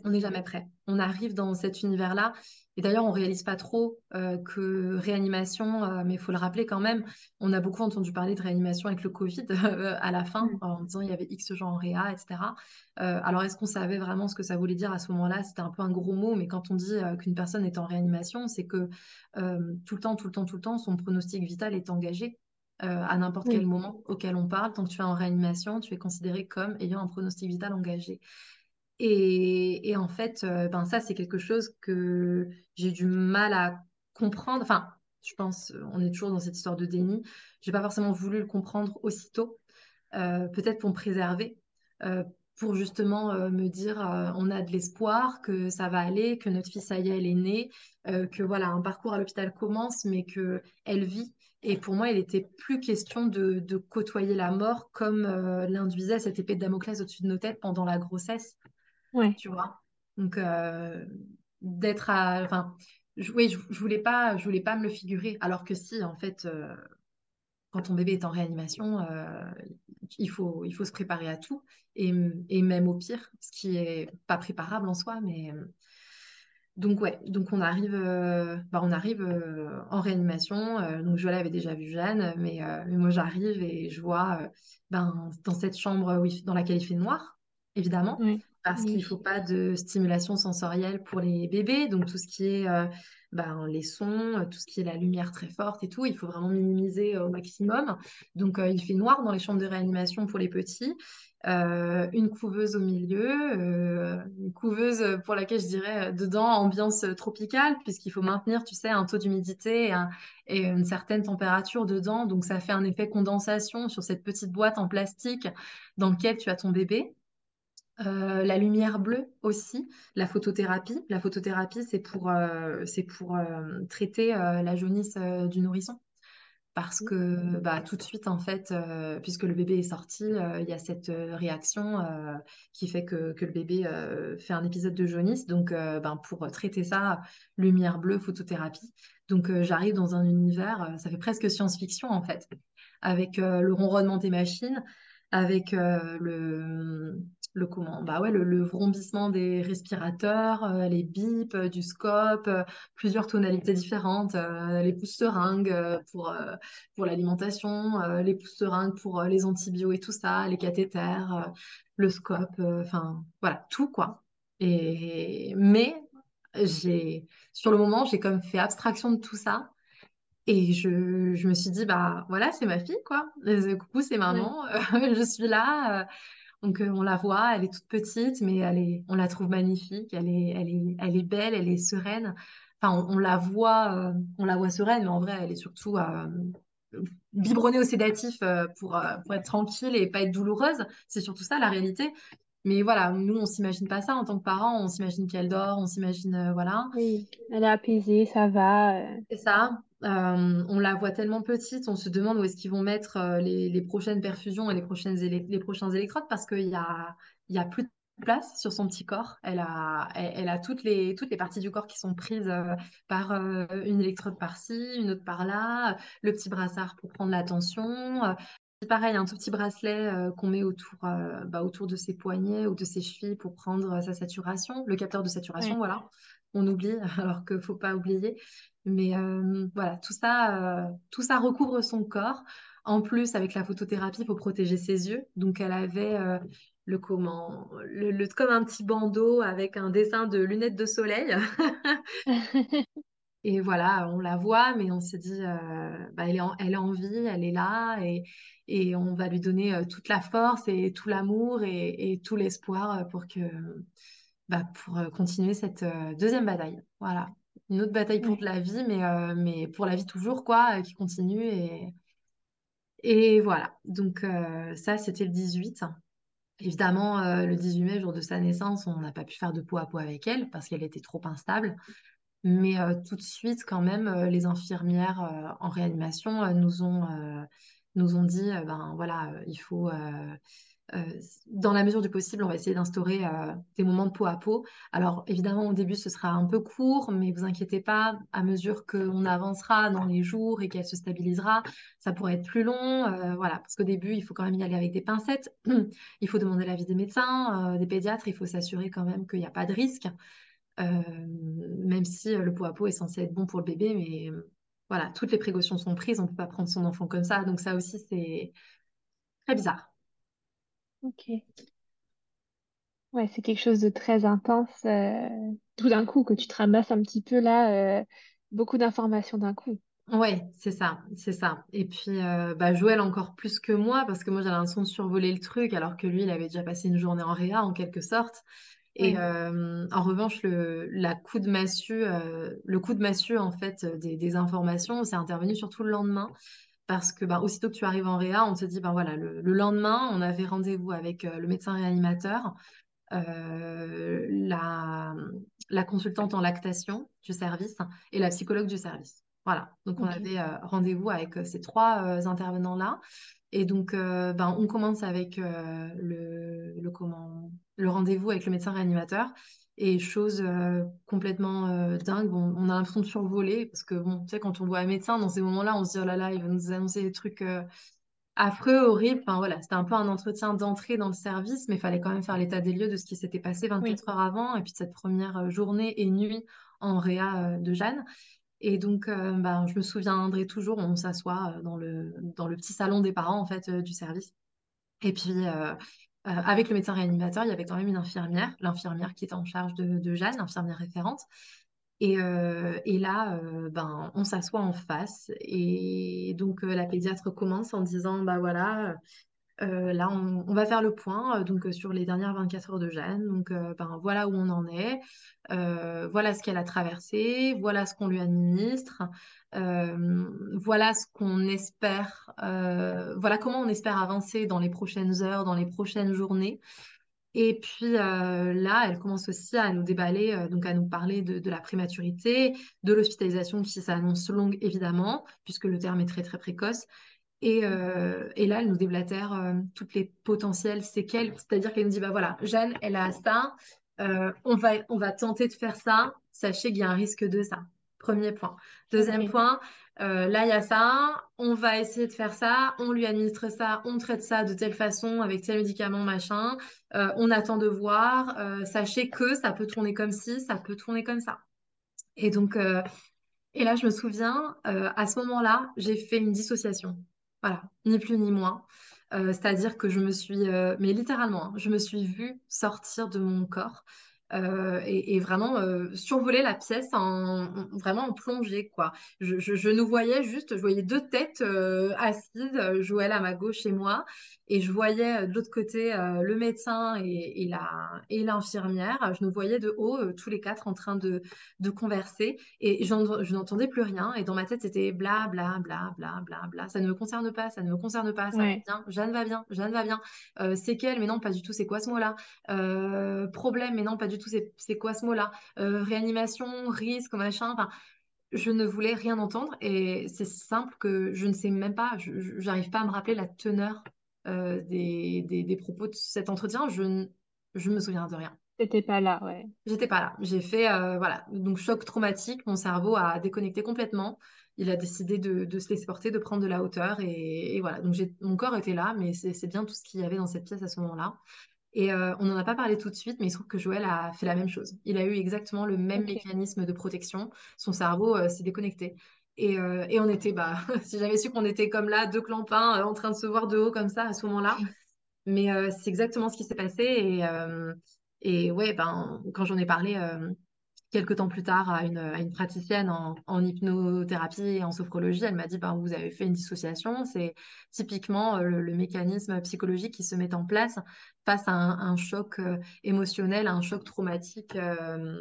on n'est jamais prêt. On arrive dans cet univers-là. Et d'ailleurs, on réalise pas trop euh, que réanimation, euh, mais il faut le rappeler quand même, on a beaucoup entendu parler de réanimation avec le Covid euh, à la fin, Mm, en disant il y avait X gens en réa, etc. Alors, est-ce qu'on savait vraiment ce que ça voulait dire à ce moment-là? C'était un peu un gros mot, mais quand on dit qu'une personne est en réanimation, c'est que tout le temps, tout le temps, tout le temps, son pronostic vital est engagé à n'importe quel moment auquel on parle. Tant que tu es en réanimation, tu es considéré comme ayant un pronostic vital engagé. Et, en fait, euh, ben ça, c'est quelque chose que j'ai du mal à comprendre. Enfin, je pense, euh, on est toujours dans cette histoire de déni. J'ai pas forcément voulu le comprendre aussitôt, euh, peut-être pour me préserver, pour justement me dire, on a de l'espoir, que ça va aller, que notre fille, ça y est, elle est née, que voilà, un parcours à l'hôpital commence, mais que elle vit. Et pour moi, il était plus question de, côtoyer la mort comme l'induisait cette épée de Damoclès au-dessus de nos têtes pendant la grossesse ouais, tu vois? Donc, euh, d'être à... Enfin, je, oui, je, je voulais pas, je voulais pas me le figurer. Alors que si, en fait, euh, quand ton bébé est en réanimation, euh, il faut, il faut se préparer à tout. Et, et même au pire, ce qui est pas préparable en soi, mais... Donc ouais, donc on arrive, euh, bah, on arrive euh, en réanimation. euh, donc Joël avait déjà vu Jeanne, mais, mais moi j'arrive et je vois ben, dans cette chambre où il- dans laquelle il fait noir, évidemment, ouais, parce qu'il faut oui, pas de stimulation sensorielle pour les bébés. Donc tout ce qui est euh, ben, les sons, euh, tout ce qui est la lumière très forte et tout, il faut vraiment minimiser au maximum. Donc euh, il fait noir dans les chambres de réanimation pour les petits euh, une couveuse au milieu, euh, une couveuse pour laquelle je dirais euh, dedans ambiance tropicale, puisqu'il faut maintenir, tu sais, un taux d'humidité et, un- et une certaine température dedans. Donc ça fait un effet condensation sur cette petite boîte en plastique dans laquelle tu as ton bébé. Euh, la lumière bleue aussi, la photothérapie. La photothérapie, c'est pour, euh, pour euh, traiter la jaunisse du nourrisson parce que bah, tout de suite, en fait, puisque le bébé est sorti, il y a cette réaction qui fait que, que le bébé fait un épisode de jaunisse. Donc, ben, pour traiter ça, lumière bleue, photothérapie. Donc, j'arrive dans un univers, ça fait presque science-fiction, en fait, avec le ronronnement des machines, avec le, le, comment, bah ouais, le, le vrombissement des respirateurs, euh, les bips euh, du scope, euh, plusieurs tonalités différentes, euh, les pouces-seringues euh, pour, pour l'alimentation, les pouces-seringues pour euh, les antibiotiques et tout ça, les cathéters, le scope, enfin voilà, tout quoi. Et, mais j'ai, sur le moment, j'ai comme fait abstraction de tout ça. Et je, je me suis dit, bah voilà, c'est ma fille, quoi. Coucou, c'est maman, je suis là. Euh, donc euh, on la voit, elle est toute petite, mais elle est, on la trouve magnifique, elle est, elle est, elle est belle, elle est sereine. enfin, on, la voit, on la voit sereine, mais en vrai, elle est surtout biberonnée au sédatif pour, pour être tranquille et pas être douloureuse. C'est surtout ça la réalité. Mais voilà, nous, on s'imagine pas ça en tant que parents. On s'imagine qu'elle dort, on s'imagine, voilà. Oui, elle est apaisée, ça va. C'est ça. Euh, on la voit tellement petite, on se demande où est-ce qu'ils vont mettre euh, les, prochaines perfusions et les, prochaines les prochains électrodes parce qu'il y a, il y a plus de place sur son petit corps. Elle a, elle, a toutes, les, toutes les parties du corps qui sont prises euh, par une électrode par-ci, une autre par-là, le petit brassard pour prendre la tension. Pareil, un tout petit bracelet qu'on met autour, bah, autour de ses poignets ou de ses chevilles pour prendre sa saturation, le capteur de saturation, voilà. On oublie alors qu'il ne faut pas oublier. Mais euh, voilà, tout ça, euh, tout ça recouvre son corps. En plus, avec la photothérapie, il faut protéger ses yeux. Donc, elle avait euh, le comment, le, comme un petit bandeau avec un dessin de lunettes de soleil. et voilà, on la voit, mais on s'est dit, bah, elle, est en, elle est en vie, elle est là, et, et on va lui donner toute la force et tout l'amour et, et, tout l'espoir pour que, bah, pour continuer cette deuxième bataille. Voilà une autre bataille pour de la vie, mais, euh, mais pour la vie toujours, quoi, euh, qui continue. Et, et voilà. Donc, euh, ça, c'était le 18. Évidemment, le 18 mai, jour de sa naissance, on n'a pas pu faire de peau à peau avec elle parce qu'elle était trop instable. Mais tout de suite, quand même, les infirmières en réanimation nous, ont, nous ont dit, ben voilà, il faut euh, dans la mesure du possible, on va essayer d'instaurer euh, des moments de peau à peau. Alors évidemment, au début, ce sera un peu court, mais vous inquiétez pas, à mesure qu'on avancera dans les jours et qu'elle se stabilisera, ça pourrait être plus long. Euh, voilà, parce qu'au début, il faut quand même y aller avec des pincettes. il faut demander l'avis des médecins, des pédiatres. Il faut s'assurer quand même qu'il n'y a pas de risque, même si le peau à peau est censé être bon pour le bébé, mais voilà, toutes les précautions sont prises. On ne peut pas prendre son enfant comme ça. Donc ça aussi, c'est très bizarre. Ok. Ouais, c'est quelque chose de très intense. euh, tout d'un coup, que tu te ramasses un petit peu là, euh, beaucoup d'informations d'un coup. Ouais, c'est ça, c'est ça. Et puis, euh, bah, Joël encore plus que moi, parce que moi, j'avais l'impression de survoler le truc, alors que lui, il avait déjà passé une journée en réa, en quelque sorte. Et euh, en revanche, le, la coup de massue, le coup de massue, en fait, des, des informations, c'est intervenu surtout le lendemain. Parce que bah, aussitôt que tu arrives en réa, on te dit, ben voilà, le, lendemain, on avait rendez-vous avec euh, le médecin réanimateur, euh, la, la, consultante en lactation du service et la psychologue du service. Voilà, donc on avait euh, rendez-vous avec ces trois intervenants-là. Et donc, ben, on commence avec le, le, comment, le rendez-vous avec le médecin réanimateur. Et chose euh, complètement euh, dingue, on a l'impression de survoler parce que, bon, tu sais, quand on voit un médecin dans ces moments-là, on se dit, oh là là, il va nous annoncer des trucs euh, affreux, horribles. Enfin, voilà, c'était un peu un entretien d'entrée dans le service, mais il fallait quand même faire l'état des lieux de ce qui s'était passé 24 heures avant et puis de cette première journée et nuit en réa de Jeanne. Et donc, ben, je me souviendrai toujours, on s'assoit dans le, dans le petit salon des parents, en fait, du service. Et puis, euh, avec le médecin réanimateur, il y avait quand même une infirmière, l'infirmière qui était en charge de, Jeanne, l'infirmière référente. Et, euh, là, euh, ben, on s'assoit en face. Et donc, la pédiatre commence en disant, bah voilà, là, on, va faire le point donc, sur les dernières 24 heures de Jeanne. Donc, ben, voilà où on en est. voilà ce qu'elle a traversé. Voilà ce qu'on lui administre. voilà ce qu'on espère. voilà comment on espère avancer dans les prochaines heures, dans les prochaines journées. Et puis là, elle commence aussi à nous déballer, donc à nous parler de, de la prématurité, de l'hospitalisation qui s'annonce longue évidemment, puisque le terme est très très précoce, euh, et, là, elle nous déblatère euh, toutes les potentielles séquelles. C'est-à-dire qu'elle nous dit, bah voilà, Jeanne, elle a ça, euh, on, va, on va tenter de faire ça, sachez qu'il y a un risque de ça. Premier point. Deuxième point, là, il y a ça, on va essayer de faire ça, on lui administre ça, on traite ça de telle façon, avec tel médicament, machin, on attend de voir, sachez que ça peut tourner comme ci, ça peut tourner comme ça. Et donc, et là, je me souviens, à ce moment-là, j'ai fait une dissociation. Voilà, ni plus ni moins. Euh, c'est-à-dire que je me suis, euh, mais littéralement, hein, je me suis vue sortir de mon corps. Euh, et, et vraiment euh, survoler la pièce en, en- vraiment en plongée, quoi. Je, je- je nous voyais juste, je voyais deux têtes euh, assises, euh, Joël à ma gauche et moi, et je voyais de l'autre côté le médecin et, et la, et l'infirmière. Je nous voyais de haut, tous les quatre en train de, de converser, et je n'entendais plus rien, et dans ma tête, c'était bla, bla, bla, bla, bla, bla. Ça ne me concerne pas, ça ne me concerne pas, ça va bien, Jeanne va bien, Jeanne va bien. Euh, séquelles, mais non, pas du tout, c'est quoi ce mot-là? Euh, problème, mais non, pas du tout, c'est quoi ce mot-là? Euh, réanimation, risque, machin. Enfin, je ne voulais rien entendre et c'est simple que je ne sais même pas, je j'arrive pas à me rappeler la teneur euh, des, des, des propos de cet entretien. Je ne je me souviens de rien. T'étais pas là, ouais. J'étais pas là. J'ai fait, euh, voilà, donc choc traumatique. Mon cerveau a déconnecté complètement. Il a décidé de, de se laisser porter, de prendre de la hauteur et, et voilà. Donc mon corps était là, mais c'est bien tout ce qu'il y avait dans cette pièce à ce moment-là. Et euh, on n'en a pas parlé tout de suite, mais il se trouve que Joël a fait la même chose. Il a eu exactement le même mécanisme de protection. Son cerveau euh, s'est déconnecté. Et, euh, et on était, bah, si j'avais su qu'on était comme là, deux clampins en train de se voir de haut comme ça à ce moment-là. Mais c'est exactement ce qui s'est passé. Et, et ouais, ben, quand j'en ai parlé quelques temps plus tard à une, à une praticienne en, en hypnothérapie et en sophrologie, elle m'a dit, ben, vous avez fait une dissociation. C'est typiquement euh, le, le mécanisme psychologique qui se met en place face à un, un choc euh, émotionnel, à un choc traumatique euh,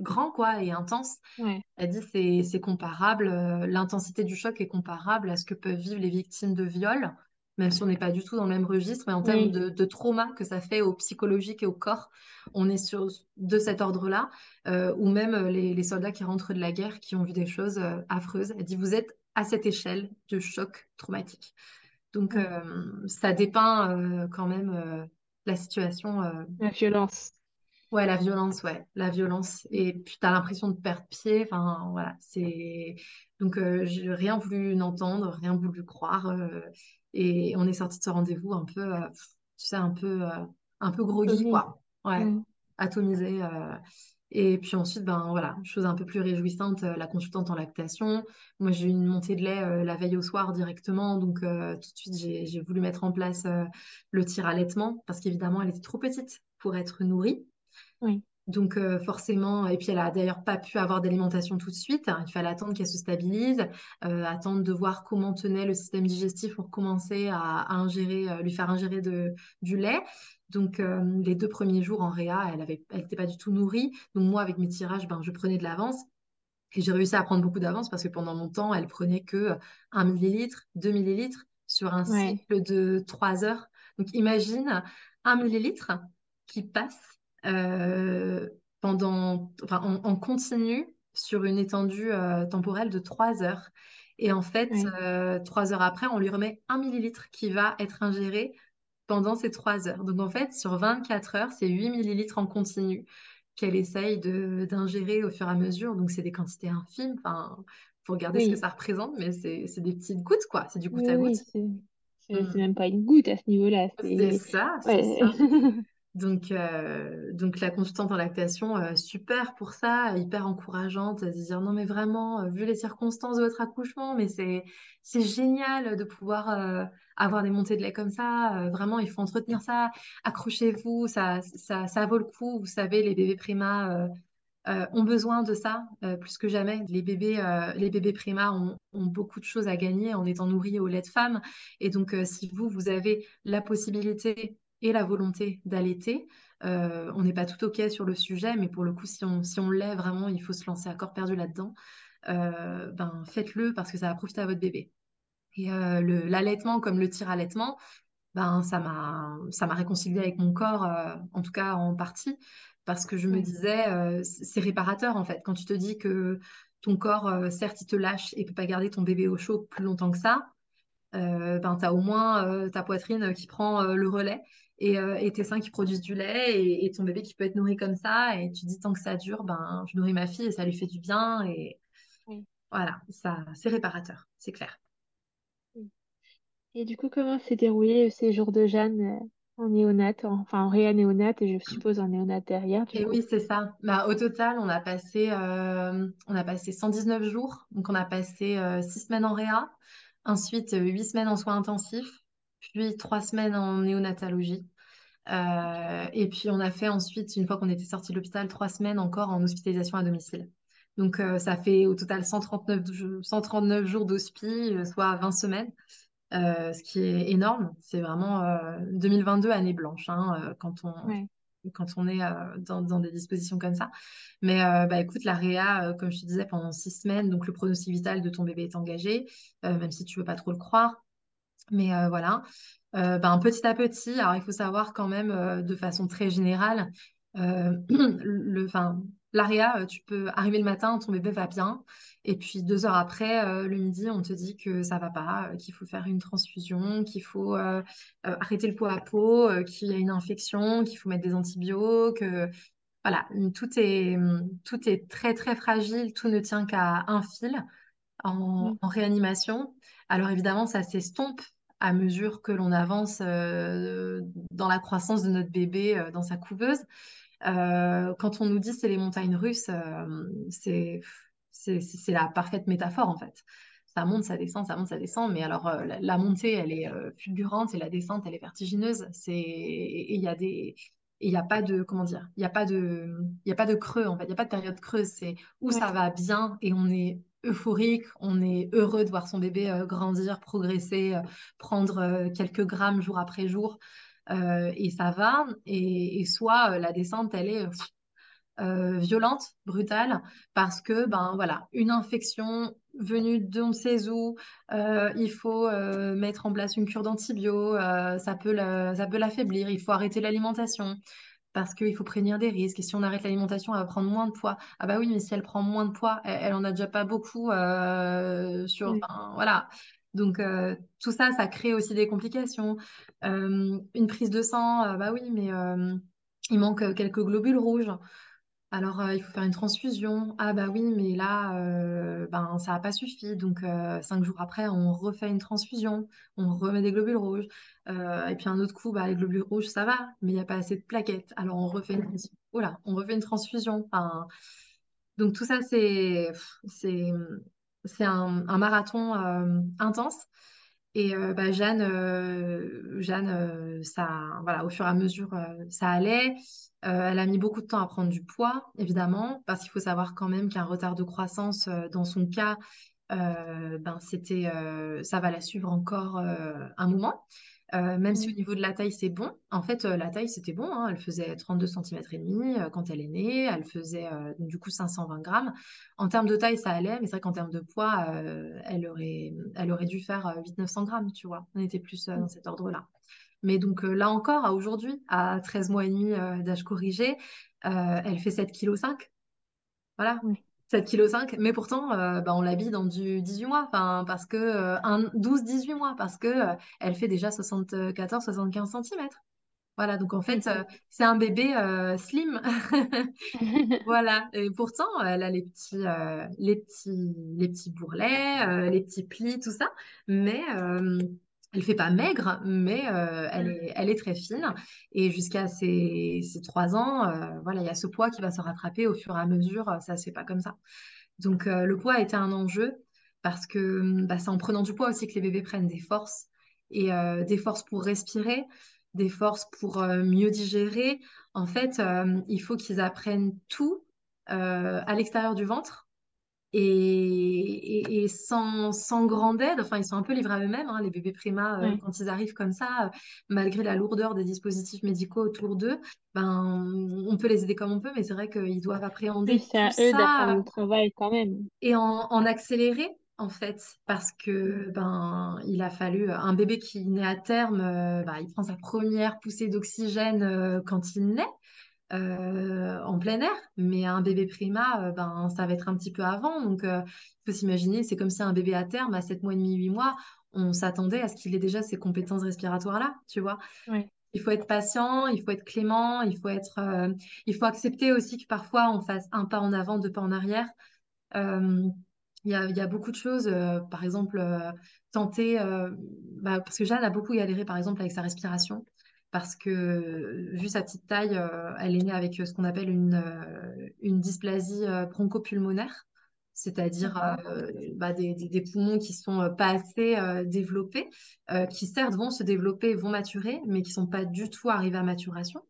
grand quoi, et intense. Ouais. Elle dit c'est comparable, l'intensité du choc est comparable à ce que peuvent vivre les victimes de viol, même si on n'est pas du tout dans le même registre, mais en termes Oui. de, de trauma que ça fait au psychologique et au corps, on est sur de cet ordre-là, euh, ou même euh, les, les soldats qui rentrent de la guerre qui ont vu des choses euh, affreuses. Elle dit vous êtes à cette échelle de choc traumatique. Donc euh, ça dépeint quand même la situation La violence. Ouais, la violence, ouais, la violence. Et puis, t'as l'impression de perdre pied. Enfin, voilà, c'est... Donc, euh, j'ai rien voulu n'entendre, rien voulu croire. euh, et on est sorti de ce rendez-vous un peu, euh, tu sais, un peu, euh, un peu groggy, quoi. Ouais, Mm. atomisé. euh. Et puis ensuite, ben voilà, chose un peu plus réjouissante, euh, la consultante en lactation. Moi, j'ai eu une montée de lait euh, la veille au soir directement. Donc, euh, tout de suite, j'ai, voulu mettre en place euh, le tir-allaitement parce qu'évidemment, elle était trop petite pour être nourrie. Oui. Donc euh, forcément, et puis elle a d'ailleurs pas pu avoir d'alimentation tout de suite. Il fallait attendre qu'elle se stabilise, euh, attendre de voir comment tenait le système digestif pour commencer à, à ingérer, euh, lui faire ingérer de, du lait. Donc les deux premiers jours en réa, elle n'était pas du tout nourrie. Donc moi, avec mes tirages, ben, je prenais de l'avance. Et j'ai réussi à prendre beaucoup d'avance parce que pendant longtemps, elle prenait que un millilitre, 2 millilitres sur un Ouais. cycle de 3 heures. Donc imagine un millilitre qui passe euh, pendant, enfin, en, en continu sur une étendue euh, temporelle de 3 heures. Et en fait, euh, 3 heures après, on lui remet un millilitre qui va être ingéré pendant ces 3 heures. Donc en fait, sur 24 heures, c'est 8 millilitres en continu qu'elle essaye d'ingérer au fur et à mesure. Donc, c'est des quantités infimes. Enfin, faut regarder ce que Oui. ça représente, mais c'est des petites gouttes, quoi. C'est du goutte Oui, à goutte. oui, c'est même pas une goutte à ce niveau-là. C'est ouais. ça. Donc, euh, donc la consultante en lactation, euh, super pour ça, hyper encourageante, de dire non mais vraiment, euh, vu les circonstances de votre accouchement, mais c'est c'est génial de pouvoir avoir des montées de lait comme ça. vraiment, il faut entretenir ça. Accrochez-vous, ça, ça, vaut le coup. Vous savez, les bébés primas ont besoin de ça plus que jamais. Les bébés, les bébés primas ont, ont beaucoup de choses à gagner en étant nourris au lait de femme. Et donc, si vous, vous avez la possibilité et la volonté d'allaiter, euh, on n'est pas tout OK sur le sujet, mais pour le coup, si on, si on l'est vraiment, il faut se lancer à corps perdu là-dedans. Euh, ben, faites-le parce que ça va profiter à votre bébé. Et euh, l'allaitement comme le tir-allaitement, ben, ça m'a, ça m'a réconcilié avec mon corps, en tout cas en partie, parce que je me disais, c'est réparateur en fait. Quand tu te dis que ton corps, certes, il te lâche et peut pas garder ton bébé au chaud plus longtemps que ça, euh, ben, tu as au moins euh, ta poitrine qui prend euh, le relais et, euh, et tes seins qui produisent du lait et, et ton bébé qui peut être nourri comme ça. Et tu dis, tant que ça dure, ben, je nourris ma fille et ça lui fait du bien. Et Oui. voilà, ça, c'est réparateur, c'est clair. Et du coup, comment s'est déroulé le séjour de Jeanne euh, en néonat, en- enfin en réa-néonat et je suppose en néonat derrière, Et coup? oui, c'est ça. Bah, au total, on a passé, euh, on a passé 119 jours. Donc, on a passé euh, 6 semaines en réa, ensuite euh, 8 semaines en soins intensifs, puis 3 semaines en néonatologie. et puis on a fait ensuite, une fois qu'on était sorti de l'hôpital, trois semaines encore en hospitalisation à domicile. Donc ça fait au total 139, 139 jours d'hospi, soit 20 semaines. ce qui est énorme. C'est vraiment 2022 année blanche hein, quand on quand on est dans, dans, des dispositions comme ça. Mais bah écoute, la réa, comme je te disais, pendant six semaines, donc le pronostic vital de ton bébé est engagé, même si tu veux pas trop le croire. Mais voilà, ben, petit à petit, alors il faut savoir quand même de façon très générale, le, L'ARIA, tu peux arriver le matin, ton bébé va bien, et puis deux heures après, le midi, on te dit que ça va pas, qu'il faut faire une transfusion, qu'il faut arrêter le pot à peau, qu'il y a une infection, qu'il faut mettre des antibiotiques. voilà, tout est, tout est très très fragile, tout ne tient qu'à un fil en, en réanimation. Alors évidemment, ça s'estompe à mesure que l'on avance dans la croissance de notre bébé dans sa couveuse. Euh, quand on nous dit c'est les montagnes russes, euh, c'est la parfaite métaphore en fait. Ça monte, ça descend, ça monte, ça descend. Mais alors euh, la, montée, elle est fulgurante et la descente, elle est vertigineuse. C'est et il y a des il n'y a pas de comment dire, il y a pas de il y a pas de creux en fait, il y a pas de période creuse. C'est où ça va bien et on est euphorique, on est heureux de voir son bébé grandir, progresser, prendre quelques grammes jour après jour. Euh, et ça va. Et, soit euh, la descente, elle est euh, violente, brutale, parce que, ben voilà, une infection venue de on sait où, il faut mettre en place une cure d'antibio, ça peut l'affaiblir, il faut arrêter l'alimentation parce qu'il faut prévenir des risques. Et si on arrête l'alimentation, elle va prendre moins de poids. Ah bah oui, mais si elle prend moins de poids, elle, en a déjà pas beaucoup sur. voilà. Donc, euh, tout ça, ça crée aussi des complications. Euh, une prise de sang, euh, bah oui, mais il manque quelques globules rouges. Alors, il faut faire une transfusion. Ah bah oui, mais là, ben, ça n'a pas suffi. Donc, cinq jours après, on refait une transfusion. On remet des globules rouges. et puis, un autre coup, bah, les globules rouges, ça va, mais il n'y a pas assez de plaquettes. Alors, on refait une, on refait une transfusion. donc, tout ça, c'est c'est un, marathon euh, intense. Et euh, bah, Jeanne, euh, Jeanne ça, voilà, au fur et à mesure, ça allait. Elle a mis beaucoup de temps à prendre du poids, évidemment, parce qu'il faut savoir quand même qu'un retard de croissance, dans son cas, ben, c'était, ça va la suivre encore un moment. Euh, même si au niveau de la taille, c'est bon. En fait, euh, la taille, c'était bon. Hein. Elle faisait 32 cm et demi quand elle est née. Elle faisait euh, du coup 520 grammes. En termes de taille, ça allait. Mais c'est vrai qu'en termes de poids, elle, aurait, elle aurait dû faire 800-900 grammes, tu vois. On était plus dans cet ordre-là. Mais donc là encore, à aujourd'hui, à 13 mois et demi d'âge corrigé, elle fait 7,5 kg. Voilà. 7,5 kg, mais pourtant, euh, bah, on l'habille dans du 18 mois, parce que euh, 12-18 mois, parce que euh, elle fait déjà 74-75 cm. Voilà, donc en fait, euh, c'est un bébé slim. voilà, et pourtant, elle a les petits, les petits, les petits bourrelets, les petits plis, tout ça, mais elle fait pas maigre, mais euh, elle, est, elle est très fine. Et jusqu'à ses, trois ans, euh, voilà, il y a ce poids qui va se rattraper au fur et à mesure. Ça se fait pas comme ça. Donc euh, le poids a été un enjeu parce que bah, c'est en prenant du poids aussi que les bébés prennent des forces et des forces pour respirer, des forces pour mieux digérer. En fait, il faut qu'ils apprennent tout à l'extérieur du ventre et, et, sans, sans, grande aide, enfin ils sont un peu livrés à eux-mêmes, hein, les bébés prima, euh, quand ils arrivent comme ça, euh, malgré la lourdeur des dispositifs médicaux autour d'eux, ben, on peut les aider comme on peut, mais c'est vrai qu'ils doivent appréhender oui, c'est à eux d'apprendre le travail quand même. Et en, en accélérer, en fait, parce que ben il a fallu un bébé qui naît à terme, euh, ben, il prend sa première poussée d'oxygène quand il naît. Euh, en plein air, mais un bébé prima, euh, ben, ça va être un petit peu avant. Donc, euh, il faut s'imaginer, c'est comme si un bébé à terme, à 7 mois et demi, 8 mois, on s'attendait à ce qu'il ait déjà ces compétences respiratoires-là, tu vois. Il faut être patient, il faut être clément, il faut être, il faut accepter aussi que parfois on fasse un pas en avant, deux pas en arrière. Il y a, y, a, beaucoup de choses, par exemple, tenter, bah, parce que Jeanne a beaucoup galéré, par exemple, avec sa respiration parce que vu sa petite taille, euh, elle est née avec euh, ce qu'on appelle une, euh, une dysplasie bronchopulmonaire. c'est-à-dire bah, des, des, poumons qui sont pas assez développés, qui certes vont se développer, vont maturer, mais qui sont pas du tout arrivés à maturation.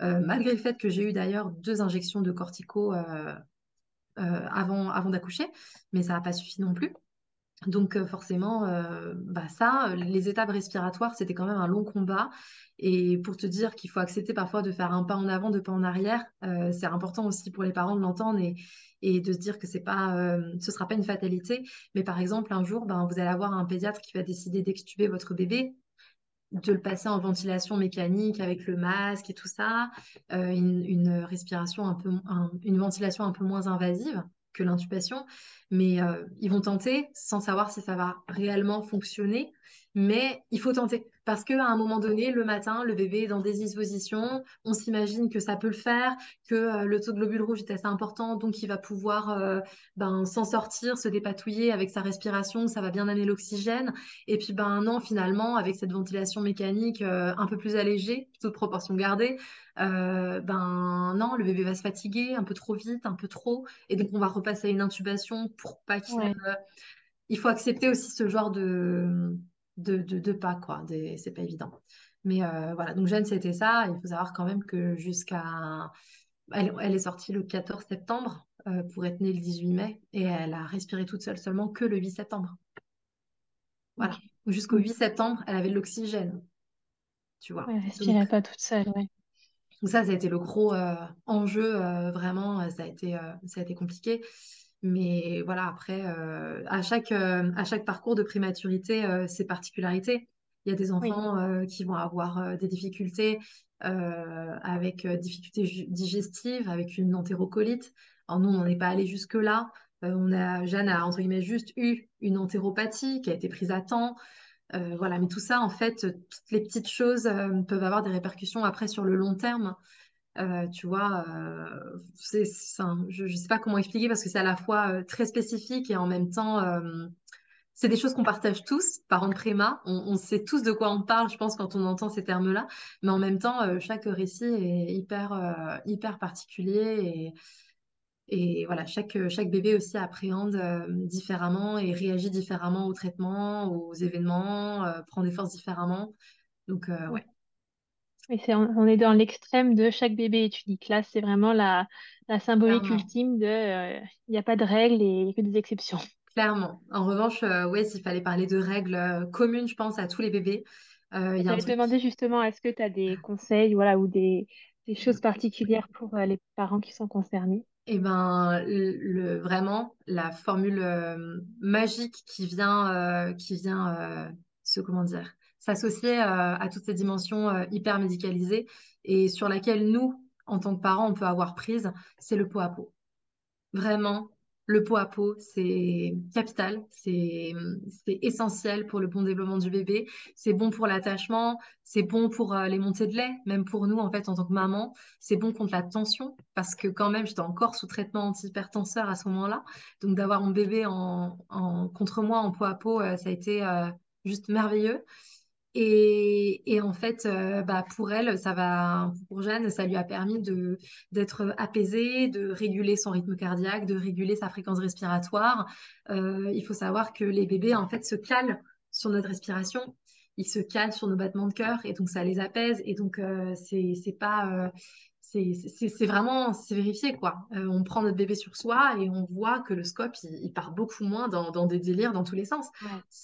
malgré le fait que j'ai eu d'ailleurs deux injections de cortico avant, avant d'accoucher, mais ça n'a pas suffi non plus. Donc forcément, bah ça, les étapes respiratoires, c'était quand même un long combat. Et pour te dire qu'il faut accepter parfois de faire un pas en avant, deux pas en arrière, c'est important aussi pour les parents de l'entendre et, et, de se dire que c'est pas, ce sera pas une fatalité. Mais par exemple, un jour, ben, vous allez avoir un pédiatre qui va décider d'extuber votre bébé de le passer en ventilation mécanique avec le masque et tout ça, une, respiration un peu, une ventilation un peu moins invasive que l'intubation, mais euh, ils vont tenter sans savoir si ça va réellement fonctionner. Mais il faut tenter parce qu'à un moment donné, le matin, le bébé est dans des dispositions, on s'imagine que ça peut le faire, que euh, le taux de globules rouges est assez important, donc il va pouvoir euh, ben, s'en sortir, se dépatouiller avec sa respiration, ça va bien amener l'oxygène. Et puis ben non, finalement, avec cette ventilation mécanique un peu plus allégée, toute proportion gardée, euh, ben non, le bébé va se fatiguer un peu trop vite, un peu trop, et donc on va repasser à une intubation pour pas qu'il. il faut accepter aussi ce genre de, de, de, pas, quoi. C'est pas évident. Mais euh, voilà, donc Jeanne, c'était ça. Il faut savoir quand même que jusqu'à. Elle, elle, est sortie le 14 septembre euh, pour être née le 18 mai, et elle a respiré toute seule seulement que le 8 septembre. Voilà. Jusqu'au 8 septembre, elle avait de l'oxygène. Tu vois. elle respirait pas toute seule, ouais. Donc ça, ça a été le gros euh, enjeu, vraiment, ça a, été, ça a été compliqué. Mais voilà, après, à, chaque, à chaque parcours de prématurité, ses particularités. Il y a des enfants qui vont avoir des difficultés avec difficultés digestives, avec une entérocolite. Alors nous, on n'en est pas allé jusque-là. on a, Jeanne a, entre guillemets, juste eu une entéropathie qui a été prise à temps. Euh, voilà, mais tout ça, en fait, toutes les petites choses euh, peuvent avoir des répercussions après sur le long terme. Euh, tu vois, c'est, je ne sais pas comment expliquer parce que c'est à la fois très spécifique et en même temps, c'est des choses qu'on partage tous, parents de préma. On, on, sait tous de quoi on parle, je pense, quand on entend ces termes-là. Mais en même temps, chaque récit est hyper, hyper particulier et, et voilà, chaque, chaque bébé aussi appréhende euh, différemment et réagit différemment au traitement, aux événements, euh, prend des forces différemment. Donc, euh, ouais. Et on est dans l'extrême de chaque bébé est unique. Là, c'est vraiment la, la symbolique ultime de il n'y a pas de règles et il n'y a que des exceptions. Clairement. En revanche, ouais, s'il fallait parler de règles communes, je pense, à tous les bébés. Euh, y a te demander justement, est-ce que tu as des conseils voilà, ou des, des choses particulières pour les parents qui sont concernés? Eh ben, le, vraiment, la formule euh, magique qui vient, euh, qui vient euh, se, comment dire, s'associer à toutes ces dimensions hyper médicalisées et sur laquelle nous, en tant que parents, on peut avoir prise, c'est le pot à pot. Vraiment, le pot à pot, c'est capital, c'est essentiel pour le bon développement du bébé, c'est bon pour l'attachement, c'est bon pour euh, les montées de lait, même pour nous en fait en tant que maman, c'est bon contre la tension parce que quand même j'étais encore sous traitement antihypertenseur à ce moment-là, donc d'avoir mon bébé en, contre moi en pot à pot, euh, ça a été euh, juste merveilleux. Et, en fait, euh, bah, pour elle, ça va, pour Jeanne, ça lui a permis d'être apaisée, de réguler son rythme cardiaque, de réguler sa fréquence respiratoire. Euh, il faut savoir que les bébés, en fait, se calent sur notre respiration, ils se calent sur nos battements de cœur, et donc ça les apaise. Et donc, euh, c'est pas c'est vraiment, c'est vérifié quoi. Euh, on prend notre bébé sur soi et on voit que le scope, il, part beaucoup moins dans, des délires dans tous les sens.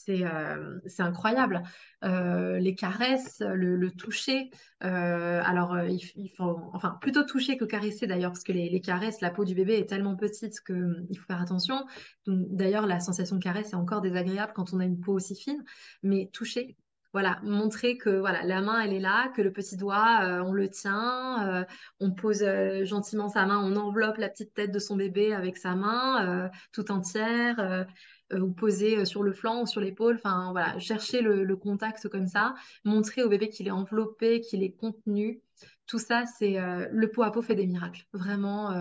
Euh, c'est incroyable. Euh, les caresses, le, toucher. alors, il, faut, enfin, plutôt toucher que caresser d'ailleurs, parce que les, caresses, la peau du bébé est tellement petite qu'il faut faire attention. D'ailleurs, la sensation de caresse est encore désagréable quand on a une peau aussi fine. Mais toucher, voilà, montrer que voilà, la main, elle est là, que le petit doigt, euh, on le tient, euh, on pose euh, gentiment sa main, on enveloppe la petite tête de son bébé avec sa main tout entière, ou poser sur le flanc ou sur l'épaule, enfin voilà, chercher le, contact comme ça, montrer au bébé qu'il est enveloppé, qu'il est contenu. Tout ça, c'est le pot à pot fait des miracles, vraiment.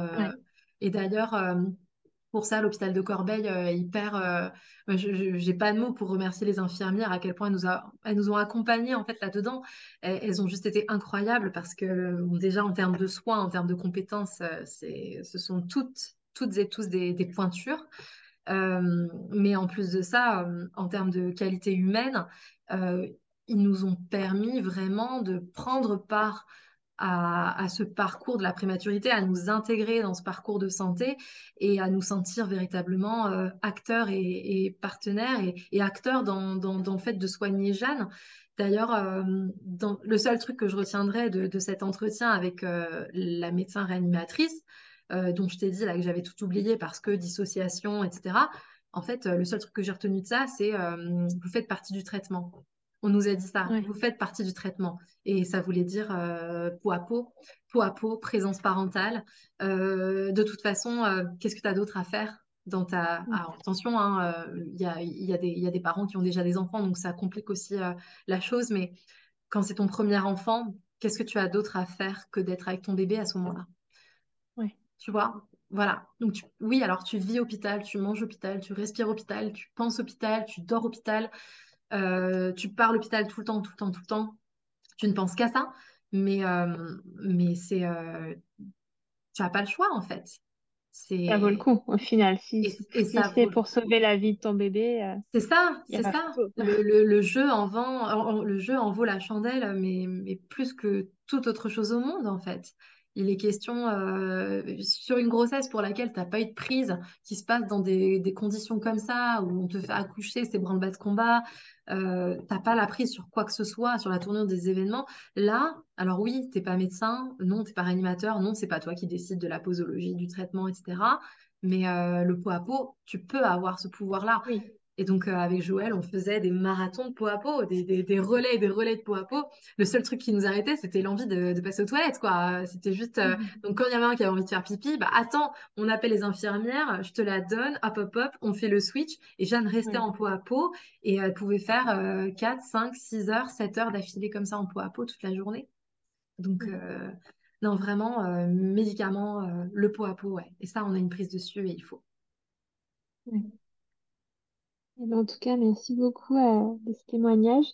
Et d'ailleurs, pour ça, l'hôpital de Corbeil euh, hyper. Euh, je n'ai pas de mots pour remercier les infirmières à quel point elles nous, ont accompagnés en fait là-dedans. Elles, ont juste été incroyables parce que déjà en termes de soins, en termes de compétences, euh, ce sont toutes, toutes et tous des pointures. mais en plus de ça, en termes de qualité humaine, ils nous ont permis vraiment de prendre part à, ce parcours de la prématurité, à nous intégrer dans ce parcours de santé et à nous sentir véritablement euh, acteurs et, partenaires et, acteurs dans, le fait de soigner Jeanne. D'ailleurs, euh, le seul truc que je retiendrai de, cet entretien avec euh, la médecin réanimatrice, dont je t'ai dit là que j'avais tout oublié parce que dissociation, etc. En fait, le seul truc que j'ai retenu de ça, c'est vous faites partie du traitement. On nous a dit ça, vous faites partie du traitement. Et ça voulait dire euh, peau à peau, peau à peau, présence parentale. Euh, de toute façon, euh, qu'est-ce que tu as d'autre à faire dans ta... attention, il y, a, y, a y, a, des parents qui ont déjà des enfants, donc ça complique aussi la chose. Mais quand c'est ton premier enfant, qu'est-ce que tu as d'autre à faire que d'être avec ton bébé à ce moment-là? Oui. Tu vois? Voilà. Donc, oui, alors tu vis hôpital, tu manges hôpital, tu respires hôpital, tu penses hôpital, tu dors hôpital. Euh, tu pars à l'hôpital tout le temps, tout le temps, tout le temps, tu ne penses qu'à ça, mais, euh, mais c'est, euh, tu n'as pas le choix en fait. Ça vaut le coup au final. Si, c'est pour sauver la vie de ton bébé. c'est ça, c'est ça. Le, le, jeu en vend, le jeu en vaut la chandelle, mais, mais plus que toute autre chose au monde en fait. Il est question euh, sur une grossesse pour laquelle tu n'as pas eu de prise, qui se passe dans des, conditions comme ça, où on te fait accoucher, c'est branle-bas de combat, euh, tu n'as pas la prise sur quoi que ce soit, sur la tournure des événements. Là, alors oui, tu n'es pas médecin, non, tu n'es pas réanimateur, non, c'est pas toi qui décides de la posologie, du traitement, etc. Mais euh, le pot à pot, tu peux avoir ce pouvoir-là. Oui. Et donc, euh, avec Joël, on faisait des marathons de peau à peau, des, des, relais, des relais de peau à peau. Le seul truc qui nous arrêtait, c'était l'envie de, passer aux toilettes, quoi. C'était juste. Euh, mhm. Donc, quand il y avait un qui avait envie de faire pipi, bah attends, on appelle les infirmières, je te la donne, hop, hop, hop, on fait le switch. Et Jeanne restait en peau à peau et elle pouvait faire 4, 5, 6 heures, 7 heures d'affilée comme ça en peau à peau toute la journée. Donc, euh, non, vraiment, médicaments, le peau à peau, ouais. Et ça, on a une prise dessus et il faut. Eh ben, en tout cas, merci beaucoup euh, de ce témoignage.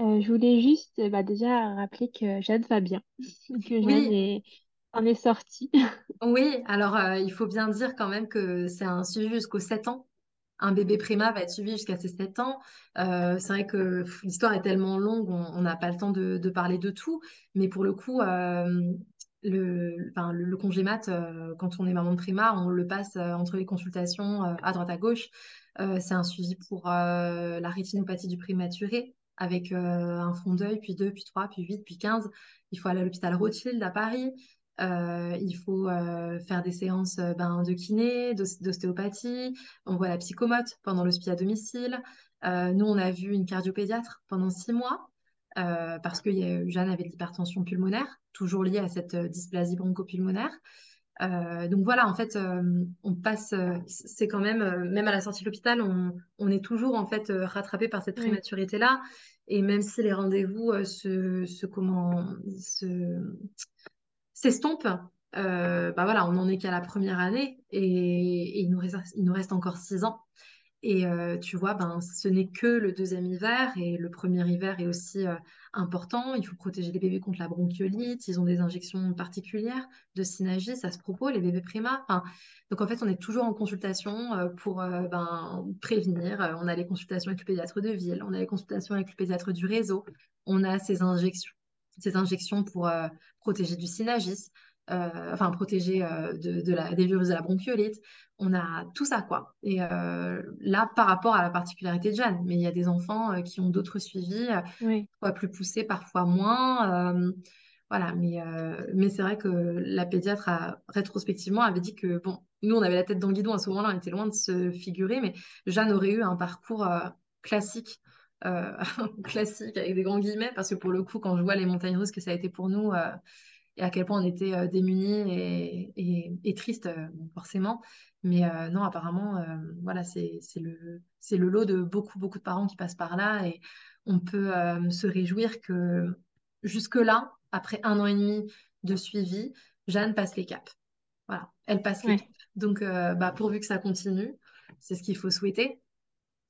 Euh, je voulais juste euh, bah, déjà rappeler que Jade va bien, que Jade en est sortie. Oui, alors il faut bien dire quand même que c'est un suivi jusqu'aux 7 ans. Un bébé prima va être suivi jusqu'à ses 7 ans. c'est vrai que l'histoire est tellement longue, on n'a pas le temps de, parler de tout. Mais pour le coup, le, congé mat, quand on est maman de prima, on le passe entre les consultations à droite à gauche. Euh, c'est un suivi pour euh, la rétinopathie du prématuré avec euh, un fond d'œil, puis 2, puis 3, puis 8, puis 15. Il faut aller à l'hôpital Rothschild à Paris. il faut faire des séances ben, de kiné, d'ostéopathie. On voit la psychomote pendant l'hospice à domicile. nous, on a vu une cardiopédiatre pendant six mois parce que Jeanne avait de l'hypertension pulmonaire, toujours liée à cette dysplasie bronchopulmonaire. Euh, donc voilà, en fait, euh, on passe, euh, c'est quand même, même à la sortie de l'hôpital, on, est toujours en fait rattrapé par cette prématurité-là. Et même si les rendez-vous se, comment, s'estompent, bah voilà, on n'en est qu'à la première année et, il, nous reste, il nous reste encore six ans. Et euh, tu vois, ben, ce n'est que le deuxième hiver et le premier hiver est aussi euh, important. Il faut protéger les bébés contre la bronchiolite. Ils ont des injections particulières de synagie, ça se propose, les bébés prima. donc en fait, on est toujours en consultation euh, pour ben, prévenir. On a les consultations avec le pédiatre de ville, on a les consultations avec le pédiatre du réseau, on a ces injections, ces injections pour protéger du synagis. enfin protéger de, la, des virus de la bronchiolite on a tout ça, quoi. Et euh, là, par rapport à la particularité de Jeanne, mais il y a des enfants euh, qui ont d'autres suivis, euh, parfois plus poussés, parfois moins. voilà, mais, mais c'est vrai que la pédiatre, a, rétrospectivement, avait dit que, bon, nous, on avait la tête dans le guidon à ce moment-là, on était loin de se figurer, mais Jeanne aurait eu un parcours classique. classique avec des grands guillemets parce que pour le coup quand je vois les montagnes russes que ça a été pour nous et à quel point on était démunis et, et, et tristes forcément mais euh, non, apparemment, euh, voilà, c'est le, le lot de beaucoup, beaucoup de parents qui passent par là et on peut euh, se réjouir que jusque-là, après un an et demi de suivi, Jeanne passe les caps. Voilà, elle passe les caps. Donc, bah, pourvu que ça continue, c'est ce qu'il faut souhaiter.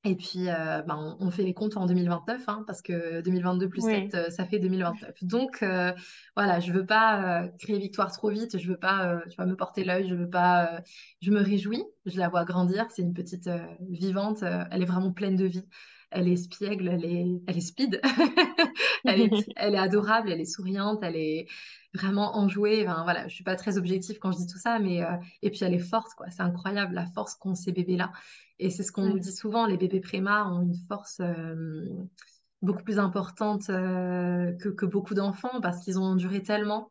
Et puis, euh, ben, on, on fait les comptes en 2029, hein, parce que 2022 plus 7, Oui. euh, ça fait 2029. Donc, euh, voilà, je veux pas créer victoire trop vite, je veux pas, tu vois, me porter l'œil, je veux pas, je me réjouis, je la vois grandir, c'est une petite vivante, elle est vraiment pleine de vie, elle est espiègle, elle est, elle est speed, elle est, elle est adorable, elle est souriante, elle est vraiment enjouée. Enfin, voilà, je suis pas très objective quand je dis tout ça, mais euh, et puis elle est forte, quoi. C'est incroyable la force qu'ont ces bébés-là. Et c'est ce qu'on nous dit souvent, les bébés préma ont une force euh, beaucoup plus importante euh, que, que beaucoup d'enfants parce qu'ils ont enduré tellement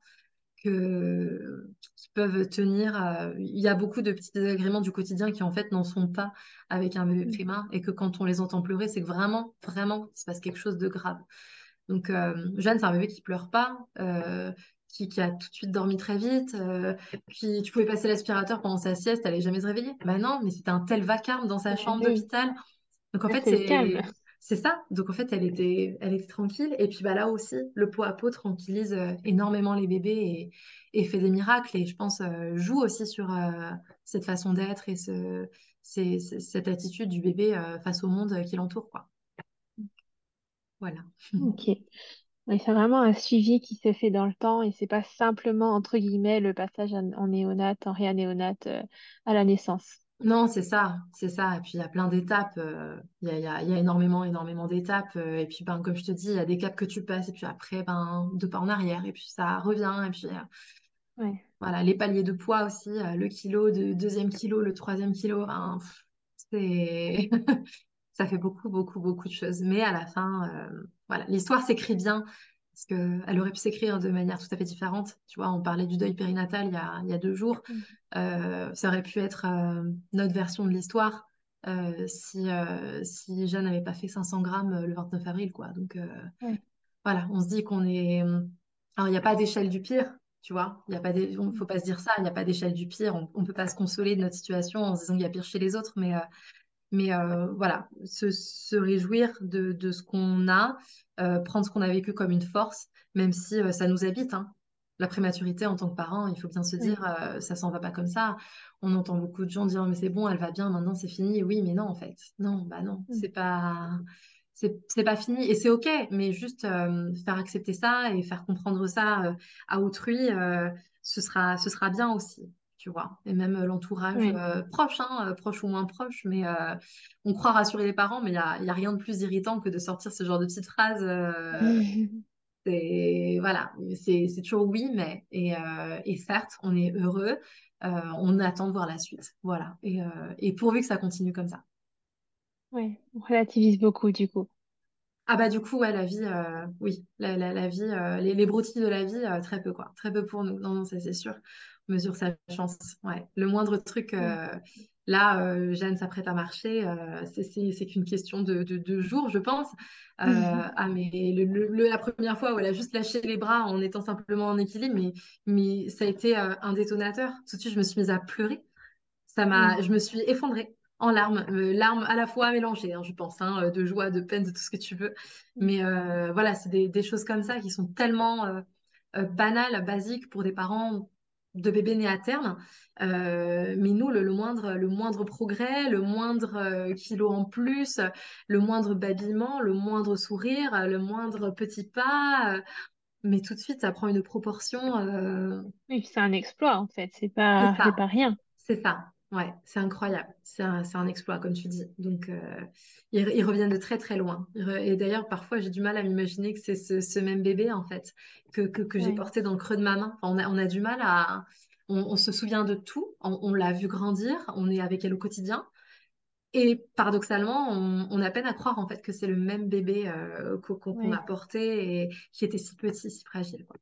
que peuvent tenir. euh, Il y a beaucoup de petits désagréments du quotidien qui en fait n'en sont pas avec un bébé Mm. préma et que quand on les entend pleurer, c'est que vraiment, vraiment, il se passe quelque chose de grave. Donc, euh, Jeanne, c'est un bébé qui pleure pas, euh, qui, qui a tout de suite dormi très vite, euh, qui, tu pouvais passer l'aspirateur pendant sa sieste, elle n'est jamais se réveiller. Bah non, mais c'était un tel vacarme dans sa Bah chambre d'hôpital. Donc, en là fait, c'est. C'est, ça. Donc, en fait, elle était, elle était tranquille. Et puis, bah, là aussi, le pot à pot tranquillise euh, énormément les bébés et, fait des miracles. Et je pense, euh, joue aussi sur euh, cette façon d'être et cette attitude du bébé face au monde qui l'entoure. Voilà. Ok. C'est vraiment un suivi qui se fait dans le temps et c'est pas simplement, entre guillemets, le passage en, en néonate, en réanéonate à la naissance. Non, c'est ça, c'est ça. Et puis il y a plein d'étapes. euh, Il y a, il y a- il y a énormément, énormément d'étapes. euh, et puis, ben, comme je te dis, il y a des caps que tu passes. Et puis après, ben, deux pas en arrière. Et puis ça revient. Et puis euh, Ouais. voilà, les paliers de poids aussi. euh, le kilo, le deuxième kilo, le troisième kilo. ben, pff, c'est... Ça fait beaucoup, beaucoup, beaucoup de choses. Mais à la fin, euh, voilà, l'histoire s'écrit bien. Parce qu'elle aurait pu s'écrire de manière tout à fait différente. Tu vois, on parlait du deuil périnatal il y a, il y a deux jours. Mm. Euh, ça aurait pu être euh, notre version de l'histoire euh, si, si Jeanne n'avait pas fait 500 grammes le 29 avril, quoi. Donc voilà, on se dit qu'on est... Alors, il n'y a pas d'échelle du pire, tu vois. Il Mm. faut pas se dire ça, il n'y a pas d'échelle du pire. On ne peut pas se consoler de notre situation en se disant qu'il y a pire chez les autres, mais, mais euh, voilà, se, se réjouir de, de ce qu'on a, euh, prendre ce qu'on a vécu comme une force, même si euh, ça nous habite, hein. La prématurité en tant que parent, il faut bien se dire, ça s'en va pas comme ça. On entend beaucoup de gens dire, mais c'est bon, elle va bien, maintenant c'est fini. Oui, mais non, en fait. Non, bah non, Mm. c'est pas, c'est, c'est pas fini. Et c'est OK, mais juste euh, faire accepter ça et faire comprendre ça euh, à autrui, euh, ce sera, ce sera bien aussi tu vois. Et même euh, l'entourage Oui. euh, proche, hein, euh, proche ou moins proche, mais euh, on croit rassurer les parents, mais il n'y a, y a rien de plus irritant que de sortir ce genre de petites phrases. euh, c'est, voilà, c'est toujours oui, mais, et, et certes, on est heureux, on attend de voir la suite. Voilà. Et, et pourvu que ça continue comme ça. Ouais. On relativise beaucoup du coup. Ah bah du coup, ouais, la vie, euh, oui, la, la, la vie, euh, les, les broutilles de la vie, euh, très peu, quoi. Très peu pour nous. Non, non, ça c'est sûr. Mesure sa chance. Ouais. Le moindre truc, euh, là, euh, Jeanne s'apprête à marcher, euh, c'est qu'une question de, de, de jours, je pense. Euh, ah, mais le, la première fois où elle a juste lâché les bras en étant simplement en équilibre, mais, mais ça a été euh, un détonateur. Tout de suite, je me suis mise à pleurer. Ça m'a, Mm. je me suis effondrée en larmes, larmes à la fois mélangées, hein, je pense, hein, de joie, de peine, de tout ce que tu veux. Mm. Mais voilà, c'est des, des choses comme ça qui sont tellement banales, basiques pour des parents de bébés nés à terme. Euh, mais nous, le, le moindre, le moindre progrès, le moindre euh, kilo en plus, le moindre babillement, le moindre sourire, le moindre petit pas, euh, mais tout de suite, ça prend une proportion. euh, Oui, c'est un exploit en fait. C'est pas, c'est pas rien. C'est ça, ouais, c'est incroyable. C'est un, un exploit, comme tu dis. Donc, euh, ils, ils reviennent de très, très loin. Et d'ailleurs, parfois, j'ai du mal à m'imaginer que c'est ce, ce même bébé, en fait, que, que, que j'ai porté dans le creux de ma main. Enfin, on a, on a du mal à... On, on se souvient de tout, on, on l'a vu grandir, on est avec elle au quotidien. Et paradoxalement, on, on a peine à croire, en fait, que c'est le même bébé euh, qu'on a porté et qui était si petit, si fragile, quoi.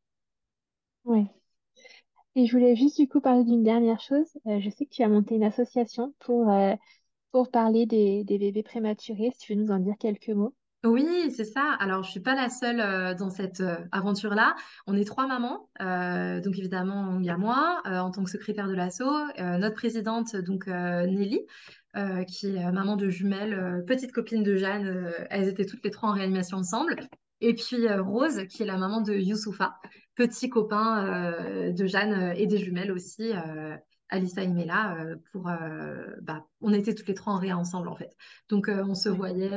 Et je voulais juste du coup parler d'une dernière chose. Euh, je sais que tu as monté une association pour, euh, pour parler des, bébés prématurés. Si tu veux nous en dire quelques mots. Oui, c'est ça. Alors, je suis pas la seule euh, dans cette aventure-là. On est trois mamans. Donc, évidemment, il y a moi en tant que secrétaire de l'asso, notre présidente, donc Nelly, qui est maman de jumelles, petite copine de Jeanne. elles étaient toutes les trois en réanimation ensemble. Et puis Rose, qui est la maman de Youssoufa, petit copain euh, de Jeanne euh, et des jumelles aussi. euh, Alissa et Mela, pour, bah, on était toutes les trois en réa ensemble en fait. Donc on se voyait,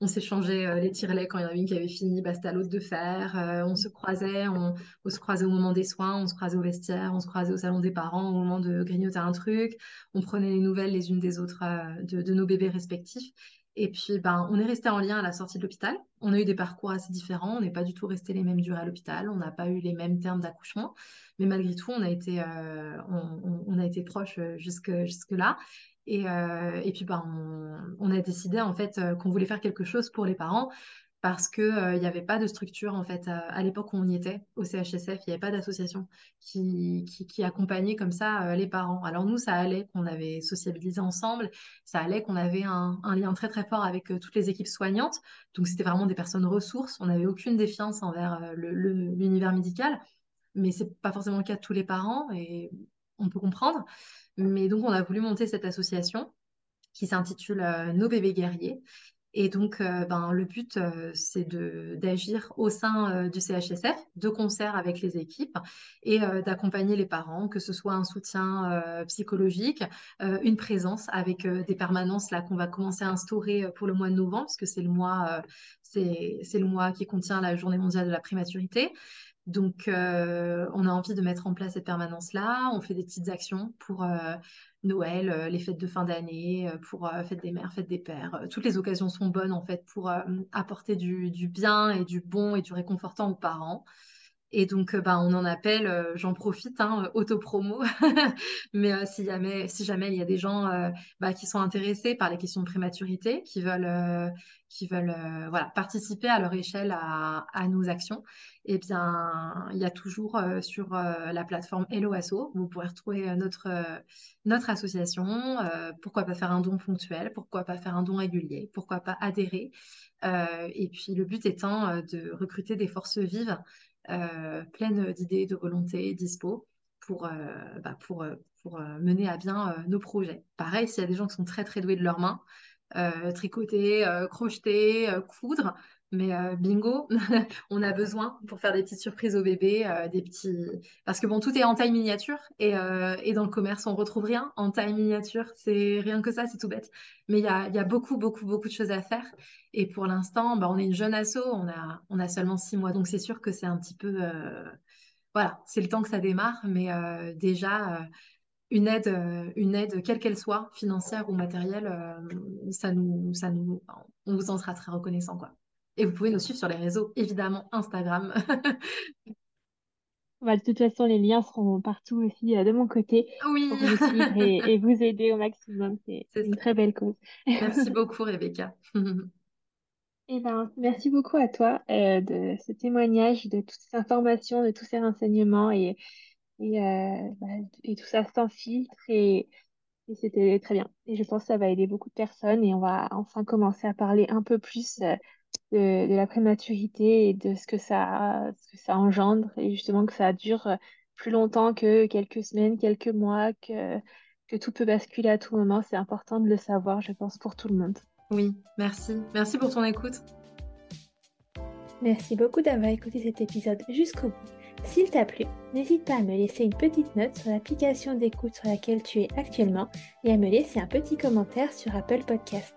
on s'échangeait les tirelets quand il y en avait une qui avait fini, bah, c'était à l'autre de faire. on se croisait, on, se croisait au moment des soins, on se croisait au vestiaire, on se croisait au salon des parents au moment de grignoter un truc. On prenait les nouvelles les unes des autres de, de, nos bébés respectifs. Et puis, ben, on est resté en lien à la sortie de l'hôpital. On a eu des parcours assez différents. On n'est pas du tout resté les mêmes durées à l'hôpital. On n'a pas eu les mêmes termes d'accouchement. Mais malgré tout, on a été, euh, on, a été proches euh, jusque, jusque là. Et, euh, et puis, ben, on, a décidé en fait qu'on voulait faire quelque chose pour les parents parce qu'il n'y avait pas de structure en fait à, l'époque où on y était au CHSF, il n'y avait pas d'association qui, qui, accompagnait comme ça les parents. Alors nous, ça allait qu'on avait sociabilisé ensemble, ça allait qu'on avait un, lien très très fort avec toutes les équipes soignantes, donc c'était vraiment des personnes ressources, on n'avait aucune défiance envers l'univers médical mais c'est pas forcément le cas de tous les parents et on peut comprendre. Mais donc, on a voulu monter cette association qui s'intitule Nos bébés guerriers. Et donc, euh, ben, le but, euh, c'est d'agir au sein du CHSF, de concert avec les équipes, et d'accompagner les parents, que ce soit un soutien psychologique, une présence avec des permanences là qu'on va commencer à instaurer pour le mois de novembre, parce que c'est le mois, c'est le mois qui contient la Journée mondiale de la prématurité. Donc, euh, on a envie de mettre en place cette permanence-là. On fait des petites actions pour euh, Noël, euh, les fêtes de fin d'année, pour fête des mères, fête des pères. toutes les occasions sont bonnes, en fait, pour apporter du, bien et du bon et du réconfortant aux parents. Et donc, euh, bah, on en appelle, euh, j'en profite, hein, euh, auto-promo. Mais si, jamais, si jamais il y a des gens bah, qui sont intéressés par les questions de prématurité, qui veulent, qui veulent voilà, participer à leur échelle à, nos actions, eh bien, il y a toujours sur la plateforme Hello Asso, vous pourrez retrouver notre, notre association. pourquoi pas faire un don ponctuel Pourquoi pas faire un don régulier Pourquoi pas adhérer Et puis, le but étant de recruter des forces vives pleine d'idées, de volonté, dispo pour, euh, bah, pour, euh, pour mener à bien nos projets. Pareil, s'il y a des gens qui sont très très doués de leurs mains, tricoter, crocheter, coudre, mais bingo, on a besoin pour faire des petites surprises au bébé, des petits. Parce que bon, tout est en taille miniature et, et, dans le commerce, on retrouve rien en taille miniature. C'est rien que ça, c'est tout bête. Mais il y a, y a, beaucoup, beaucoup, beaucoup de choses à faire. Et pour l'instant, bah, on est une jeune asso, on a, on a seulement six mois. Donc c'est sûr que c'est un petit peu. Voilà, c'est le temps que ça démarre, mais déjà une aide, une aide quelle qu'elle soit, financière ou matérielle, ça nous, ça nous, on vous en sera très reconnaissant, quoi. Et vous pouvez nous suivre sur les réseaux, évidemment, Instagram. Bah, de toute façon, les liens seront partout aussi euh, de mon côté oui. pour vous suivre et, vous aider au maximum. C'est une très belle cause. Merci beaucoup, Rebecca. Eh ben, merci beaucoup à toi euh, de ce témoignage, de toutes ces informations, de tous ces renseignements et, et, euh, bah, et tout ça sans filtre. Et, et c'était très bien. Et je pense que ça va aider beaucoup de personnes et on va enfin commencer à parler un peu plus de, la prématurité et de ce que ça, ce que ça engendre et justement que ça dure plus longtemps que quelques semaines, quelques mois, que, que tout peut basculer à tout moment. C'est important de le savoir, je pense, pour tout le monde. Oui, merci. Merci pour ton écoute. Merci beaucoup d'avoir écouté cet épisode jusqu'au bout. S'il t'a plu, n'hésite pas à me laisser une petite note sur l'application d'écoute sur laquelle tu es actuellement et à me laisser un petit commentaire sur Apple Podcast